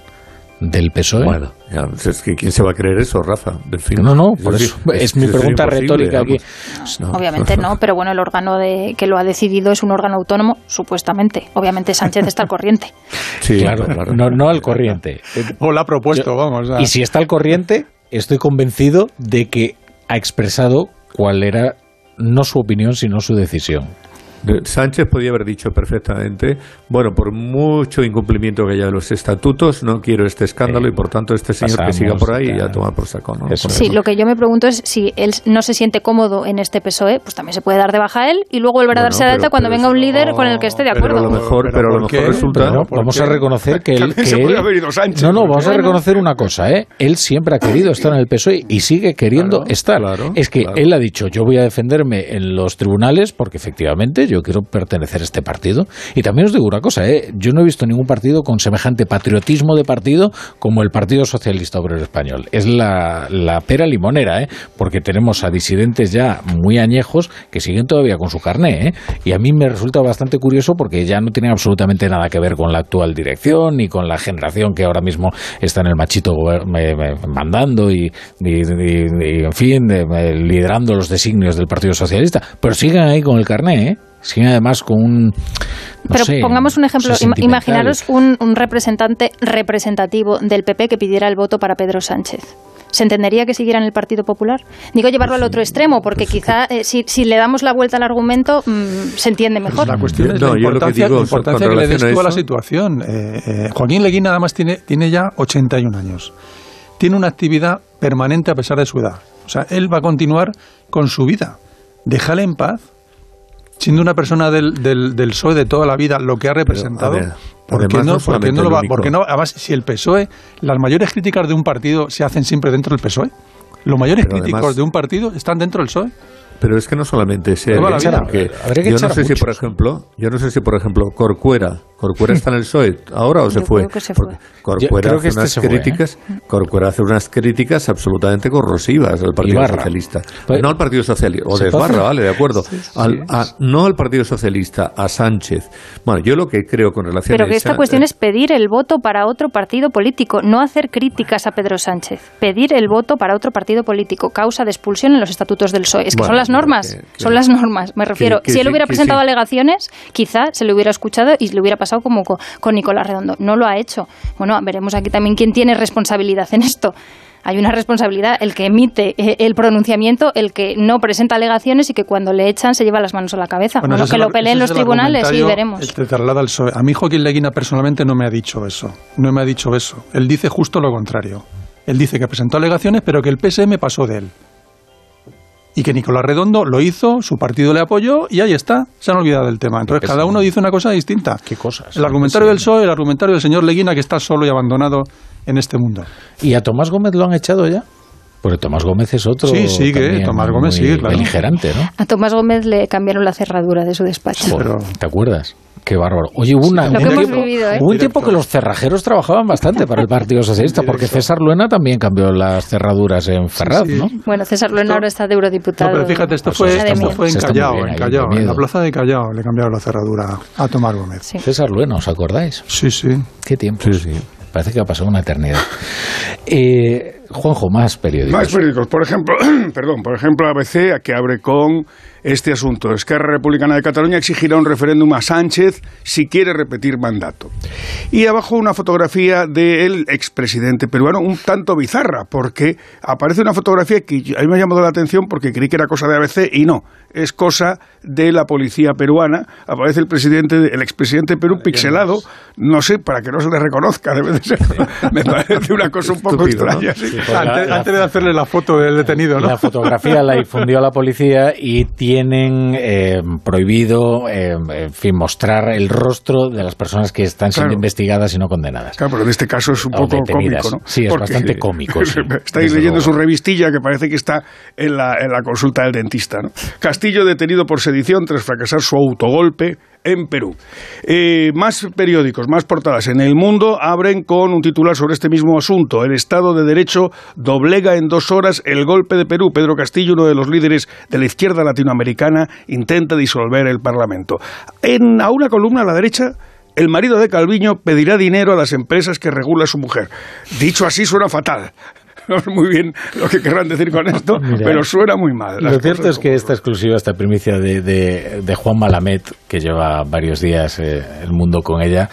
del PSOE. Bueno, ya, es que ¿quién se va a creer eso, Rafa? No, no, por eso es, mi eso pregunta retórica aquí. vamos. No. Obviamente no, pero bueno, el órgano de, que lo ha decidido es un órgano autónomo, supuestamente. Obviamente Sánchez está al corriente. Sí, claro, No, no al corriente. O la ha propuesto, vamos. a- Y si está al corriente, estoy convencido de que ha expresado cuál era no su opinión, sino su decisión. De- Sánchez podía haber dicho perfectamente, bueno, por mucho incumplimiento que haya de los estatutos, no quiero este escándalo y por tanto este señor que siga por ahí y ya. a tomar por saco, ¿no? Eso Sí, lo que yo me pregunto es si él no se siente cómodo en este PSOE, pues también se puede dar de baja a él y luego volver a Bueno, darse de pero- alta cuando pero venga un líder no- con el que esté de pero acuerdo. a lo mejor, pero a lo ¿por mejor resulta... Pero vamos a reconocer que él, que se él- puede haber ido Sánchez. no, no, vamos a reconocer una cosa, ¿eh? Él siempre ha querido estar en el PSOE y sigue queriendo Claro, estar. claro, es que claro. él ha dicho, yo voy a defenderme en los tribunales porque efectivamente yo quiero pertenecer a este partido. Y también os digo una cosa, ¿eh? Yo no he visto ningún partido con semejante patriotismo de partido como el Partido Socialista Obrero Español. Es la, pera limonera, ¿eh? Porque tenemos a disidentes ya muy añejos que siguen todavía con su carné, ¿eh? Y a mí me resulta bastante curioso porque ya no tienen absolutamente nada que ver con la actual dirección ni con la generación que ahora mismo está en el machito mandando y, y- y- y, en fin, de- de- liderando los designios del Partido Socialista. Pero siguen ahí con el carné, ¿eh? Siguen además con un... no Pero sé, pongamos un ejemplo, imaginaros un, un representante representativo del PP que pidiera el voto para Pedro Sánchez. ¿Se entendería que siguiera en el Partido Popular? Digo llevarlo al otro extremo, porque quizá eh, si, si le damos la vuelta al argumento mm, se entiende mejor. La cuestión es No, la yo lo que importancia, digo, la importancia con que le des a la situación. Eh, eh, Joaquín Leguina además tiene, tiene ya 81 años. Tiene una actividad permanente a pesar de su edad. O sea, él va a continuar con su vida. Déjale en paz. Siendo una persona del, del, del PSOE de toda la vida, lo que ha representado, ¿por qué no, no por qué solamente no lo va? único. por qué no? Además, si el PSOE, las mayores críticas de un partido se hacen siempre dentro del PSOE. Los mayores Pero críticos además- de un partido están dentro del PSOE. Pero es que no solamente la eso, vida. porque yo no sé si por ejemplo, yo no sé si por ejemplo Corcuera, Corcuera está en el PSOE ahora o se Yo fue. creo que se fue. Corcuera Yo creo que hace este unas fue, ¿eh? críticas, Corcuera hace unas críticas absolutamente corrosivas al Partido Ibarra. Socialista. Pues- no al Partido Socialista, o ¿Se de Esbarra, vale, de acuerdo. Al- a- no al Partido Socialista, a Sánchez. Bueno, yo lo que creo con relación Pero a que esa- esta cuestión es pedir el voto para otro partido político, no hacer críticas a Pedro Sánchez. Pedir el voto para otro partido político, causa de expulsión en los estatutos del PSOE. Es que Bueno, son las normas, que- que- son las normas. Me refiero, que si él sí, hubiera presentado sí. alegaciones, quizá se le hubiera escuchado y le hubiera pasado como co- con, Nicolás Redondo. No lo ha hecho. Bueno, veremos aquí también quién tiene responsabilidad en esto. Hay una responsabilidad, el que emite eh, el pronunciamiento, el que no presenta alegaciones y que cuando le echan se lleva las manos a la cabeza. Bueno, que el lo peleen los tribunales y veremos. te traslada al PSOE. A mí Joaquín Leguina personalmente no me ha dicho eso. No me ha dicho eso. Él dice justo lo contrario. Él dice que presentó alegaciones, pero que el PSM pasó de él. Y que Nicolás Redondo lo hizo, su partido le apoyó y ahí está. Se han olvidado del tema. Entonces cada uno dice una cosa distinta. ¿Qué cosas? El argumentario del PSOE, el argumentario del señor Leguina que está solo y abandonado en este mundo. ¿Y a Tomás Gómez lo han echado ya? Porque Tomás Gómez es otro. Sí, sigue, también Tomás Gómez muy sigue, claro. Beligerante, ¿no? A Tomás Gómez le cambiaron la cerradura de su despacho. Joder, ¿Te acuerdas? Qué bárbaro. Oye, hubo, una- un tiempo, vivido, ¿eh? hubo un tiempo que los cerrajeros trabajaban bastante para el Partido Socialista, porque César Luena también cambió las cerraduras en Ferraz, sí. ¿no? Bueno, César Luena ahora está de eurodiputado. No, pero fíjate, esto Pues fue, está esto fue en Callao, en Callao, la plaza de Callao le cambiaron la cerradura a Tomás Gómez. César Luena, ¿os acordáis? Sí, sí. Qué tiempo. Parece que ha pasado una eternidad. Eh, Juanjo, más periódicos. Más periódicos. Por ejemplo, perdón, por ejemplo, ABC, que abre con este asunto. Esquerra Republicana de Cataluña exigirá un referéndum a Sánchez si quiere repetir mandato. Y abajo una fotografía del expresidente peruano, un tanto bizarra, porque aparece una fotografía que a mí me ha llamado la atención porque creí que era cosa de ABC y no, es cosa de la policía peruana. Aparece el presidente, el expresidente de Perú pixelado, no sé, para que no se le reconozca, debe de ser. Me parece una cosa un poco Estúpido, ¿no? extraña. sí. Sí, antes, antes de hacerle la foto del detenido, ¿no? La fotografía la difundió la policía y tienen eh, prohibido, eh, en fin, mostrar el rostro de las personas que están siendo Claro. investigadas y no condenadas. Claro, pero en este caso es un O poco detenidas. cómico, ¿no? Sí, es bastante cómico, sí, Estáis leyendo luego. su revistilla que parece que está en la, en la consulta del dentista, ¿no? Castillo detenido por sedición tras fracasar su autogolpe en Perú. Eh, más periódicos, más portadas en el mundo abren con un titular sobre este mismo asunto. El Estado de Derecho doblega en dos horas el golpe de Perú. Pedro Castillo, uno de los líderes de la izquierda latinoamericana, intenta disolver el Parlamento. En, a una columna a la derecha el marido de Calviño pedirá dinero a las empresas que regula su mujer. Dicho así suena fatal. Es muy bien lo que querrán decir con esto, pero suena muy mal. Lo cierto es que esta exclusiva, esta primicia de, de, Juan Malamet, que lleva varios días eh, el mundo con ella,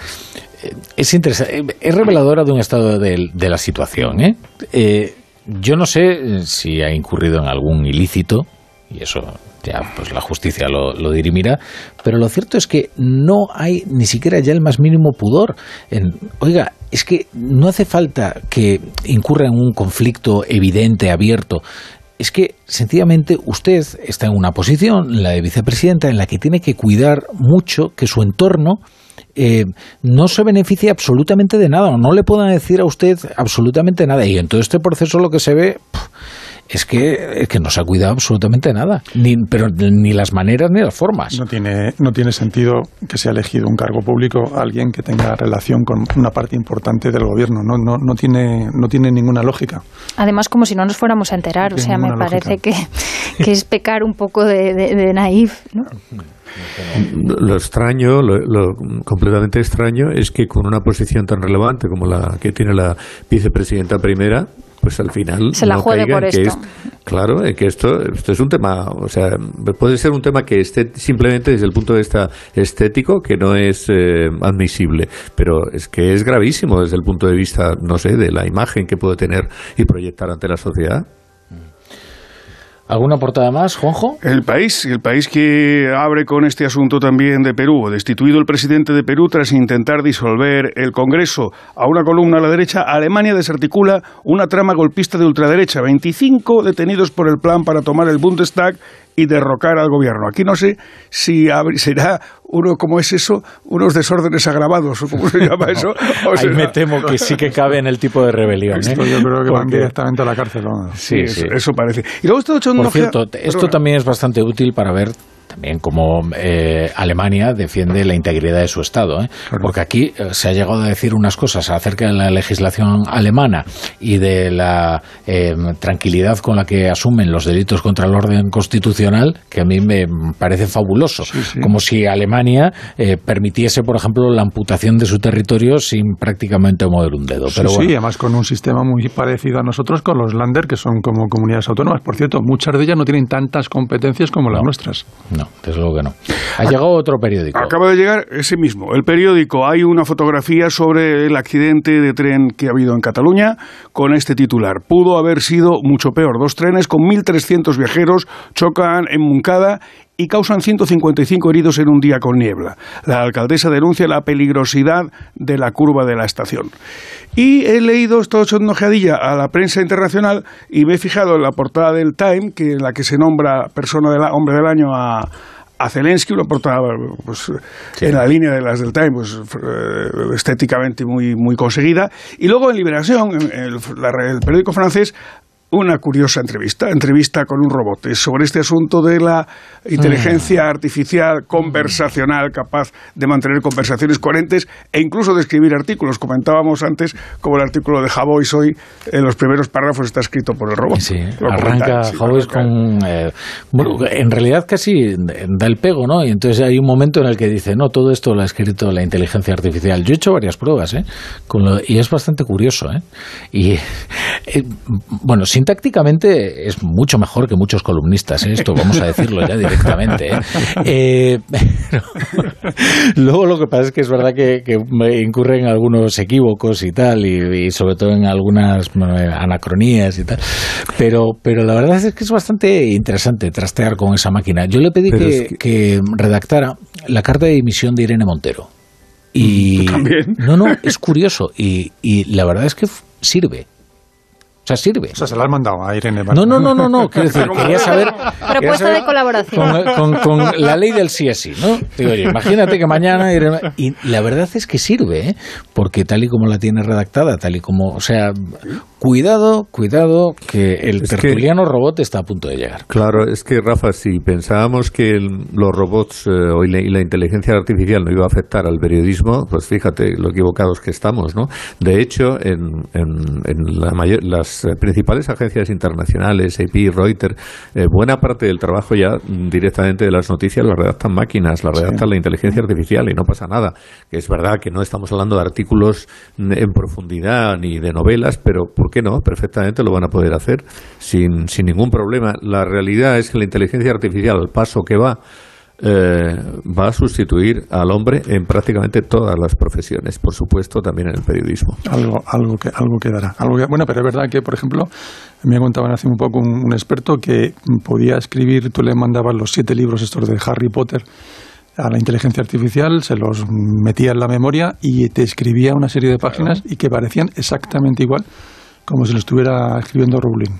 eh, es interesante, es reveladora de un estado de, de la situación. ¿eh? ¿eh? yo no sé si ha incurrido en algún ilícito, y eso ya pues la justicia lo, lo, dirimirá, pero lo cierto es que no hay ni siquiera ya el más mínimo pudor. En, oiga, es que no hace falta que incurra en un conflicto evidente, abierto. Es que sencillamente usted está en una posición, la de vicepresidenta, en la que tiene que cuidar mucho que su entorno eh, no se beneficie absolutamente de nada o no le puedan decir a usted absolutamente nada. Y en todo este proceso lo que se ve es que, que no se ha cuidado absolutamente nada, ni, pero ni las maneras ni las formas. No tiene, no tiene sentido que sea elegido un cargo público alguien que tenga relación con una parte importante del gobierno. No, no, no, tiene, no tiene ninguna lógica. Además, como si no nos fuéramos a enterar. o sea, me parece que, que, es pecar un poco de, de, naif. Lo extraño, lo, completamente extraño, es que con una posición tan relevante como la que tiene la vicepresidenta primera, pues al final se la juegue por esto. claro, que esto, esto es un tema, o sea, puede ser un tema que esté simplemente desde el punto de vista estético que no es eh, admisible, pero es que es gravísimo desde el punto de vista, no sé, de la imagen que puede tener y proyectar ante la sociedad. ¿Alguna portada más, Juanjo? El país, el país que abre con este asunto también de Perú. Destituido el presidente de Perú tras intentar disolver el Congreso. A una columna a la derecha, Alemania desarticula una trama golpista de ultraderecha. 25 detenidos por el plan para tomar el Bundestag y derrocar al gobierno. Aquí no sé si será uno, como es eso? Unos desórdenes agravados, o cómo se llama eso. Ahí me temo que sí que cabe en el tipo de rebelión. Esto ¿eh? yo creo que van directamente a la cárcel. Sí, sí, Eso, parece. Y luego esto Por cierto, esto también es bastante útil para ver también como eh, Alemania defiende la integridad de su Estado. ¿eh? Porque aquí eh, se ha llegado a decir unas cosas acerca de la legislación alemana y de la tranquilidad con la que asumen los delitos contra el orden constitucional que a mí me parece fabuloso. Como si Alemania permitiese, por ejemplo, la amputación de su territorio sin prácticamente mover un dedo. Pero sí, además con un sistema muy parecido a nosotros con los Länder, que son como comunidades autónomas. Por cierto, muchas de ellas no tienen tantas competencias como las nuestras. No, desde luego que no. Ha llegado otro periódico. Acaba de llegar ese mismo. El periódico. Hay una fotografía sobre el accidente de tren que ha habido en Cataluña con este titular. Pudo haber sido mucho peor. Dos trenes con 1.300 viajeros chocan en Muncada y causan 155 heridos en un día con niebla. La alcaldesa denuncia la peligrosidad de la curva de la estación. Y he leído, una ojeadilla a la prensa internacional y me he fijado en la portada del Time, que en la que se nombra persona del hombre del año a, a Zelensky, una portada pues, en la línea de las del Time, pues, eh, estéticamente muy, muy conseguida. Y luego en Liberación, el, el periódico francés, una curiosa entrevista, entrevista con un robot, sobre este asunto de la inteligencia mm. artificial conversacional capaz de mantener conversaciones coherentes e incluso de escribir artículos. Comentábamos antes como el artículo de Javois hoy, en los primeros párrafos está escrito por el robot. Sí, arranca Javois con... Eh, bueno, en realidad casi da el pego, ¿no? Y entonces hay un momento en el que dice, no, todo esto lo ha escrito la inteligencia artificial. Yo he hecho varias pruebas, ¿eh? y es bastante curioso, ¿eh? Y, eh, bueno, sintácticamente es mucho mejor que muchos columnistas, ¿eh? esto vamos a decirlo ya directamente. ¿eh? Eh, luego lo que pasa es que es verdad que, que incurren algunos equívocos y tal, y, sobre todo en algunas anacronías y tal. Pero, pero la verdad es que es bastante interesante trastear con esa máquina. Yo le pedí que, que redactara la carta de dimisión de Irene Montero. Y ¿También? no, no, es curioso y, y la verdad es que sirve. O sea, sirve. O sea, se la han mandado a Irene No, no, no, no, no. Quiero decir, quería saber. Propuesta de colaboración. Con, la ley del sí es sí, ¿no? Digo, oye, imagínate que mañana Irene. Y la verdad es que sirve, ¿eh? Porque tal y como la tiene redactada, tal y como. O sea, cuidado, cuidado, que el tertuliano robot está a punto de llegar. Claro, es que Rafa, si pensábamos que el- los robots eh, y la, y la inteligencia artificial no iba a afectar al periodismo, pues fíjate lo equivocados que estamos, ¿no? De hecho, en, en- en la mayor- las principales agencias internacionales, AP, Reuters, eh, buena parte del trabajo ya directamente de las noticias las redactan máquinas, las redactan la inteligencia artificial y no pasa nada. Es verdad que no estamos hablando de artículos en profundidad ni de novelas, pero ¿por qué no? Perfectamente lo van a poder hacer sin, sin ningún problema. La realidad es que la inteligencia artificial, al paso que va, eh, va a sustituir al hombre en prácticamente todas las profesiones, por supuesto también en el periodismo. Algo, algo, que, algo quedará. Algo que- bueno, pero es verdad que, por ejemplo, me contaban hace un poco un, un experto que podía escribir, tú le mandabas los siete libros estos de Harry Potter a la inteligencia artificial, se los metía en la memoria y te escribía una serie de páginas y que parecían exactamente igual como si lo estuviera escribiendo Rowling.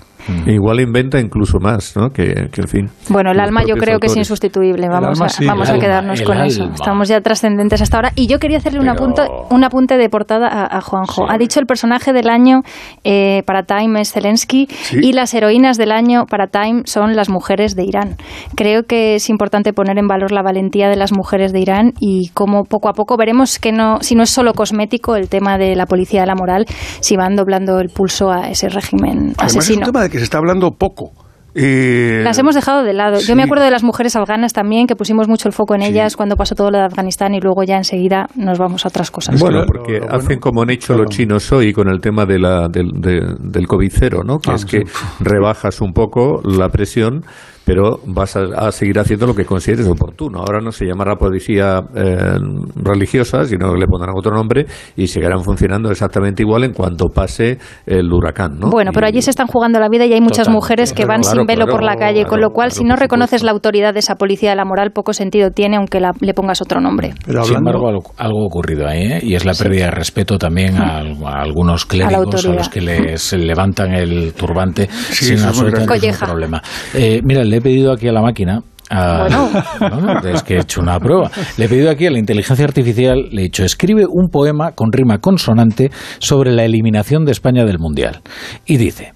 Igual inventa incluso más, ¿no? Que, que en fin. Bueno, el alma yo creo que es insustituible. Vamos, alma a, sí, vamos a quedarnos con eso. Estamos ya trascendentes hasta ahora. Y yo quería hacerle un, apunte, un apunte de portada a, a Juanjo. Ha dicho el personaje del año eh, para Time es Zelensky y las heroínas del año para Time son las mujeres de Irán. Creo que es importante poner en valor la valentía de las mujeres de Irán y cómo poco a poco veremos que no, si no es solo cosmético el tema de la policía de la moral, si van doblando el pulso a ese régimen Además, es asesino. un tema de que se está hablando poco. Eh, Las hemos dejado de lado. sí. Yo me acuerdo de las mujeres afganas también, que pusimos mucho el foco en ellas cuando pasó todo lo de Afganistán y luego ya enseguida nos vamos a otras cosas. Bueno, porque hacen como han hecho los chinos hoy con el tema de la, del, de- del COVID cero, ¿no? Que Ah, es que rebajas un poco la presión, pero vas a, a seguir haciendo lo que consideres oportuno. Ahora no se llamará policía eh, religiosa, sino que le pondrán otro nombre y seguirán funcionando exactamente igual en cuanto pase el huracán, ¿no? Bueno, pero allí se están jugando la vida y hay muchas Total, mujeres que van claro, sin velo claro, por la calle, con lo cual si no reconoces la autoridad de esa policía de la moral, poco sentido tiene aunque la- le pongas otro nombre. Sin embargo, algo, algo ha ocurrido ahí, ¿eh? y es la pérdida de respeto también a, a algunos clérigos a, los que les levantan el turbante sin es muy absolutamente ningún problema. Eh, mira, le he pedido aquí a la máquina. a- Bueno. Es que he hecho una prueba. Le he pedido aquí a la inteligencia artificial, le he dicho, escribe un poema con rima consonante sobre la eliminación de España del Mundial. Y dice,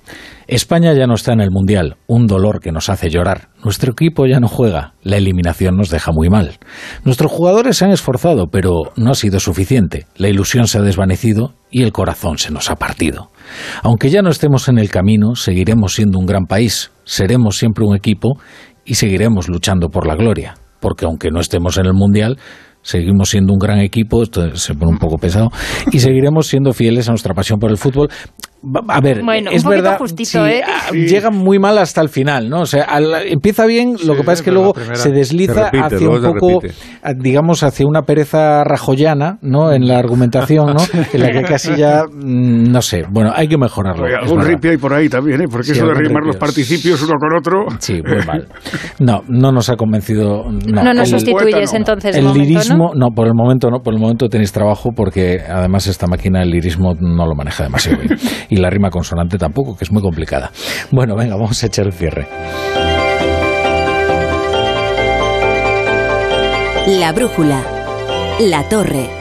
España ya no está en el Mundial, un dolor que nos hace llorar. Nuestro equipo ya no juega, la eliminación nos deja muy mal. Nuestros jugadores se han esforzado, pero no ha sido suficiente. La ilusión se ha desvanecido y el corazón se nos ha partido. Aunque ya no estemos en el camino, seguiremos siendo un gran país, seremos siempre un equipo y seguiremos luchando por la gloria. Porque aunque no estemos en el Mundial, seguimos siendo un gran equipo, esto se pone un poco pesado, y seguiremos siendo fieles a nuestra pasión por el fútbol. Va- A ver, Bueno, un es poquito verdad, justito, sí, ¿eh? ah, llega muy mal hasta el final, ¿no? O sea, al- empieza bien, lo que pasa es que luego primera se desliza se repite, hacia un poco, repite. ah, digamos, hacia una pereza rajoyana, ¿no? En la argumentación, ¿no? En la que casi ya, mm, no sé, bueno, hay que mejorarlo. Algún verdad. ripio hay por ahí también, ¿eh? Porque Sí, eso de rimar los participios uno con otro. Sí, muy mal. No, no nos ha convencido. No, No, nos El- sustituyes entonces el momento, lirismo, ¿no? por el momento no, por el momento tenéis trabajo porque además esta máquina el lirismo no lo maneja demasiado bien. Y la rima consonante tampoco, que es muy complicada. Bueno, venga, vamos a echar el cierre. La brújula. La torre.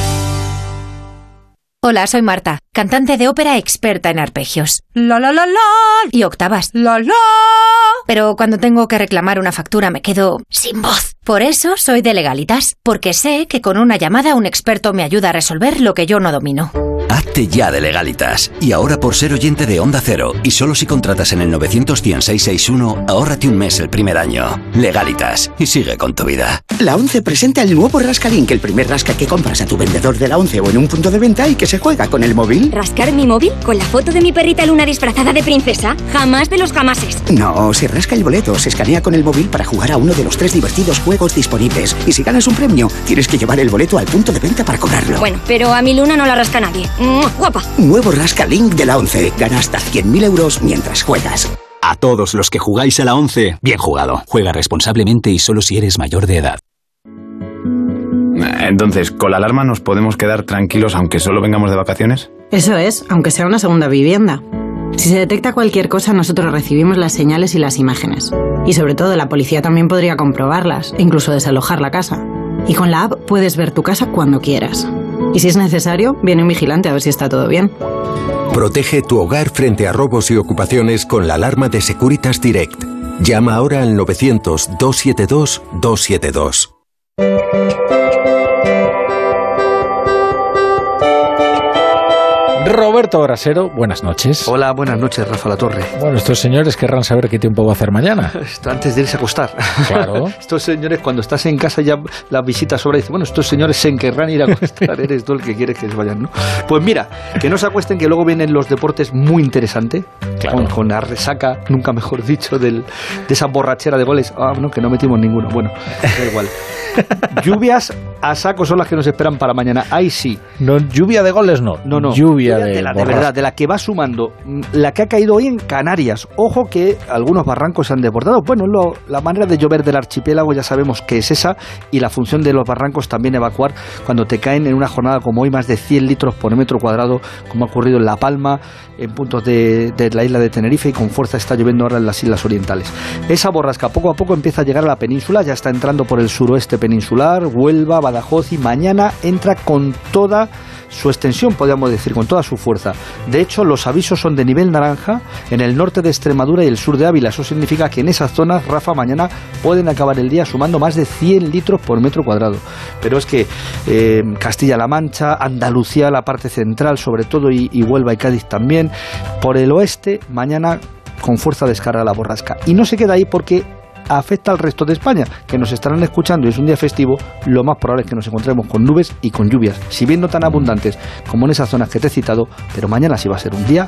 Hola, soy Marta, cantante de ópera experta en arpegios. La la la la y octavas. La la. Pero cuando tengo que reclamar una factura me quedo sin voz. Por eso soy de legalitas, porque sé que con una llamada un experto me ayuda a resolver lo que yo no domino. Hazte ya de legalitas. Y ahora por ser oyente de Onda Cero, y solo si contratas en el 91661, ahórrate un mes el primer año. Legalitas. Y sigue con tu vida. La 11 presenta el nuevo Rascalink, el primer rasca que compras a tu vendedor de la 11 o en un punto de venta y que se juega con el móvil. ¿Rascar mi móvil? ¿Con la foto de mi perrita Luna disfrazada de princesa? Jamás de los jamases. No, se rasca el boleto, se escanea con el móvil para jugar a uno de los tres divertidos juegos disponibles. Y si ganas un premio, tienes que llevar el boleto al punto de venta para cobrarlo. Bueno, pero a mi Luna no la rasca nadie. ¡Guapa! Nuevo Rascalink de la 11. Gana hasta 100.000 euros mientras juegas. A todos los que jugáis a la 11, bien jugado. Juega responsablemente y solo si eres mayor de edad. Entonces, ¿con la alarma nos podemos quedar tranquilos aunque solo vengamos de vacaciones? Eso es, aunque sea una segunda vivienda. Si se detecta cualquier cosa, nosotros recibimos las señales y las imágenes. Y sobre todo, la policía también podría comprobarlas e incluso desalojar la casa. Y con la app puedes ver tu casa cuando quieras. Y si es necesario, viene un vigilante a ver si está todo bien. Protege tu hogar frente a robos y ocupaciones con la alarma de Securitas Direct. Llama ahora al 900-272-272. Roberto Brasero, buenas noches. Hola, buenas noches, Rafa La Torre. Bueno, estos señores querrán saber qué tiempo va a hacer mañana. Esto antes de irse a acostar. Claro. estos señores, cuando estás en casa ya la visita sobra y dicen, bueno, estos señores se querrán ir a acostar. Eres tú el que quiere que se vayan, ¿no? Pues mira, que no se acuesten, que luego vienen los deportes muy interesantes. Claro. Con, con, la resaca, nunca mejor dicho, del, de esa borrachera de goles. Ah, no, que no metimos ninguno. Bueno, da igual. Lluvias a saco son las que nos esperan para mañana. Ahí sí. No, lluvia de goles no. No, no. Lluvia de, de, la, de verdad, de la que va sumando. La que ha caído hoy en Canarias. Ojo que algunos barrancos se han desbordado. Bueno, lo, la manera de llover del archipiélago ya sabemos que es esa. Y la función de los barrancos también evacuar cuando te caen en una jornada como hoy más de 100 litros por metro cuadrado, como ha ocurrido en La Palma, en puntos de, de la isla de Tenerife y con fuerza está lloviendo ahora en las islas orientales. Esa borrasca poco a poco empieza a llegar a la península, ya está entrando por el suroeste peninsular, Huelva, Badajoz y mañana entra con toda su extensión, podríamos decir, con toda su fuerza. De hecho, los avisos son de nivel naranja en el norte de Extremadura y el sur de Ávila. Eso significa que en esas zonas, Rafa, mañana pueden acabar el día sumando más de 100 litros por metro cuadrado. Pero es que eh, Castilla-La Mancha, Andalucía, la parte central sobre todo, y, y Huelva y Cádiz también, por el oeste, mañana con fuerza descarga la borrasca. Y no se queda ahí porque afecta al resto de España, que nos estarán escuchando y es un día festivo, lo más probable es que nos encontremos con nubes y con lluvias, si bien no tan abundantes como en esas zonas que te he citado, pero mañana sí va a ser un día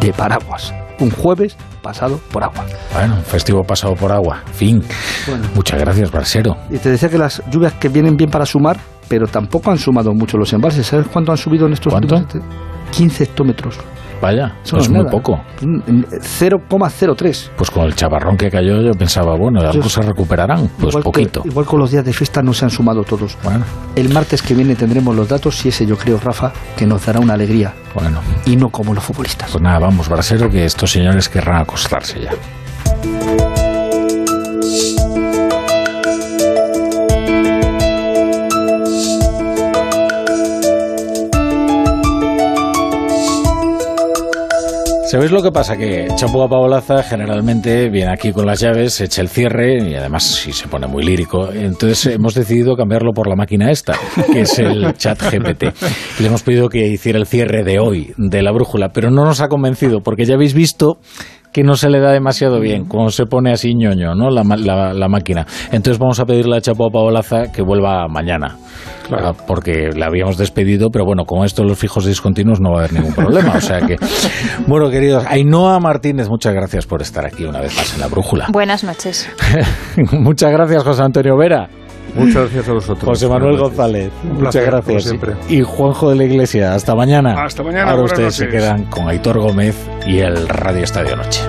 de paraguas. Un jueves pasado por agua. Bueno, un festivo pasado por agua. Fin. Bueno. Muchas gracias, Brasero. Y te decía que las lluvias que vienen bien para sumar, pero tampoco han sumado mucho los embalses. ¿Sabes cuánto han subido en estos ¿Cuánto? últimos 15 hectómetros. Vaya, eso no es muy poco. 0,03. Pues con el chaparrón que cayó yo pensaba, bueno, Yo- se recuperarán. Pues igual, poquito. Que, igual con los días de fiesta no se han sumado todos. Bueno, El martes que viene tendremos los datos y ese yo creo, Rafa, que nos dará una alegría. bueno. Y no como los futbolistas. Pues nada, vamos, Brasero, que estos señores querrán acostarse ya. ¿Sabéis lo que pasa? Que Chapo Paolaza generalmente viene aquí con las llaves, echa el cierre y además si se pone muy lírico. Entonces hemos decidido cambiarlo por la máquina esta, que es el chat GPT. Y le hemos pedido que hiciera el cierre de hoy, de la brújula, pero no nos ha convencido porque ya habéis visto que no se le da demasiado bien, cuando se pone así ñoño, ¿no? La, ma- la- la máquina. Entonces vamos a pedirle a Chapo Paolaza que vuelva mañana. Ah, Porque la habíamos despedido, pero bueno, con esto los fijos discontinuos no va a haber ningún problema. O sea que, bueno, queridos, Ainhoa Martínez, muchas gracias por estar aquí una vez más en la brújula. Buenas noches. muchas gracias, José Antonio Vera. Muchas gracias a vosotros. José Manuel. González, Un muchas placer, como gracias. siempre. Y Juanjo de la Iglesia, hasta mañana. Hasta mañana, Ahora ustedes se quedan con Aitor Gómez y el Radio Estadio Noche.